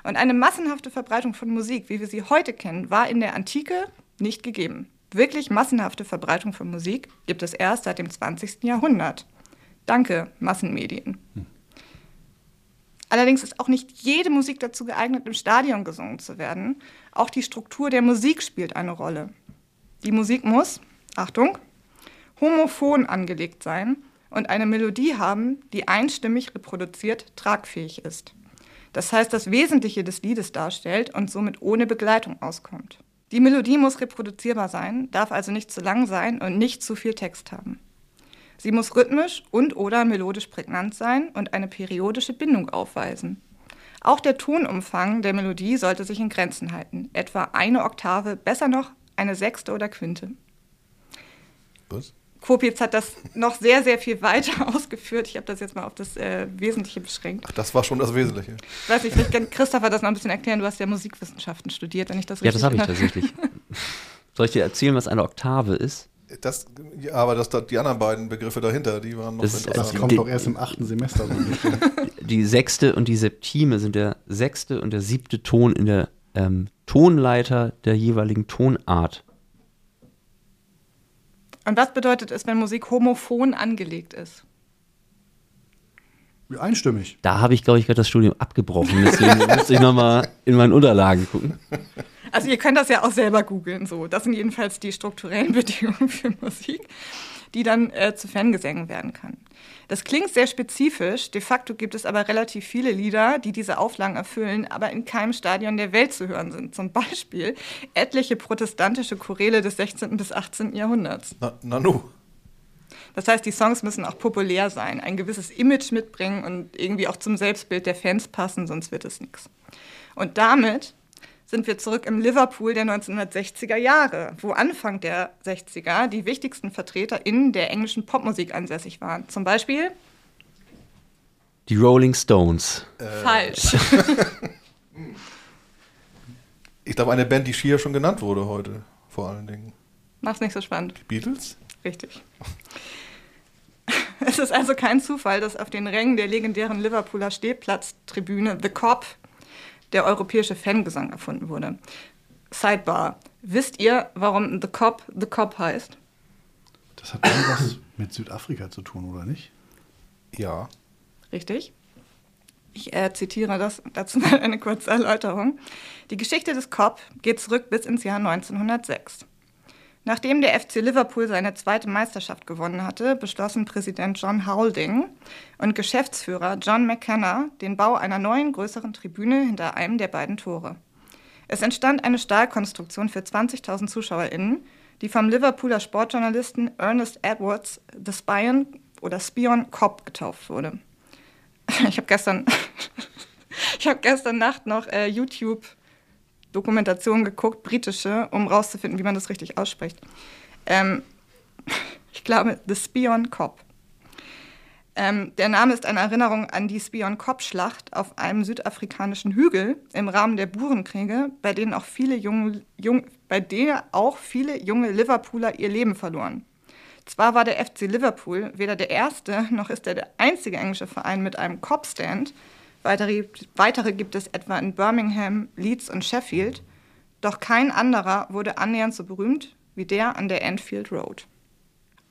Und eine massenhafte Verbreitung von Musik, wie wir sie heute kennen, war in der Antike nicht gegeben. Wirklich massenhafte Verbreitung von Musik gibt es erst seit dem 20. Jahrhundert. Danke, Massenmedien. Allerdings ist auch nicht jede Musik dazu geeignet, im Stadion gesungen zu werden. Auch die Struktur der Musik spielt eine Rolle. Die Musik muss, Achtung, homophon angelegt sein und eine Melodie haben, die einstimmig reproduziert tragfähig ist. Das heißt, das Wesentliche des Liedes darstellt und somit ohne Begleitung auskommt. Die Melodie muss reproduzierbar sein, darf also nicht zu lang sein und nicht zu viel Text haben. Sie muss rhythmisch und/oder melodisch prägnant sein und eine periodische Bindung aufweisen. Auch der Tonumfang der Melodie sollte sich in Grenzen halten, etwa eine Oktave, besser noch eine Sechste oder Quinte. Was? Kopitz hat das noch sehr, sehr viel weiter ausgeführt. Ich habe das jetzt mal auf das äh, Wesentliche beschränkt. Ach, das war schon das Wesentliche. Ich weiß nicht, vielleicht kann Christopher das noch ein bisschen erklären. Du hast ja Musikwissenschaften studiert, wenn ich das Ja, richtig das habe ich tatsächlich. Soll ich dir erzählen, was eine Oktave ist? Das, ja, aber das, die anderen beiden Begriffe dahinter, die waren noch Das ist- interessant. Das kommt doch erst im achten Semester. So. Die sechste und die Septime sind der sechste und der siebte Ton in der ähm, Tonleiter der jeweiligen Tonart. Und was bedeutet es, wenn Musik homophon angelegt ist? Einstimmig. Da habe ich, glaube ich, gerade das Studium abgebrochen. Deswegen müsste ich nochmal in meinen Unterlagen gucken. Also ihr könnt das ja auch selber googeln. So, das sind jedenfalls die strukturellen Bedingungen für Musik, die dann äh, zu Fangesängen werden kann. Das klingt sehr spezifisch. De facto gibt es aber relativ viele Lieder, die diese Auflagen erfüllen, aber in keinem Stadion der Welt zu hören sind. Zum Beispiel etliche protestantische Choräle des 16. bis 18. Jahrhunderts. Na, Nanu. Das heißt, die Songs müssen auch populär sein, ein gewisses Image mitbringen und irgendwie auch zum Selbstbild der Fans passen, sonst wird es nichts. Und damit sind wir zurück im Liverpool der 1960er Jahre, wo Anfang der 60er die wichtigsten VertreterInnen der englischen Popmusik ansässig waren. Zum Beispiel Die Rolling Stones. falsch. Ich glaube, eine Band, die hier schon genannt wurde heute, vor allen Dingen. Mach's nicht so spannend. Beatles? Richtig. Es ist also kein Zufall, dass auf den Rängen der legendären Liverpooler Stehplatztribüne The Cop der europäische Fangesang erfunden wurde. Sidebar. Wisst ihr, warum The Cop The Cop heißt? Das hat irgendwas mit Südafrika zu tun, oder nicht? Ja. Richtig. Ich äh, zitiere das dazu mal eine kurze Erläuterung. Die Geschichte des COP geht zurück bis ins Jahr 1906. Nachdem der FC Liverpool seine zweite Meisterschaft gewonnen hatte, beschlossen Präsident John Houlding und Geschäftsführer John McKenna den Bau einer neuen größeren Tribüne hinter einem der beiden Tore. Es entstand eine Stahlkonstruktion für 20.000 ZuschauerInnen, die vom Liverpooler Sportjournalisten Ernest Edwards The Spion oder Spion Cop getauft wurde. Ich habe gestern, habe gestern Nacht noch äh, YouTube Dokumentationen geguckt, britische, um rauszufinden, wie man das richtig ausspricht. Ähm, ich glaube, The Spion Cop. Ähm, der Name ist eine Erinnerung an die Spion-Kop-Schlacht auf einem südafrikanischen Hügel im Rahmen der Burenkriege, bei denen auch viele junge, jung, bei denen auch viele junge Liverpooler ihr Leben verloren. Zwar war der FC Liverpool weder der erste noch ist er der einzige englische Verein mit einem Cop-Stand. Weitere, weitere gibt es etwa in Birmingham, Leeds und Sheffield. Doch kein anderer wurde annähernd so berühmt wie der an der Anfield Road.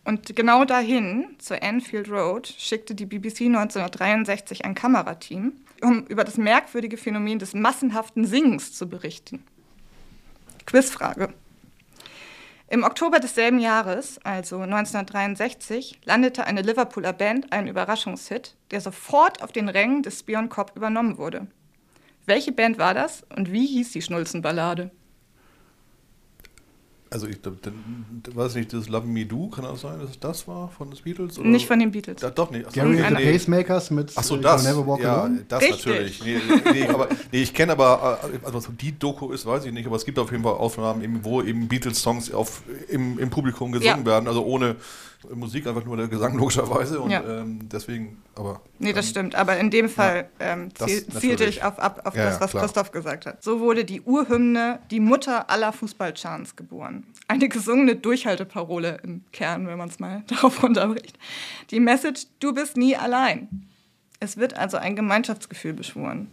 Und genau dahin, zur Anfield Road, schickte die BBC 1963 ein Kamerateam, um über das merkwürdige Phänomen des massenhaften Singens zu berichten. Quizfrage. Im Oktober desselben Jahres, also 1963, landete eine Liverpooler Band einen Überraschungshit, der sofort auf den Rängen des Spion Cop übernommen wurde. Welche Band war das und wie hieß die Schnulzenballade? Also ich glaube, es nicht das Love Me Do? Kann das sein, dass es das war von den Beatles? Oder? Nicht von den Beatles. Ja, doch nicht. Gary and the. Pacemakers mit Ach so, äh, das. Never Walk ja, Alone? das Richtig. natürlich. Nee, nee, aber, nee, ich kenne aber, äh, also was die Doku ist, weiß ich nicht, aber es gibt auf jeden Fall Aufnahmen, eben, wo eben Beatles-Songs im, im Publikum gesungen Ja. werden, also ohne Musik, einfach nur der Gesang logischerweise. Und Ja. ähm, deswegen, aber. Nee, das stimmt. Aber in dem Fall ähm, das ziel, zielte ich auf, ab auf Ja, das, ja, was klar. Christoph gesagt hat. So wurde die Urhymne, die Mutter aller Fußballchants geboren. Eine gesungene Durchhalteparole im Kern, wenn man es mal darauf runterbricht. Die Message, du bist nie allein. Es wird also ein Gemeinschaftsgefühl beschworen.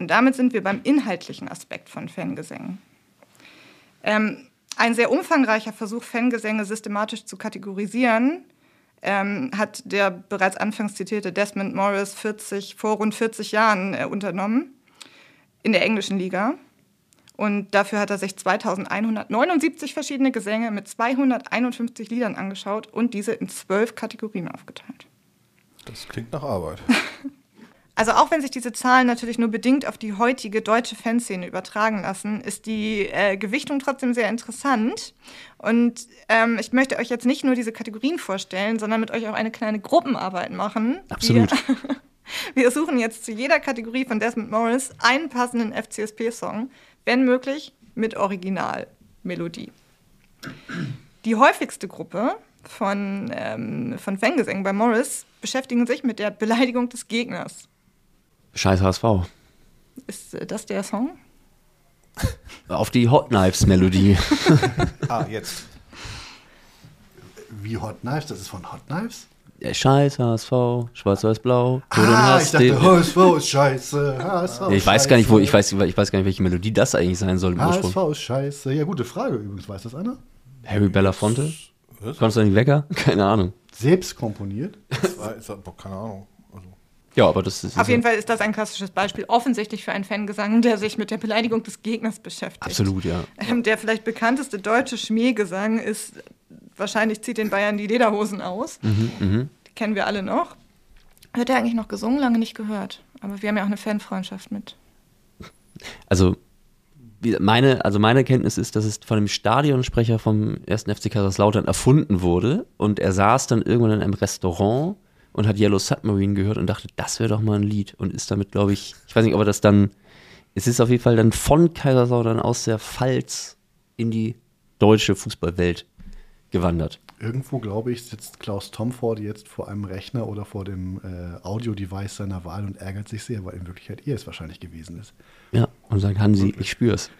Und damit sind wir beim inhaltlichen Aspekt von Fangesängen. Ähm, ein sehr umfangreicher Versuch, Fangesänge systematisch zu kategorisieren, ähm, hat der bereits anfangs zitierte Desmond Morris 40, vor rund 40 Jahren äh, unternommen in der englischen Liga. Und dafür hat er sich 2179 verschiedene Gesänge mit 251 Liedern angeschaut und diese in zwölf Kategorien aufgeteilt. Das klingt nach Arbeit. Also auch wenn sich diese Zahlen natürlich nur bedingt auf die heutige deutsche Fanszene übertragen lassen, ist die äh, Gewichtung trotzdem sehr interessant. Und ähm, ich möchte euch jetzt nicht nur diese Kategorien vorstellen, sondern mit euch auch eine kleine Gruppenarbeit machen. Absolut. Wir, wir suchen jetzt zu jeder Kategorie von Desmond Morris einen passenden FCSP-Song, wenn möglich mit Originalmelodie. Die häufigste Gruppe von, ähm, von Fangesängen bei Morris beschäftigen sich mit der Beleidigung des Gegners. Scheiß HSV. Ist äh, das der Song? Auf die Hot Knives Melodie. ah, jetzt. Wie Hot Knives? Das ist von Hot Knives? Der Scheiß HSV, schwarz-weiß-blau. Ah, ich dachte, HSV ist scheiße. HSV ich weiß gar nicht, wo, ich weiß, ich weiß gar nicht, welche Melodie das eigentlich sein soll im Ursprung. HSV ist scheiße. Ja, gute Frage übrigens. Weiß das einer? Harry Belafonte? Konstantin Wecker? Keine Ahnung. Selbst komponiert? Das war, ist, keine Ahnung. Ja, aber das ist. Auf jeden Fall ist das ein klassisches Beispiel, offensichtlich für einen Fangesang, der sich mit der Beleidigung des Gegners beschäftigt. Absolut, ja. Ähm, der vielleicht bekannteste deutsche Schmähgesang ist, wahrscheinlich zieht den Bayern die Lederhosen aus. Mhm. Die kennen wir alle noch. Wird er eigentlich noch gesungen? Lange nicht gehört. Aber wir haben ja auch eine Fanfreundschaft mit. Also, meine, also meine Kenntnis ist, dass es von dem Stadionsprecher vom 1. FC Kaiserslautern erfunden wurde und er saß dann irgendwann in einem Restaurant und hat Yellow Submarine gehört und dachte, das wäre doch mal ein Lied und ist damit, glaube ich, ich weiß nicht, ob er das dann, es ist auf jeden Fall dann von Kaiserslautern aus der Pfalz in die deutsche Fußballwelt gewandert. Irgendwo, glaube ich, sitzt Klaus Tomford jetzt vor einem Rechner oder vor dem äh, Audio-Device seiner Wahl und ärgert sich sehr, weil in Wirklichkeit er es wahrscheinlich gewesen ist. Ja, und sagt, Hansi, ich spür's.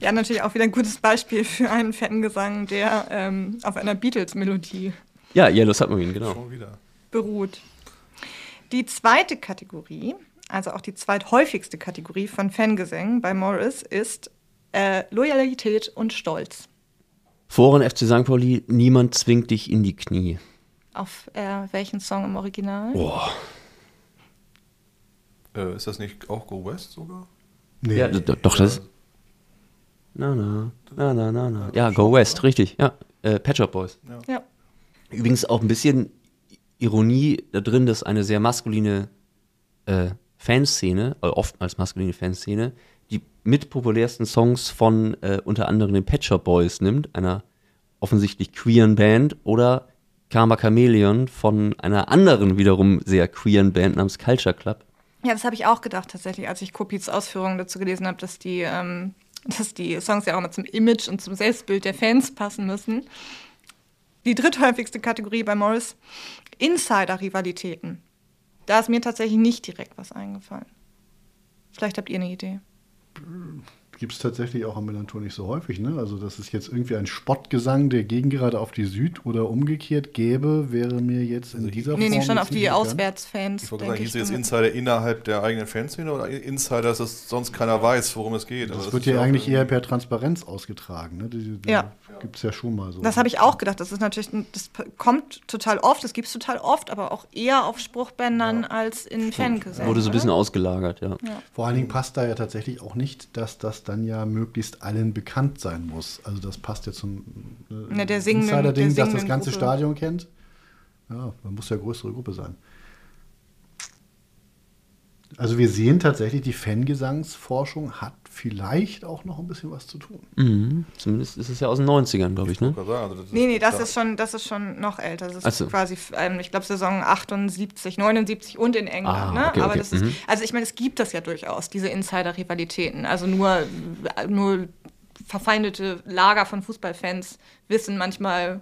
Ja, natürlich auch wieder ein gutes Beispiel für einen Fangesang, der ähm, auf einer Beatles-Melodie Ja, Yellow Submarine, genau. Schon wieder. beruht. Die zweite Kategorie, also auch die zweithäufigste Kategorie von Fangesängen bei Morris, ist äh, Loyalität und Stolz. Foren FC St. Pauli, niemand zwingt dich in die Knie. Auf äh, welchen Song im Original? Boah. Äh, ist das nicht auch Go West sogar? Ja, d- d- doch, das ist. Na, na, na, na, na, na. Ja, Go West, richtig, ja. Äh, Pet Shop Boys. Ja. Übrigens auch ein bisschen Ironie da drin, dass eine sehr maskuline äh, Fanszene, äh, oftmals maskuline Fanszene, die mitpopulärsten Songs von äh, unter anderem den Pet Shop Boys nimmt, einer offensichtlich queeren Band, oder Karma Chameleon von einer anderen wiederum sehr queeren Band namens Culture Club. Ja, das habe ich auch gedacht tatsächlich, als ich Kopits Ausführungen dazu gelesen habe, dass die, ähm, dass die Songs ja auch immer zum Image und zum Selbstbild der Fans passen müssen. Die dritthäufigste Kategorie bei Morris, Insider-Rivalitäten. Da ist mir tatsächlich nicht direkt was eingefallen. Vielleicht habt ihr eine Idee. Gibt es tatsächlich auch am Melanchthon nicht so häufig, ne? Also, dass es jetzt irgendwie ein Spottgesang der Gegengerade auf die Süd oder umgekehrt gäbe, wäre mir jetzt in dieser Nee, Form. nee, schon jetzt auf die. Auswärtsfans. Ich wollte sagen, hieß jetzt. Insider innerhalb der eigenen Fanszene oder Insider, dass es sonst keiner weiß, worum es geht? Also Das das wird ja eigentlich eher per Transparenz ausgetragen, ne? Die, die Ja. Gibt es ja schon mal so. Das habe ich auch gedacht. Das ist natürlich, das kommt total oft, das gibt es total oft, aber auch eher auf Spruchbändern als in Fangesängen. Wurde so ein bisschen oder? ausgelagert, ja. Ja. Vor allen Dingen passt da ja tatsächlich auch nicht, dass das dann ja möglichst allen bekannt sein muss. Also das passt ja zum äh, Insider-Ding, der dass das ganze Gruppe. Stadion kennt. Ja, man muss ja größere Gruppe sein. Also wir sehen tatsächlich, die Fangesangsforschung hat vielleicht auch noch ein bisschen was zu tun. Mhm. Zumindest ist es ja aus den 90ern, glaube ich, ne? Nee, nee, das ist schon, das ist schon noch älter. Das ist Ach so. quasi, ähm, ich glaube, Saison 78, 79 und in England. Ah, ne? okay, Aber okay. das ist, Mhm. also ich meine, es gibt das ja durchaus, diese Insider-Rivalitäten. Also nur, nur verfeindete Lager von Fußballfans wissen manchmal,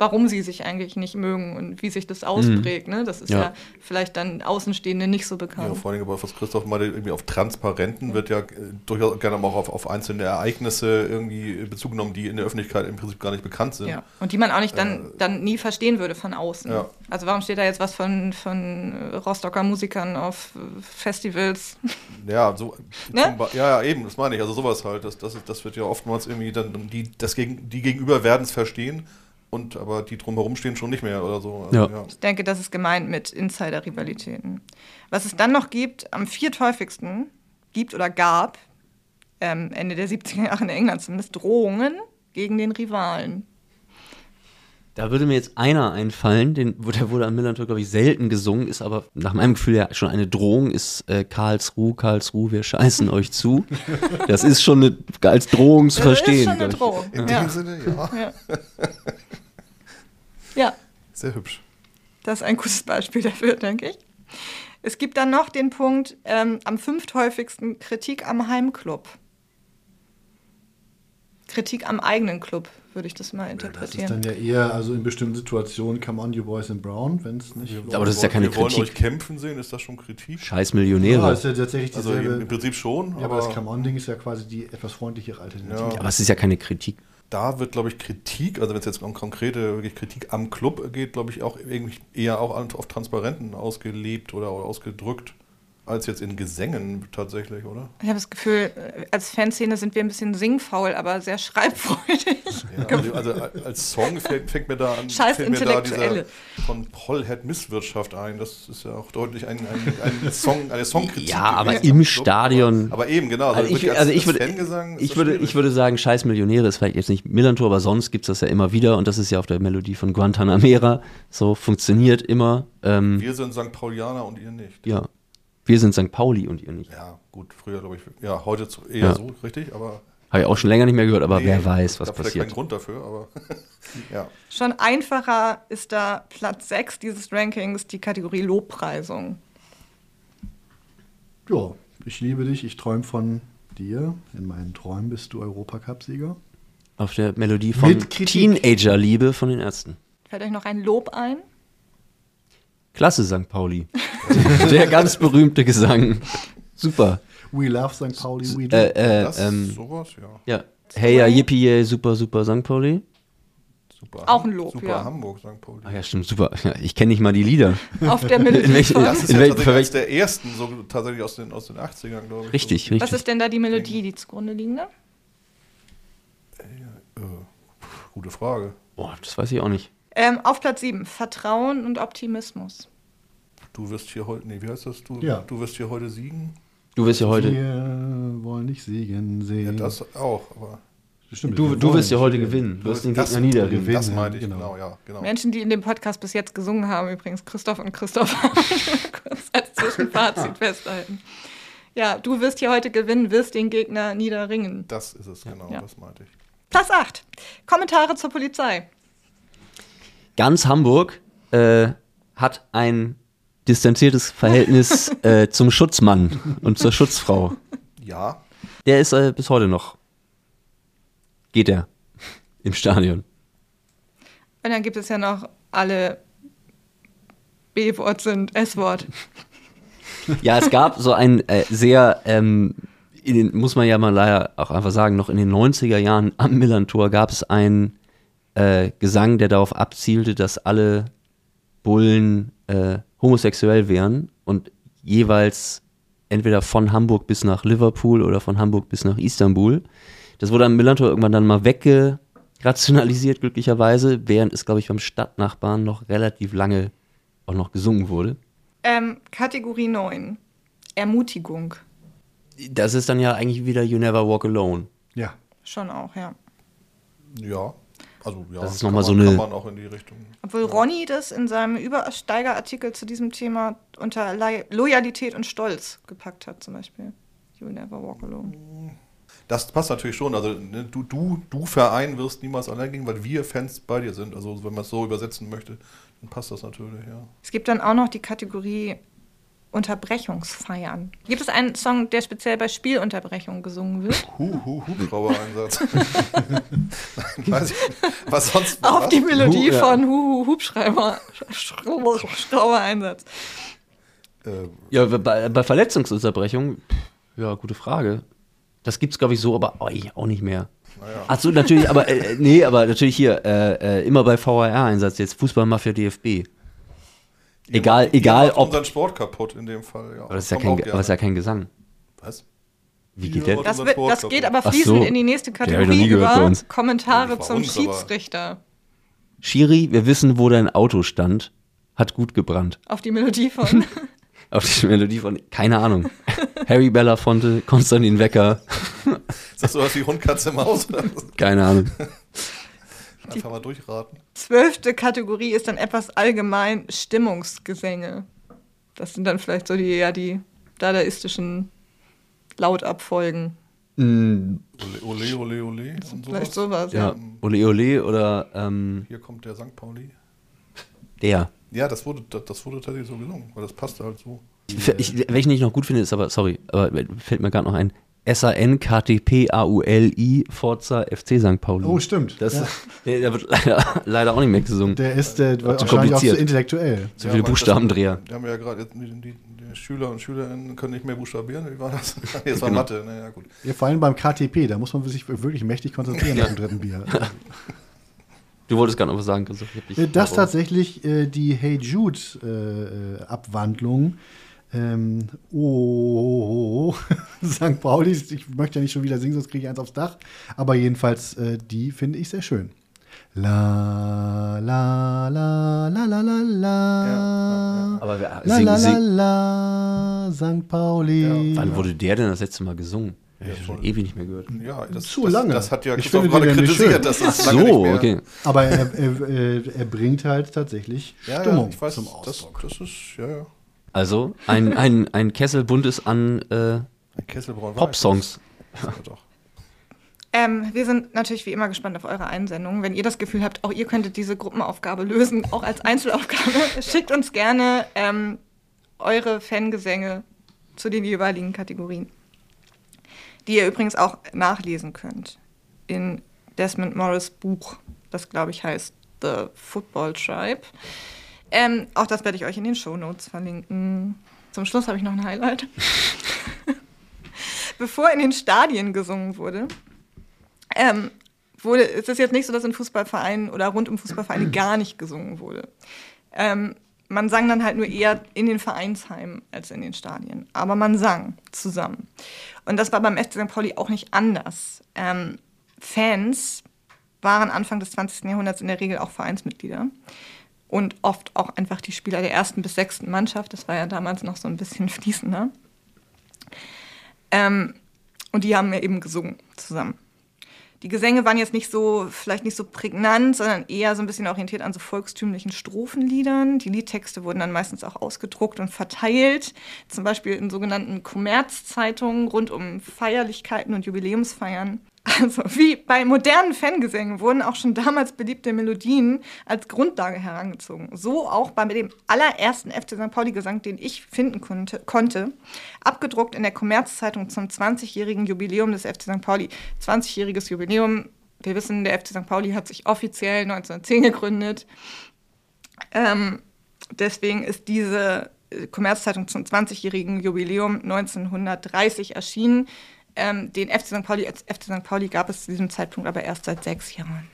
warum sie sich eigentlich nicht mögen und wie sich das ausprägt. Ne? Das ist ja. Ja. vielleicht dann Außenstehende nicht so Ja, bekannt. vor allem, aber was Christoph meinte, irgendwie auf Transparenten wird ja äh, durchaus gerne auch auf, auf einzelne Ereignisse irgendwie Bezug genommen, die in der Öffentlichkeit im Prinzip gar nicht bekannt sind. Ja. Und die man auch nicht dann, dann nie verstehen würde von außen. Ja. Also warum steht da jetzt was von, von äh, Rostocker Musikern auf äh, Festivals? Ja, so, Ne? ja, ja, eben, das meine ich. Also sowas halt. Das, das, das wird ja oftmals irgendwie dann, die, das gegen, die Gegenüber werden es verstehen und aber die drumherum stehen schon nicht mehr oder so. Also, Ja. Ich denke, das ist gemeint mit Insider-Rivalitäten. Was es dann noch gibt, am vierthäufigsten gibt oder gab, ähm, Ende der 70er Jahre in England zumindest, Drohungen gegen den Rivalen. Da würde mir jetzt einer einfallen, den, der wurde am Millantor, glaube ich, selten gesungen, ist aber nach meinem Gefühl ja schon eine Drohung, ist äh, Karlsruhe, Karlsruhe, wir scheißen euch zu. Das ist schon eine, als Drohung zu Das ist verstehen. schon eine. Drohung. In ja. dem Sinne, ja. Ja. ja, Sehr hübsch. das ist ein gutes Beispiel dafür, denke ich. Es gibt dann noch den Punkt, ähm, am fünfthäufigsten Kritik am Heimclub. Kritik am eigenen Club, würde ich das mal Das ist interpretieren. dann ja eher, also in bestimmten Situationen, come on, you boys in brown, wenn es nicht. Aber das ist ja keine wir wollen Kritik. euch kämpfen sehen, ist das schon Kritik? Scheiß Millionäre. Ja, ist ja tatsächlich Also dieselbe. im Prinzip schon, Ja, aber, aber- das come on-Ding ist ja quasi die etwas freundlichere Alternative. Aber es ist ja keine Kritik. Da wird, glaube ich, Kritik, also wenn es jetzt um konkrete wirklich Kritik am Club geht, glaube ich, auch irgendwie eher auch auf Transparenten ausgelebt oder, oder ausgedrückt, als jetzt in Gesängen tatsächlich, oder? Ich habe das Gefühl, äh, als Fanszene sind wir ein bisschen singfaul, aber sehr schreibfreudig. Ja, also, also als Song fängt, fängt mir da an, Scheiß fällt mir da dieser Intellektuelle. von Pollhead Misswirtschaft ein. Das ist ja auch deutlich ein, ein, ein Song, eine Songkritik. Ja, aber gewesen im. Stadion. Aber eben, genau. Also ich, wirklich also ich, würde, ich, würde, ich würde sagen, scheiß Millionäre ist vielleicht jetzt nicht Millantor, aber sonst gibt es das ja immer wieder und das ist ja auf der Melodie von Guantanamera. So funktioniert immer. Ähm, Wir sind St. Paulianer und ihr nicht. ja. Wir sind St. Pauli und ihr nicht. Ja, gut, früher glaube ich, ja, heute zu, eher Ja. so, richtig, aber. Habe ich auch schon länger nicht mehr gehört, aber Nee, wer weiß, was passiert. keinen Grund dafür, aber ja. Schon einfacher ist da Platz 6 dieses Rankings die Kategorie Lobpreisung. Ja, ich liebe dich, ich träume von dir. In meinen Träumen bist du Europacup-Sieger. Auf der Melodie von. Teenager-Liebe von den Ärzten. Fällt euch noch ein Lob ein? Klasse, St. Pauli. der ganz berühmte Gesang. Super. We love St. Pauli, we do. Äh, äh, Das, ähm, sowas, ja. ja. Hey, ja, yippie, yay, super, super, St. Pauli. Super, Auch ein Lob, super ja. Hamburg, St. Pauli. Ach ja, stimmt, super. Ja, ich kenne nicht mal die Lieder. Auf der Melodie In welchen- Das ist in ja welchen- tatsächlich der ersten, so tatsächlich aus den, aus den 80ern, glaube ich. Richtig, so. richtig. Was ist denn da die Melodie, die zugrunde liegende? Äh, gute Frage. Boah, das weiß ich auch nicht. Ähm, auf Platz 7, Vertrauen und Optimismus. Du wirst hier heute, nee, wie heißt das? Du, Ja. du wirst hier heute siegen? Du wirst ja heute. Wir wollen nicht siegen sehen. Ja, das auch, aber. Stimmt, Du, du wirst ja heute gewinnen. Du wirst den Gegner niederringen. gewinnen. Das meinte ich, genau. genau, ja, genau. Menschen, die in dem Podcast bis jetzt gesungen haben, übrigens Christoph und Christoph, kurz als Zwischenfazit festhalten. Ja, du wirst hier heute gewinnen, wirst den Gegner niederringen. Das ist es, genau, Ja. das meinte ich. Platz 8. Kommentare zur Polizei. Ganz Hamburg äh, hat ein distanziertes Verhältnis äh, zum Schutzmann und zur Schutzfrau. Ja, Der ist äh, bis heute noch. Geht er im Stadion. Und dann gibt es ja noch alle B-Wort sind S-Wort. Ja, es gab so ein äh, sehr, ähm, in den, muss man ja mal leider auch einfach sagen, noch in den 90er Jahren am Millantor gab es einen äh, Gesang, der darauf abzielte, dass alle Bullen äh, homosexuell wären und jeweils entweder von Hamburg bis nach Liverpool oder von Hamburg bis nach Istanbul. Das wurde am Millantor irgendwann dann mal weggerationalisiert, glücklicherweise, während es, glaube ich, beim Stadtnachbarn noch relativ lange auch noch gesungen wurde. Ähm, Kategorie 9. Ermutigung. Das ist dann ja eigentlich wieder You Never Walk Alone. Ja. Schon auch, ja. ja. Also ja, das ist kann nochmal so man- eine. Kann man auch in die Richtung. Obwohl Ronny das in seinem Übersteigerartikel zu diesem Thema unter Lo- Loyalität und Stolz gepackt hat, zum Beispiel. You never walk alone. Das passt natürlich schon. Also ne, du, du, du Verein wirst niemals allein gehen, weil wir Fans bei dir sind. Also wenn man es so übersetzen möchte, dann passt das natürlich, ja. Es gibt dann auch noch die Kategorie Unterbrechungsfeiern. Gibt es einen Song, der speziell bei Spielunterbrechungen gesungen wird? Hu, hu, Hubschrauber-Einsatz. Ich. Was sonst? Auf was? die Melodie Hu- ja. von Huhu Hubschrauber Schrauber-Einsatz. Ja, bei, bei Verletzungsunterbrechung, pff, ja, gute Frage. Das gibt's, glaube ich, so, aber oh, auch nicht mehr. Naja. Ach so, natürlich, aber äh, nee, aber natürlich hier, äh, äh, immer bei VAR-Einsatz jetzt, Fußballmafia DFB. Egal, Ihr egal macht ob. unseren Sport kaputt in dem Fall, ja. Aber das ist ja kein, aber das ist ja kein Gesang. Was? Wie geht Ihr der? macht Das, wird, das geht aber fließend so. in die nächste Kategorie über. Kommentare zum uns, Schiedsrichter. Schiri, wir wissen, wo dein Auto stand. Hat gut gebrannt. Auf die Melodie von. Auf die Melodie von, keine Ahnung. Harry Belafonte, Konstantin Wecker, Sagst du was wie Hund, Katze, Maus? oder was? keine Ahnung. Einfach mal durchraten. Zwölfte Kategorie ist dann etwas allgemein Stimmungsgesänge. Das sind dann vielleicht so die, ja, die dadaistischen Lautabfolgen. Mm, Ole, ole, ole, ole. Und Vielleicht sowas. sowas, ja, Ole Ole oder ähm, Hier kommt der St. Pauli. der. Ja, das wurde, das, das wurde tatsächlich so gesungen, weil das passte halt so. Ich, ich, welchen ich noch gut finde, ist aber, sorry, aber fällt mir gerade noch ein. S-A-N-K-T-P-A-U-L-I Forza FC St. Pauli. Oh, stimmt. Das, Ja. der, der wird leider, leider auch nicht mehr gesungen. Der ist äh, Zu wahrscheinlich auch zu kompliziert. intellektuell. Zu viele man- Buchstabendreher. Das, die haben ja gerade, jetzt die, die, die Schüler und Schülerinnen können nicht mehr buchstabieren. Wie war das? Nee, das war Genau. Mathe. Naja, gut. Ja, vor allem beim KTP, da muss man sich wirklich mächtig konzentrieren nach dem dritten Bier. Du wolltest gerade noch was sagen. Ich Äh, Das unterbrochen. tatsächlich äh, die Hey Jude äh, äh, Abwandlung. Ähm, oh, St. Pauli, ich möchte ja nicht schon wieder singen, sonst kriege ich eins aufs Dach. Aber jedenfalls, äh, die finde ich sehr schön. La, la, la, la, la, la, la. Aber wir, La, sing, la, la, sing, la, St. Pauli. wann wurde der denn das letzte Mal gesungen? Ja, ich habe schon ewig nicht mehr gehört. Ja, das, Zu das, lange. Das hat ja Ich Christoph finde gerade kritisiert, schön. dass das lange so, nicht mehr. okay. Aber er, er, er, bringt halt tatsächlich Ja, Stimmung ja, ich weiß, zum das, Ausdruck. das ist, ja, ja. Also, ein, ein, ein Kessel buntes an äh, Popsongs. Ähm, wir sind natürlich wie immer gespannt auf eure Einsendungen. Wenn ihr das Gefühl habt, auch ihr könntet diese Gruppenaufgabe lösen, auch als Einzelaufgabe, schickt uns gerne ähm, eure Fangesänge zu den jeweiligen Kategorien. Die ihr übrigens auch nachlesen könnt in Desmond Morris Buch, das glaube ich heißt The Football Tribe. Ähm, auch das werde ich euch in den Show Notes verlinken. Zum Schluss habe ich noch ein Highlight. Bevor in den Stadien gesungen wurde, ähm, wurde, es ist jetzt nicht so, dass in Fußballvereinen oder rund um Fußballvereine gar nicht gesungen wurde. Ähm, man sang dann halt nur eher in den Vereinsheimen als in den Stadien. Aber man sang zusammen. Und das war beim FC St. Pauli auch nicht anders. Ähm, Fans waren Anfang des 20. Jahrhunderts in der Regel auch Vereinsmitglieder. Und oft auch einfach die Spieler der ersten bis sechsten Mannschaft. Das war ja damals noch so ein bisschen fließender. Ähm, und die haben ja eben gesungen zusammen. Die Gesänge waren jetzt nicht so, vielleicht nicht so prägnant, sondern eher so ein bisschen orientiert an so volkstümlichen Strophenliedern. Die Liedtexte wurden dann meistens auch ausgedruckt und verteilt, zum Beispiel in sogenannten Kommerzzeitungen rund um Feierlichkeiten und Jubiläumsfeiern. Also wie bei modernen Fangesängen wurden auch schon damals beliebte Melodien als Grundlage herangezogen. So auch bei dem allerersten FC St. Pauli-Gesang, den ich finden konnte, konnte, abgedruckt in der Kommerzzeitung zum 20-jährigen Jubiläum des FC St. Pauli. 20-jähriges Jubiläum. Wir wissen, der FC St. Pauli hat sich offiziell 1910 gegründet. Ähm, deswegen ist diese äh, Kommerzzeitung zum 20-jährigen Jubiläum 1930 erschienen. Ähm, den FC St. Pauli FC St. Pauli gab es zu diesem Zeitpunkt aber erst seit sechs Jahren.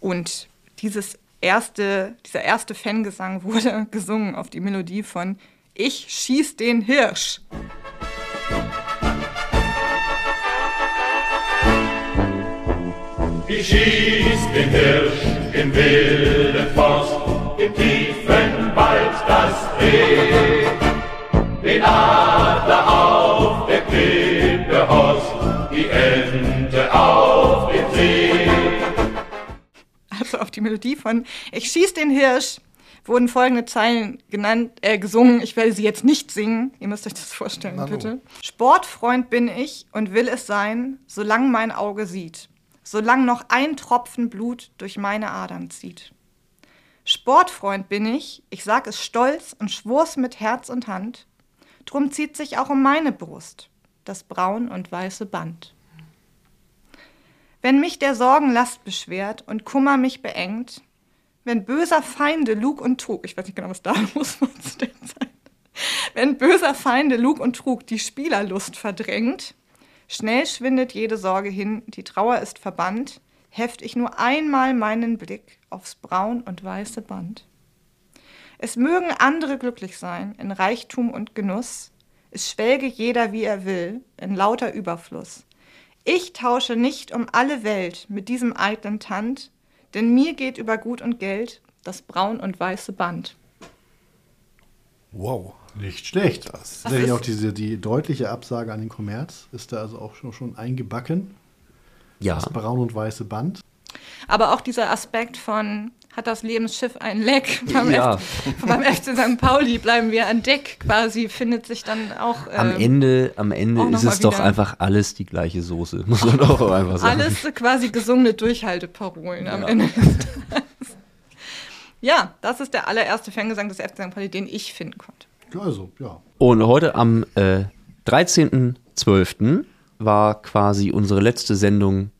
Und dieses erste, dieser erste Fangesang wurde gesungen auf die Melodie von Ich schieß den Hirsch. Ich schieß den Hirsch im wilden Forst, im tiefen Wald das Reh. Den Adler auf der Klippe Horst, die Ente auf dem See. von Ich schieß den Hirsch wurden folgende Zeilen genannt, äh, gesungen. Ich werde sie jetzt nicht singen. Ihr müsst euch das vorstellen, so. bitte. Sportfreund bin ich und will es sein, solange mein Auge sieht. Solange noch ein Tropfen Blut durch meine Adern zieht. Sportfreund bin ich, ich sag es stolz und schwur's mit Herz und Hand. Drum zieht sich auch um meine Brust das braun und weiße Band. Wenn mich der Sorgenlast beschwert und Kummer mich beengt, wenn böser Feinde Lug und Trug, ich weiß nicht genau, was da los war zu der Zeit, wenn böser Feinde Lug und Trug die Spielerlust verdrängt, schnell schwindet jede Sorge hin, die Trauer ist verbannt, heft ich nur einmal meinen Blick aufs braun und weiße Band. Es mögen andere glücklich sein in Reichtum und Genuss, es schwelge jeder wie er will, in lauter Überfluss. Ich tausche nicht um alle Welt mit diesem eitlen Tand, denn mir geht über Gut und Geld das braun und weiße Band. Wow. Nicht schlecht. Das ist ist- auch diese, die deutliche Absage an den Kommerz ist da also auch schon, schon eingebacken. Ja. Das braun und weiße Band. Aber auch dieser Aspekt von, hat das Lebensschiff ein Leck? Beim, Ja. F beim FC St. Pauli bleiben wir an Deck quasi, findet sich dann auch. Am ähm, Ende, am Ende ist es doch einfach alles die gleiche Soße, muss man doch auch einfach sagen. Alles quasi gesungene Durchhalteparolen am Ja. Ende. des Tages. ja, das ist der allererste Fangesang des FC St. Pauli, den ich finden konnte. Also, ja. Und heute am äh, 13.12. war quasi unsere letzte Sendung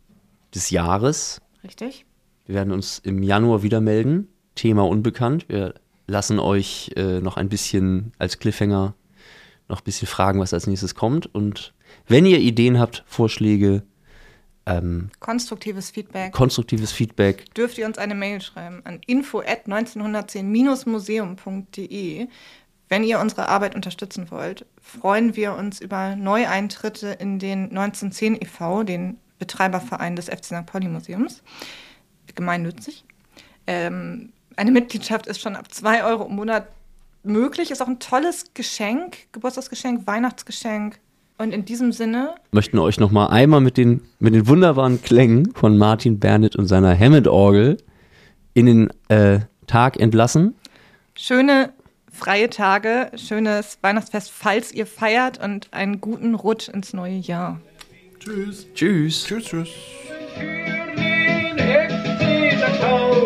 des Jahres. Richtig? Wir werden uns im Januar wieder melden. Thema unbekannt. Wir lassen euch äh, noch ein bisschen als Cliffhanger noch ein bisschen fragen, was als nächstes kommt. Und wenn ihr Ideen habt, Vorschläge, ähm, Konstruktives Feedback. konstruktives Feedback, dürft ihr uns eine Mail schreiben an info at 1910-museum.de. Wenn ihr unsere Arbeit unterstützen wollt, freuen wir uns über Neueintritte in den 1910 e.V., den Betreiberverein des FC St. Pauli Museums. Gemeinnützig. Ähm, eine Mitgliedschaft ist schon ab 2 Euro im Monat möglich, ist auch ein tolles Geschenk, Geburtstagsgeschenk, Weihnachtsgeschenk. Und in diesem Sinne möchten euch noch mal einmal mit den, mit den wunderbaren Klängen von Martin Bernit und seiner Hammond-Orgel in den äh, Tag entlassen. schöne freie Tage, schönes Weihnachtsfest, falls ihr feiert und einen guten Rutsch ins neue Jahr. Tschüss. Tschüss. Tschüss, tschüss. the cold.